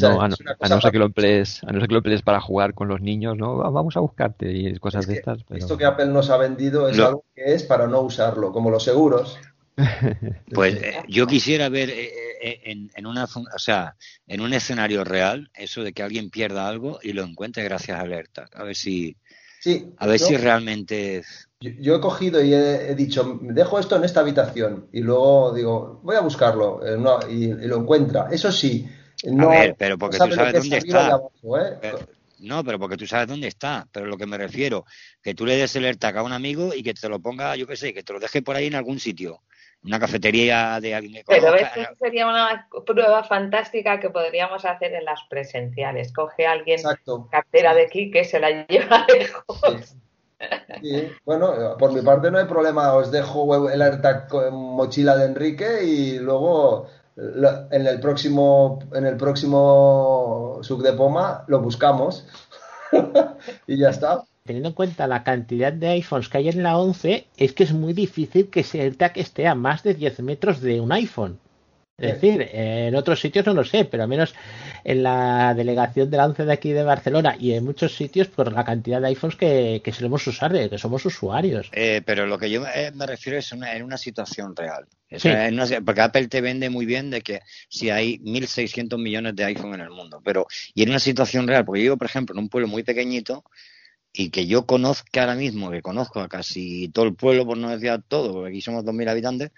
no, a, no, ser que lo emplees, a no ser que lo emplees para jugar con los niños, ¿no? Vamos a buscarte y cosas de estas. Esto que Apple nos ha vendido es algo que es para no usarlo, como los seguros. Pues eh, yo quisiera ver eh, eh, en, en, una, o sea, en un escenario real eso de que alguien pierda algo y lo encuentre gracias a alerta. A ver si, sí, a ver si realmente yo, he cogido y he, dicho, dejo esto en esta habitación y luego digo, voy a buscarlo eh, y, lo encuentra. Eso sí, no. A ver, pero porque tú sabes dónde está. ¿eh? no, pero porque tú sabes dónde está. Pero lo que me refiero, que tú le des el AirTag a un amigo y que te lo ponga, yo qué sé, que te lo deje por ahí en algún sitio. Una cafetería de alguien que Pero esto sería una prueba fantástica que podríamos hacer en las presenciales. Coge a alguien cartera de aquí que se la lleva lejos. Bueno, por mi parte no hay problema, os dejo el AirTag con mochila de Enrique y luego en el próximo en el próximo sub de Poma lo buscamos. Y ya está. Teniendo en cuenta la cantidad de iPhones que hay en la 11, es que es muy difícil que ese AirTag esté a más de 10 metros de un iPhone. Es decir, en otros sitios no lo sé, pero al menos en la delegación de la ONCE de aquí de Barcelona y en muchos sitios por la cantidad de iPhones que, que solemos usar, que somos usuarios. Eh, pero lo que yo eh, me refiero es en una situación real. porque Apple te vende muy bien de que si hay 1.600 millones de iPhone en el mundo, pero y en una situación real, porque yo vivo, por ejemplo, en un pueblo muy pequeñito y que yo conozca ahora mismo, que conozco a casi todo el pueblo, por no decir todo, porque aquí somos 2.000 habitantes,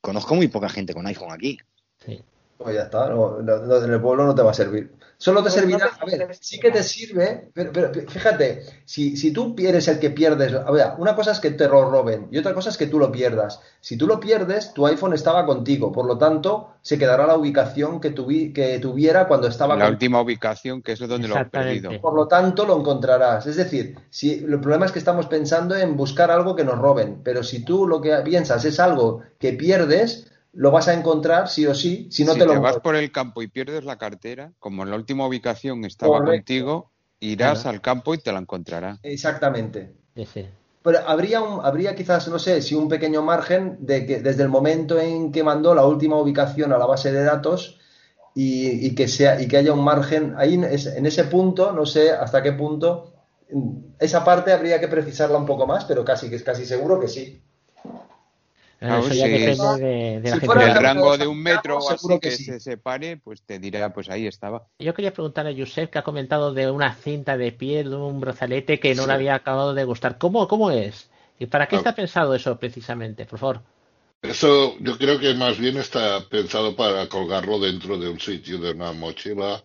conozco muy poca gente con iPhone aquí. Sí. Pues ya está, en el pueblo no te va a servir. Solo te servirá, a ver, sí que te sirve, pero, fíjate, si, si, tú eres el que pierdes, a ver, una cosa es que te lo roben y otra cosa es que tú lo pierdas. Si tú lo pierdes, tu iPhone estaba contigo, por lo tanto, se quedará la ubicación que, que tuviera cuando estaba La última ubicación, que es donde lo has perdido. Por lo tanto, lo encontrarás. Es decir, si el problema es que estamos pensando en buscar algo que nos roben, pero si tú lo que piensas es algo que pierdes, lo vas a encontrar sí o sí, si no te lo te vas por el campo y pierdes la cartera, como en la última ubicación estaba contigo, irás al campo y te la encontrarás. Exactamente. Pero habría, un, habría quizás, no sé, si un pequeño margen de que desde el momento en que mandó la última ubicación a la base de datos y, que, sea, y que haya un margen, ahí en ese punto, no sé hasta qué punto, esa parte habría que precisarla un poco más, pero casi que es casi seguro que sí. Ah, si el rango de un metro o así que, se separe, pues te dirá, pues ahí estaba. Yo quería preguntar a Josep que ha comentado de una cinta de piel, de un brazalete que no le había acabado de gustar. ¿Cómo, cómo es? ¿Y para qué está pensado eso precisamente? Por favor. Eso yo creo que más bien está pensado para colgarlo dentro de un sitio, de una mochila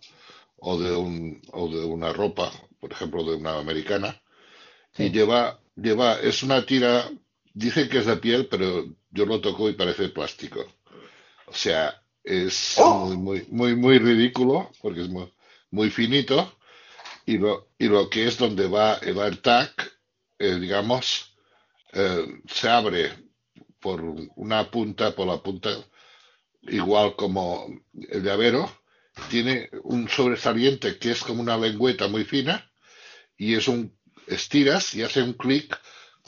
o de, un, o de una ropa, por ejemplo, de una americana. Y lleva, lleva, es una tira Dicen que es de piel, pero yo lo toco y parece plástico. O sea, es ¡Oh! muy, muy, muy, muy ridículo porque es muy, muy finito. Y lo, y lo que es donde va el AirTag, eh, digamos, eh, se abre por una punta, por la punta, igual como el llavero, tiene un sobresaliente que es como una lengüeta muy fina y es un estiras y hace un clic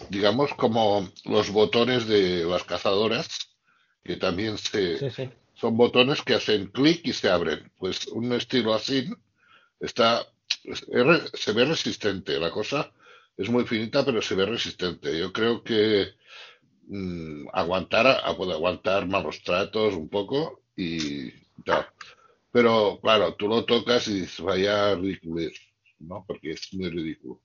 digamos, como los botones de las cazadoras, que también se, son botones que hacen clic y se abren. Pues un estilo así está, se ve resistente. La cosa es muy finita, pero se ve resistente. Yo creo que mm, aguantar, puede aguantar malos tratos un poco y ya. Pero claro, tú lo tocas y dices, vaya ridículo, ¿no? Porque es muy ridículo.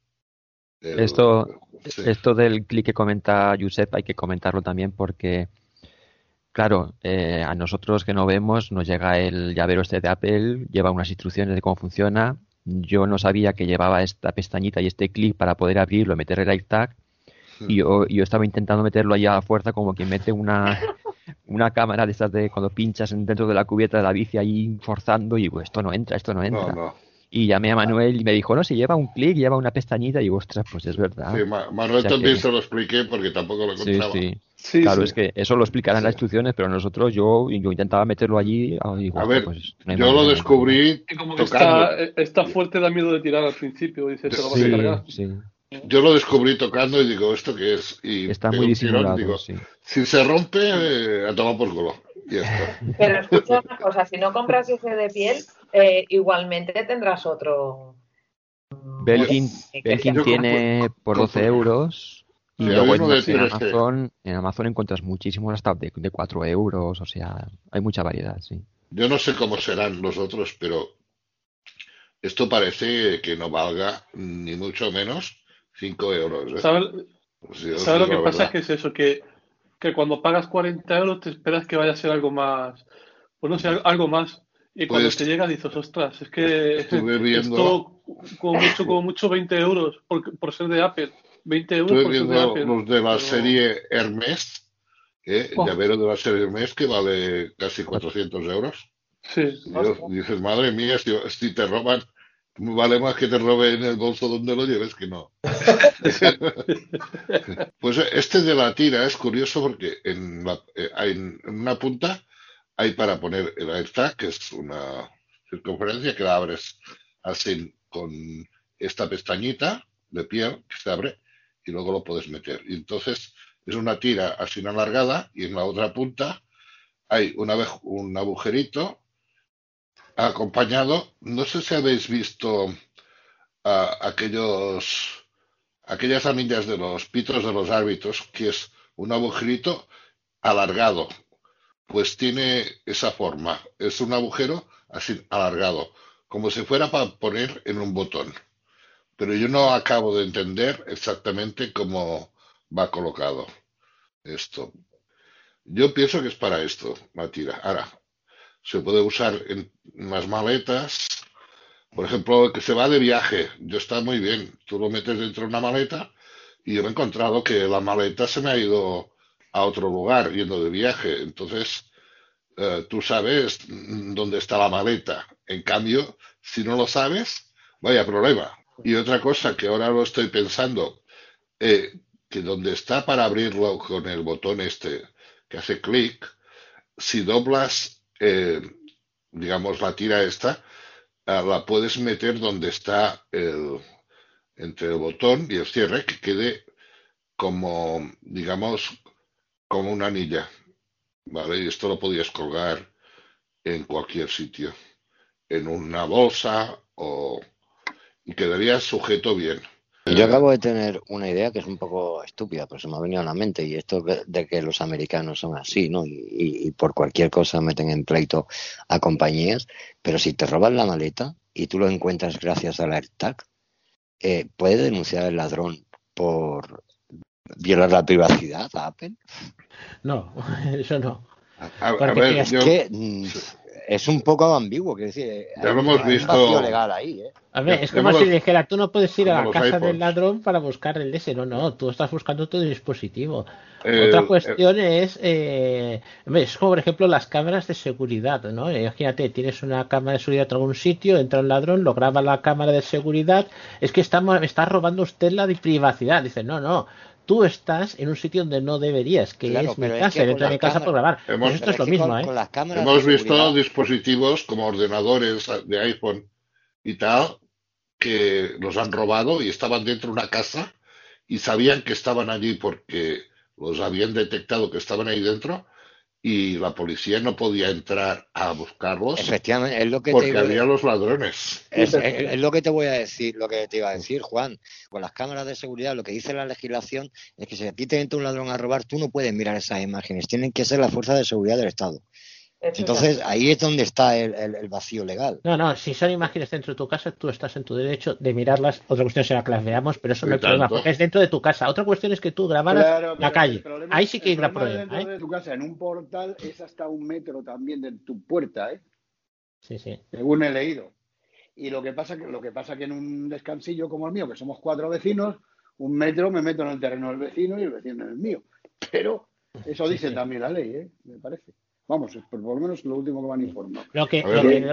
Esto, esto del clic que comenta Josep hay que comentarlo también porque, claro, eh, a nosotros que no vemos nos llega el llavero este de Apple, lleva unas instrucciones de cómo funciona. Yo no sabía que llevaba esta pestañita y este clic para poder abrirlo, meter el AirTag. Y yo, yo estaba intentando meterlo allá a fuerza como quien mete una, una cámara de estas de cuando pinchas dentro de la cubierta de la bici ahí forzando y esto no entra, esto no entra. Y llamé a Manuel y me dijo, no, si lleva un clic, lleva una pestañita y ostras, pues es verdad. Sí, Manuel también se lo expliqué porque tampoco lo encontraba. Sí, sí. claro, es que eso lo explicarán las instrucciones, pero nosotros, yo, yo intentaba meterlo allí. a ver, pues, yo lo descubrí. como que está, está, fuerte, da miedo de tirar al principio, dice, te lo vas a cargar. Sí. Yo lo descubrí tocando y digo, ¿esto qué es? Y está muy disimulado, digo, Si se rompe, eh, a tomar por culo. Pero escucha una cosa, si no compras ese de piel, eh, igualmente tendrás otro. Belkin, tiene por 12 euros y luego en, Amazon, en Amazon encuentras muchísimos hasta de, de 4 euros, o sea, hay mucha variedad, sí. Yo no sé cómo serán los otros, pero esto parece que no valga ni mucho menos 5 euros. ¿eh? ¿Sabes lo que pasa? Que es eso, que, que cuando pagas 40 euros te esperas que vaya a ser algo más, pues no sé, algo más. Y cuando pues te llega dices, ostras, es que esto como mucho, como mucho 20 euros por, por ser de Apple. 20 euros por ser de Apple. los de la serie Hermes, ¿eh? Oh. llavero de la serie Hermes que vale casi 400 euros. Sí. dices, madre mía, si, si te roban Vale más que te robe en el bolso donde lo lleves que no. pues este de la tira es curioso porque en, eh, en, una punta hay para poner el AirTag, que es una circunferencia que la abres así con esta pestañita de piel que se abre y luego lo puedes meter. Y entonces es una tira así alargada y en la otra punta hay una, un agujerito acompañado, no sé si habéis visto aquellos, aquellas anillas de los pitos de los árbitros, que es un agujerito alargado, pues tiene esa forma, es un agujero así alargado, como si fuera para poner en un botón. Pero yo no acabo de entender exactamente cómo va colocado esto. Yo pienso que es para esto, Matira. Ahora, se puede usar en las maletas. Por ejemplo, que se va de viaje, yo está muy bien. Tú lo metes dentro de una maleta y yo he encontrado que la maleta se me ha ido a otro lugar yendo de viaje. Entonces, eh, tú sabes dónde está la maleta. En cambio, si no lo sabes, vaya problema. Y otra cosa que ahora lo estoy pensando, eh, que donde está para abrirlo con el botón este que hace clic, si doblas eh, digamos, la tira esta, la puedes meter donde está el, entre el botón y el cierre, que quede como, digamos, como una anilla. ¿Vale? Y esto lo podías colgar en cualquier sitio, en una bolsa o... y quedaría sujeto bien. Yo acabo de tener una idea que es un poco estúpida, pero se me ha venido a la mente, y esto de que los americanos son así, ¿no? Y, por cualquier cosa meten en pleito a compañías, pero si te roban la maleta y tú lo encuentras gracias al AirTag, eh, ¿puede denunciar el ladrón por violar la privacidad a Apple? No, eso no. A, ver, es que mm, es un poco ambiguo, quiero decir, ya lo hemos visto. legal ahí, ¿eh? A ver, es como si dijera, tú no puedes ir a la casa del ladrón para buscar el DS. No, no, tú estás buscando tu dispositivo. Otra cuestión es, eh, es como por ejemplo las cámaras de seguridad, ¿no? Imagínate, tienes una cámara de seguridad en algún sitio, entra un ladrón, lo graba la cámara de seguridad, es que está, está robando usted la privacidad. Dice, no, no, tú estás en un sitio donde no deberías, que es mi casa, dentro de mi casa por grabar. Hemos, esto es lo mismo, ¿eh? Hemos visto dispositivos como ordenadores de iPhone y tal que los han robado y estaban dentro de una casa y sabían que estaban allí porque los habían detectado que estaban ahí dentro y la policía no podía entrar a buscarlos Efectivamente, es lo que porque había los ladrones. Es, lo que te voy a decir, lo que te iba a decir, Juan. Con las cámaras de seguridad, lo que dice la legislación es que si a ti te entra un ladrón a robar, tú no puedes mirar esas imágenes. Tienen que ser la fuerza de seguridad del Estado. Entonces ahí es donde está el, vacío legal. No, no, si son imágenes dentro de tu casa, tú estás en tu derecho de mirarlas. Otra cuestión será que las veamos, pero eso no es problema, porque es dentro de tu casa. Otra cuestión es que tú grabaras la calle. Ahí sí que hay problema. Dentro ¿eh? de tu casa, en un portal, es hasta un metro también de tu puerta, ¿eh? Sí, sí. Según he leído. Y lo que pasa que lo que pasa que en un descansillo como el mío, que somos cuatro vecinos, un metro me meto en el terreno del vecino y el vecino en el mío. Pero eso dice también la ley, ¿eh? Me parece. Vamos, por lo menos lo último que van informar. Lo que,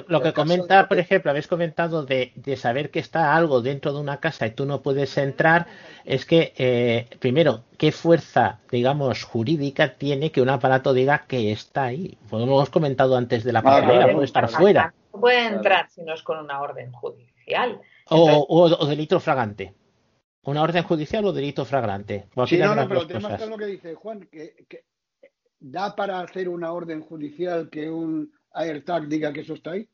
lo que, comenta, por ejemplo, habéis comentado de, saber que está algo dentro de una casa y tú no puedes entrar, es que, eh, primero, ¿qué fuerza, digamos, jurídica tiene que un aparato diga que está ahí? Pues lo hemos comentado antes de la pandemia, puede estar fuera. No puede entrar si no es con una orden judicial. O, o, delito fragante. ¿Una orden judicial o delito fragrante? Sí, no, no, pero el tema es lo que dice Juan, que ¿Da para hacer una orden judicial que un AirTag diga que eso está ahí?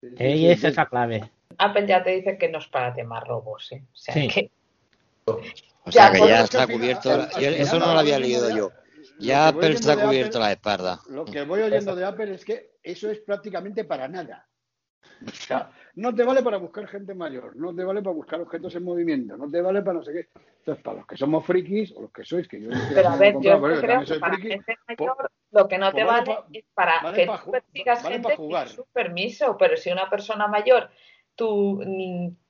esa es la clave. Apple ya te dice que no es para temas robos, ¿eh? O sea que. O sea que ya está cubierto. eso no lo había leído yo. Ya Apple está cubierto la espalda. Lo que voy oyendo de Apple es que eso es prácticamente para nada. O sea, no te vale para buscar gente mayor, no te vale para buscar objetos en movimiento, no te vale para no sé qué. Entonces, para los que somos frikis o los que sois, que yo Pero a ver, yo creo que para gente mayor lo que no te vale, es para que tú persigas gente sin su permiso, pero si una persona mayor tú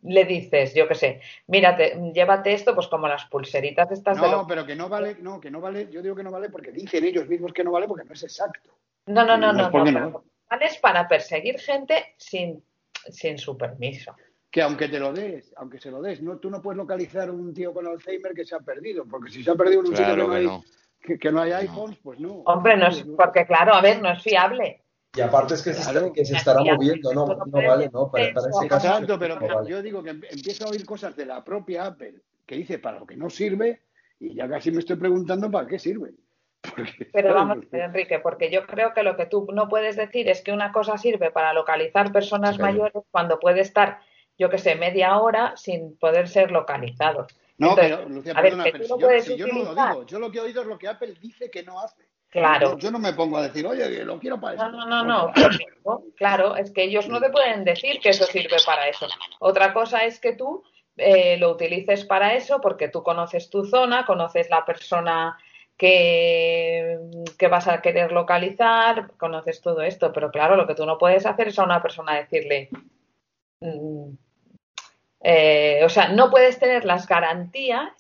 le dices, yo qué sé, mírate, llévate esto, pues como las pulseritas estas no, No, pero que no vale, no, que no vale, yo digo que no vale porque dicen ellos mismos que no vale porque no es exacto. No, no, no, no, no, es para perseguir gente sin, sin su permiso. Que aunque te lo des, aunque se lo des, no, tú no puedes localizar un tío con Alzheimer que se ha perdido, porque si se ha perdido un tío que no, hay, que, no hay iPhones, pues no. Hombre, no es, porque claro, a ver, no es fiable. Y aparte es que, se, que se estará moviendo, no, no vale, ¿no? Para, ese caso. Exacto, pero yo digo que empiezo a oír cosas de la propia Apple que dice para lo que no sirve y ya casi me estoy preguntando para qué sirve. Pero vamos, Enrique, porque yo creo que lo que tú no puedes decir es que una cosa sirve para localizar personas mayores cuando puede estar, yo que sé, media hora sin poder ser localizado. No, pero Lucía, perdona, pero si, yo, no lo digo, yo lo que he oído es lo que Apple dice que no hace. Claro. Yo no me pongo a decir, oye, lo quiero para eso. No, no, no, no. Claro, es que ellos no te pueden decir que eso sirve para eso. Otra cosa es que tú eh, lo utilices para eso porque tú conoces tu zona, conoces la persona que, vas a querer localizar, conoces todo esto, pero claro, lo que tú no puedes hacer es a una persona decirle, mm, eh, o sea, no puedes tener las garantías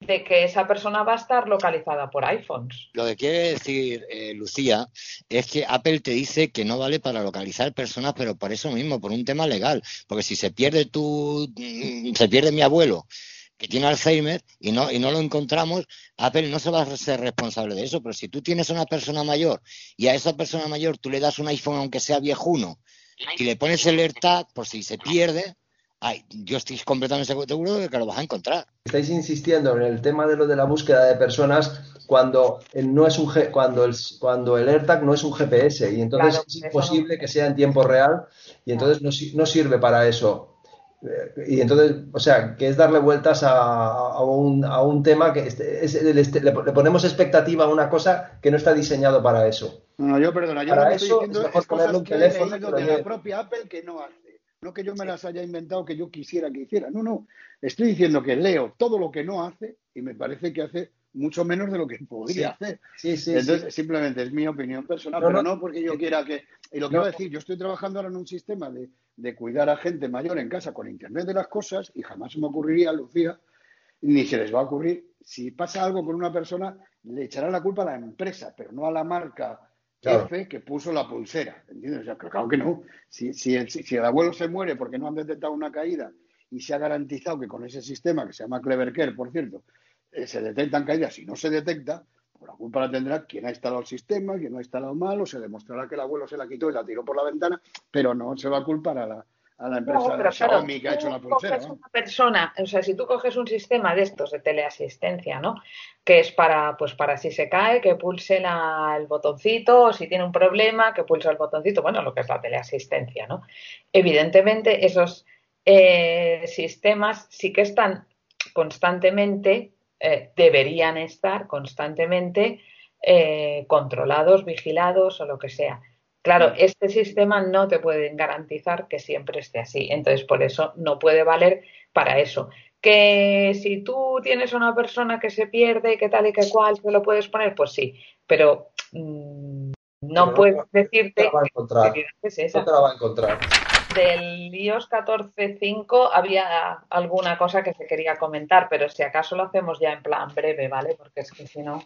de que esa persona va a estar localizada por iPhones. Lo que quiere decir eh, Lucía es que Apple te dice que no vale para localizar personas, pero por eso mismo, por un tema legal, porque si se pierde tu, mm, se pierde mi abuelo que tiene Alzheimer y no, y no lo encontramos, Apple no se va a ser responsable de eso. Pero si tú tienes a una persona mayor y a esa persona mayor tú le das un iPhone aunque sea viejuno y le pones el AirTag por si se pierde, ay, yo estoy completamente seguro de que lo vas a encontrar. Estáis insistiendo en el tema de lo de la búsqueda de personas cuando no es un cuando el cuando el AirTag no es un GPS y entonces es imposible que sea en tiempo real y entonces no, no sirve para eso y entonces, o sea, que es darle vueltas a, un, a un, tema que le, ponemos expectativa a una cosa que no está diseñado para eso. No, yo perdona, yo lo que estoy diciendo es, cosas un teléfono de la propia Apple que no hace. No que yo me las haya inventado que yo quisiera que hiciera. No, no. Estoy diciendo que leo todo lo que no hace y me parece que hace mucho menos de lo que podría hacer. Sí, sí, Entonces, simplemente es mi opinión personal, pero no, porque yo quiera que. Y lo que quiero decir, yo estoy trabajando ahora en un sistema de, de cuidar a gente mayor en casa con Internet de las cosas y jamás se me ocurriría, Lucía, ni se les va a ocurrir. Si pasa algo con una persona, le echará la culpa a la empresa, pero no a la marca F que puso la pulsera. ¿Entiendes? O sea, claro que no. Si, si, el, si el abuelo se muere porque no han detectado una caída y se ha garantizado que con ese sistema, que se llama Clever Care, por cierto, eh, se detectan caídas y no se detecta, pues la culpa la tendrá quien ha instalado el sistema, quien no ha instalado mal, o se demostrará que el abuelo se la quitó y la tiró por la ventana, pero no se va a culpar a la, a la empresa Xiaomi que ha hecho la pulsera. Una persona, o sea, si tú coges un sistema de estos de teleasistencia, ¿no? Que es para, pues para si se cae, que pulse el botoncito, o si tiene un problema, que pulse el botoncito, bueno, lo que es la teleasistencia, ¿no? Evidentemente, esos eh, sistemas sí que están constantemente eh, deberían estar constantemente eh, controlados, vigilados o lo que sea. Claro, este sistema no te puede garantizar que siempre esté así. Entonces, por eso no puede valer para eso. Que si tú tienes una persona que se pierde, que tal y que cual, te lo puedes poner, pues sí. Pero mm, no puedes decirte que, es esa. No te la va a encontrar del iOS 14.5 había alguna cosa que se quería comentar, pero si acaso lo hacemos ya en plan breve, ¿vale? Porque es que si no.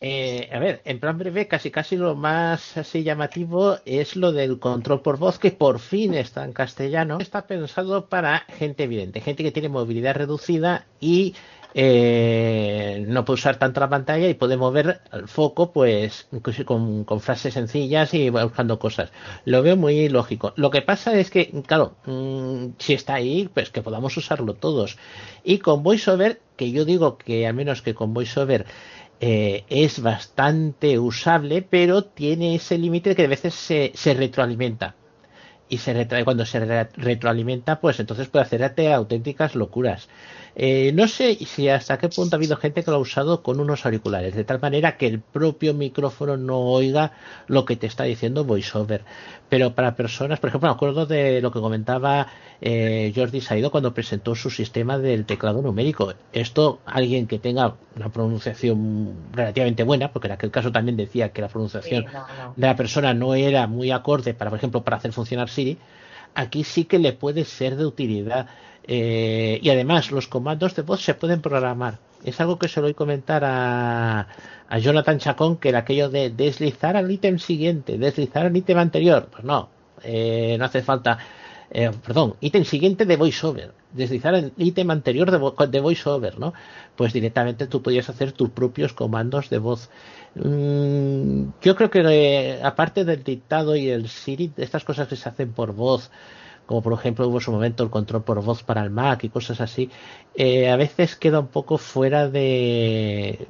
Eh, a ver, en plan breve, casi casi lo más así llamativo es lo del control por voz, que por fin está en castellano. Está pensado para gente evidente, gente que tiene movilidad reducida y eh, no puede usar tanto la pantalla y puede mover el foco pues con, con, frases sencillas y buscando cosas. Lo veo muy lógico. Lo que pasa es que, claro, mm, si está ahí, pues que podamos usarlo todos. Y con VoiceOver, que yo digo que al menos que con VoiceOver eh, es bastante usable, pero tiene ese límite que a veces se retroalimenta. Y se retrae, cuando se retroalimenta, pues entonces puede hacerte auténticas locuras. Eh, no sé si hasta qué punto ha habido gente que lo ha usado con unos auriculares, de tal manera que el propio micrófono no oiga lo que te está diciendo VoiceOver. Pero para personas, por ejemplo, me acuerdo de lo que comentaba eh, Jordi Saido cuando presentó su sistema del teclado numérico. Esto, alguien que tenga una pronunciación relativamente buena, porque en aquel caso también decía que la pronunciación de la persona no era muy acorde para, por ejemplo, para hacer funcionar Siri, aquí sí que le puede ser de utilidad. Eh, y además, los comandos de voz se pueden programar. Es algo que se lo voy a comentar a, a Jonathan Chacón, que era aquello de deslizar al ítem siguiente, deslizar al ítem anterior. Pues no, eh, no hace falta. Eh, perdón, ítem siguiente de VoiceOver, deslizar el ítem anterior de, de VoiceOver, ¿no? Pues directamente tú podías hacer tus propios comandos de voz. Mm, yo creo que aparte del dictado y el Siri, estas cosas que se hacen por voz, como por ejemplo hubo su momento el control por voz para el Mac y cosas así, eh, a veces queda un poco fuera de...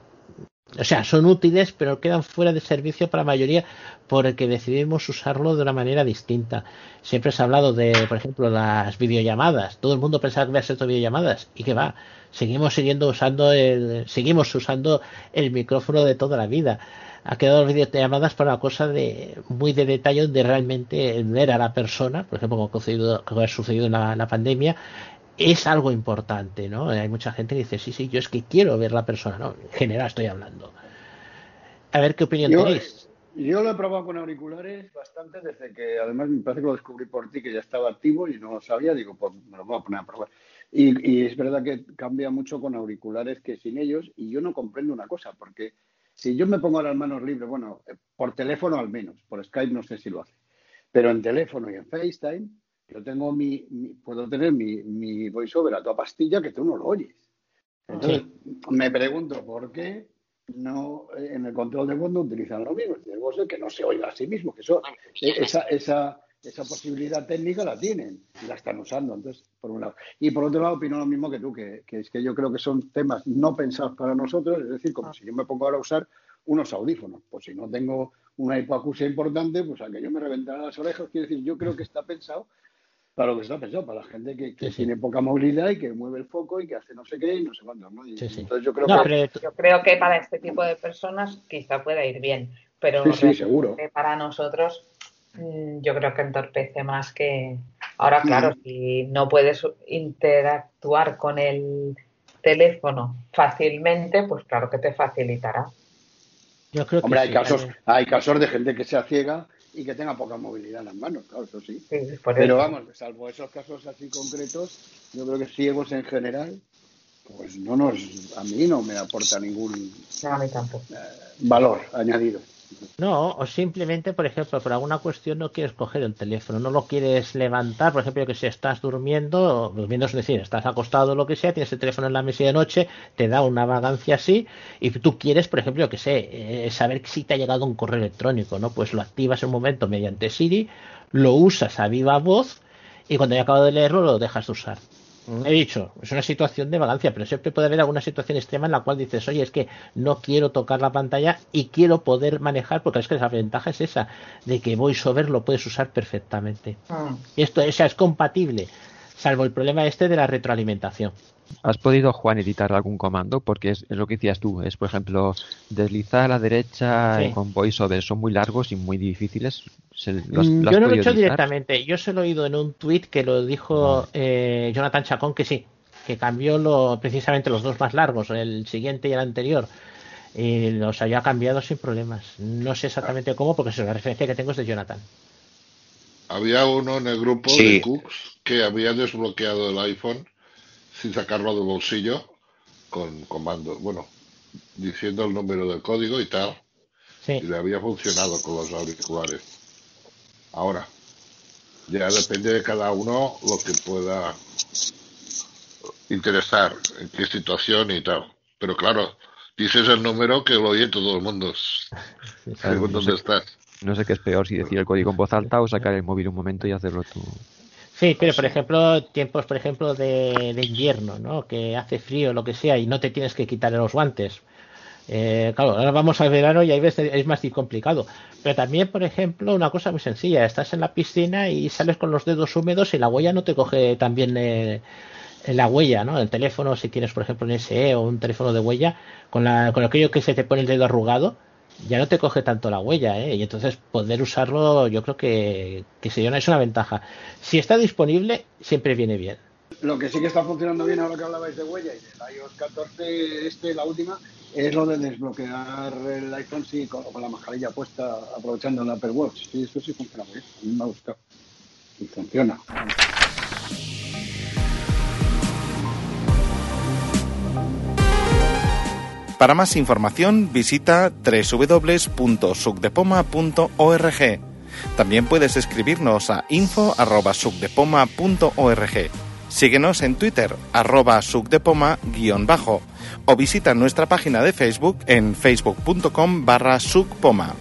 O sea, son útiles, pero quedan fuera de servicio para la mayoría porque decidimos usarlo de una manera distinta. Siempre se ha hablado de, por ejemplo, las videollamadas. Todo el mundo pensaba que iba a ser videollamadas. ¿Y que va? Seguimos siguiendo usando el, seguimos usando el micrófono de toda la vida ha quedado videollamadas para una cosa de muy de detalle de realmente ver a la persona, por ejemplo, como, ha sucedido en la, pandemia, es algo importante, ¿no? Hay mucha gente que dice, sí, sí, yo es que quiero ver la persona, ¿no? En general estoy hablando. A ver qué opinión tenéis. Yo lo he probado con auriculares bastante desde que, además, me parece que lo descubrí por ti, que ya estaba activo y no lo sabía, digo, pues me lo voy a poner a probar. Y, y es verdad que cambia mucho con auriculares que sin ellos, y yo no comprendo una cosa, porque si yo me pongo las manos libres, bueno, eh, por teléfono al menos, por Skype no sé si lo hace, pero en teléfono y en FaceTime, yo tengo mi, puedo tener mi, mi voiceover a toda pastilla que tú no lo oyes. Entonces, me pregunto por qué no eh, en el control de voz no utilizan lo mismo. Es que no se oiga a sí mismo, que eso, eh, esa, esa, esa posibilidad técnica la tienen y la están usando. Entonces, por un lado. Y por otro lado, opino lo mismo que tú, que, es que yo creo que son temas no pensados para nosotros, es decir, como ah. si yo me pongo ahora a usar unos audífonos. Pues si no tengo una hipoacusia importante, pues a que yo me reventara las orejas, quiero decir, yo creo que está pensado para lo que está pensado, para la gente que, tiene poca movilidad y que mueve el foco y que hace no sé qué y no sé cuánto. entonces yo creo, que... yo creo que para este tipo de personas quizá pueda ir bien, pero seguro. para nosotros Mm, yo creo que entorpece más que ahora claro si no puedes interactuar con el teléfono fácilmente pues claro que te facilitará. Yo creo que Hombre, hay casos hay casos de gente que sea ciega y que tenga poca movilidad en las manos claro eso sí, pero vamos salvo esos casos así concretos yo creo que ciegos en general pues no nos a mí no me aporta ningún eh, valor añadido no, o simplemente, por ejemplo, por alguna cuestión no quieres coger el teléfono, no lo quieres levantar, por ejemplo, que si estás durmiendo, durmiendo es decir, estás acostado o lo que sea, tienes el teléfono en la mesa de noche, te da una vagancia así, y tú quieres, por ejemplo, que sé, eh, saber si te ha llegado un correo electrónico, ¿no? Pues lo activas en un momento mediante Siri, lo usas a viva voz, y cuando haya acabado de leerlo lo dejas de usar. He dicho, es una situación de vagancia, pero siempre puede haber alguna situación extrema en la cual dices, oye, es que no quiero tocar la pantalla y quiero poder manejar, porque es que la ventaja es esa, de que VoiceOver lo puedes usar perfectamente. Ah. Y esto es compatible, salvo el problema este de la retroalimentación. ¿Has podido, Juan, editar algún comando? Porque es, lo que decías tú, es por ejemplo deslizar a la derecha con VoiceOver, son muy largos y muy difíciles. Mm, yo no lo he hecho directamente, yo se lo he oído en un tweet que lo dijo eh, Jonathan Chacón que sí, que cambió lo, precisamente los dos más largos, el siguiente y el anterior. Y los había cambiado sin problemas. No sé exactamente cómo, porque la referencia que tengo es de Jonathan. Había uno en el grupo de Cooks que había desbloqueado el iPhone sin sacarlo del bolsillo con comando, bueno, diciendo el número del código y tal. Y le había funcionado con los auriculares. Ahora, ya depende de cada uno lo que pueda interesar, en qué situación y tal. Pero claro, dices el número que lo oye todo el mundo. dónde estás. No sé qué es peor, si decir el código en voz alta o sacar el móvil un momento y hacerlo tú. Sí, pero por ejemplo, tiempos, por ejemplo, de, invierno, ¿no? Que hace frío, lo que sea, y no te tienes que quitar los guantes. Eh, claro, ahora vamos al verano y ahí es más complicado. Pero también, por ejemplo, una cosa muy sencilla, estás en la piscina y sales con los dedos húmedos y la huella no te coge también eh, la huella, ¿no? El teléfono, si tienes, por ejemplo, un SE o un teléfono de huella, con, la, con aquello que se te pone el dedo arrugado, ya no te coge tanto la huella, ¿eh? Y entonces poder usarlo yo creo que, que es una ventaja. Si está disponible, siempre viene bien. Lo que sí que está funcionando bien ahora que hablabais de huella y del iOS 14, este, la última, es lo de desbloquear el iPhone sí, con, la mascarilla puesta, aprovechando el Apple Watch. Sí, eso sí funciona bien. A mí me ha gustado. Y funciona. Para más información visita www.sucdepoma.org. También puedes escribirnos a info.sucdepoma.org. Síguenos en Twitter, arroba sucdepoma-bajo o visita nuestra página de Facebook en facebook.com barra sucpoma.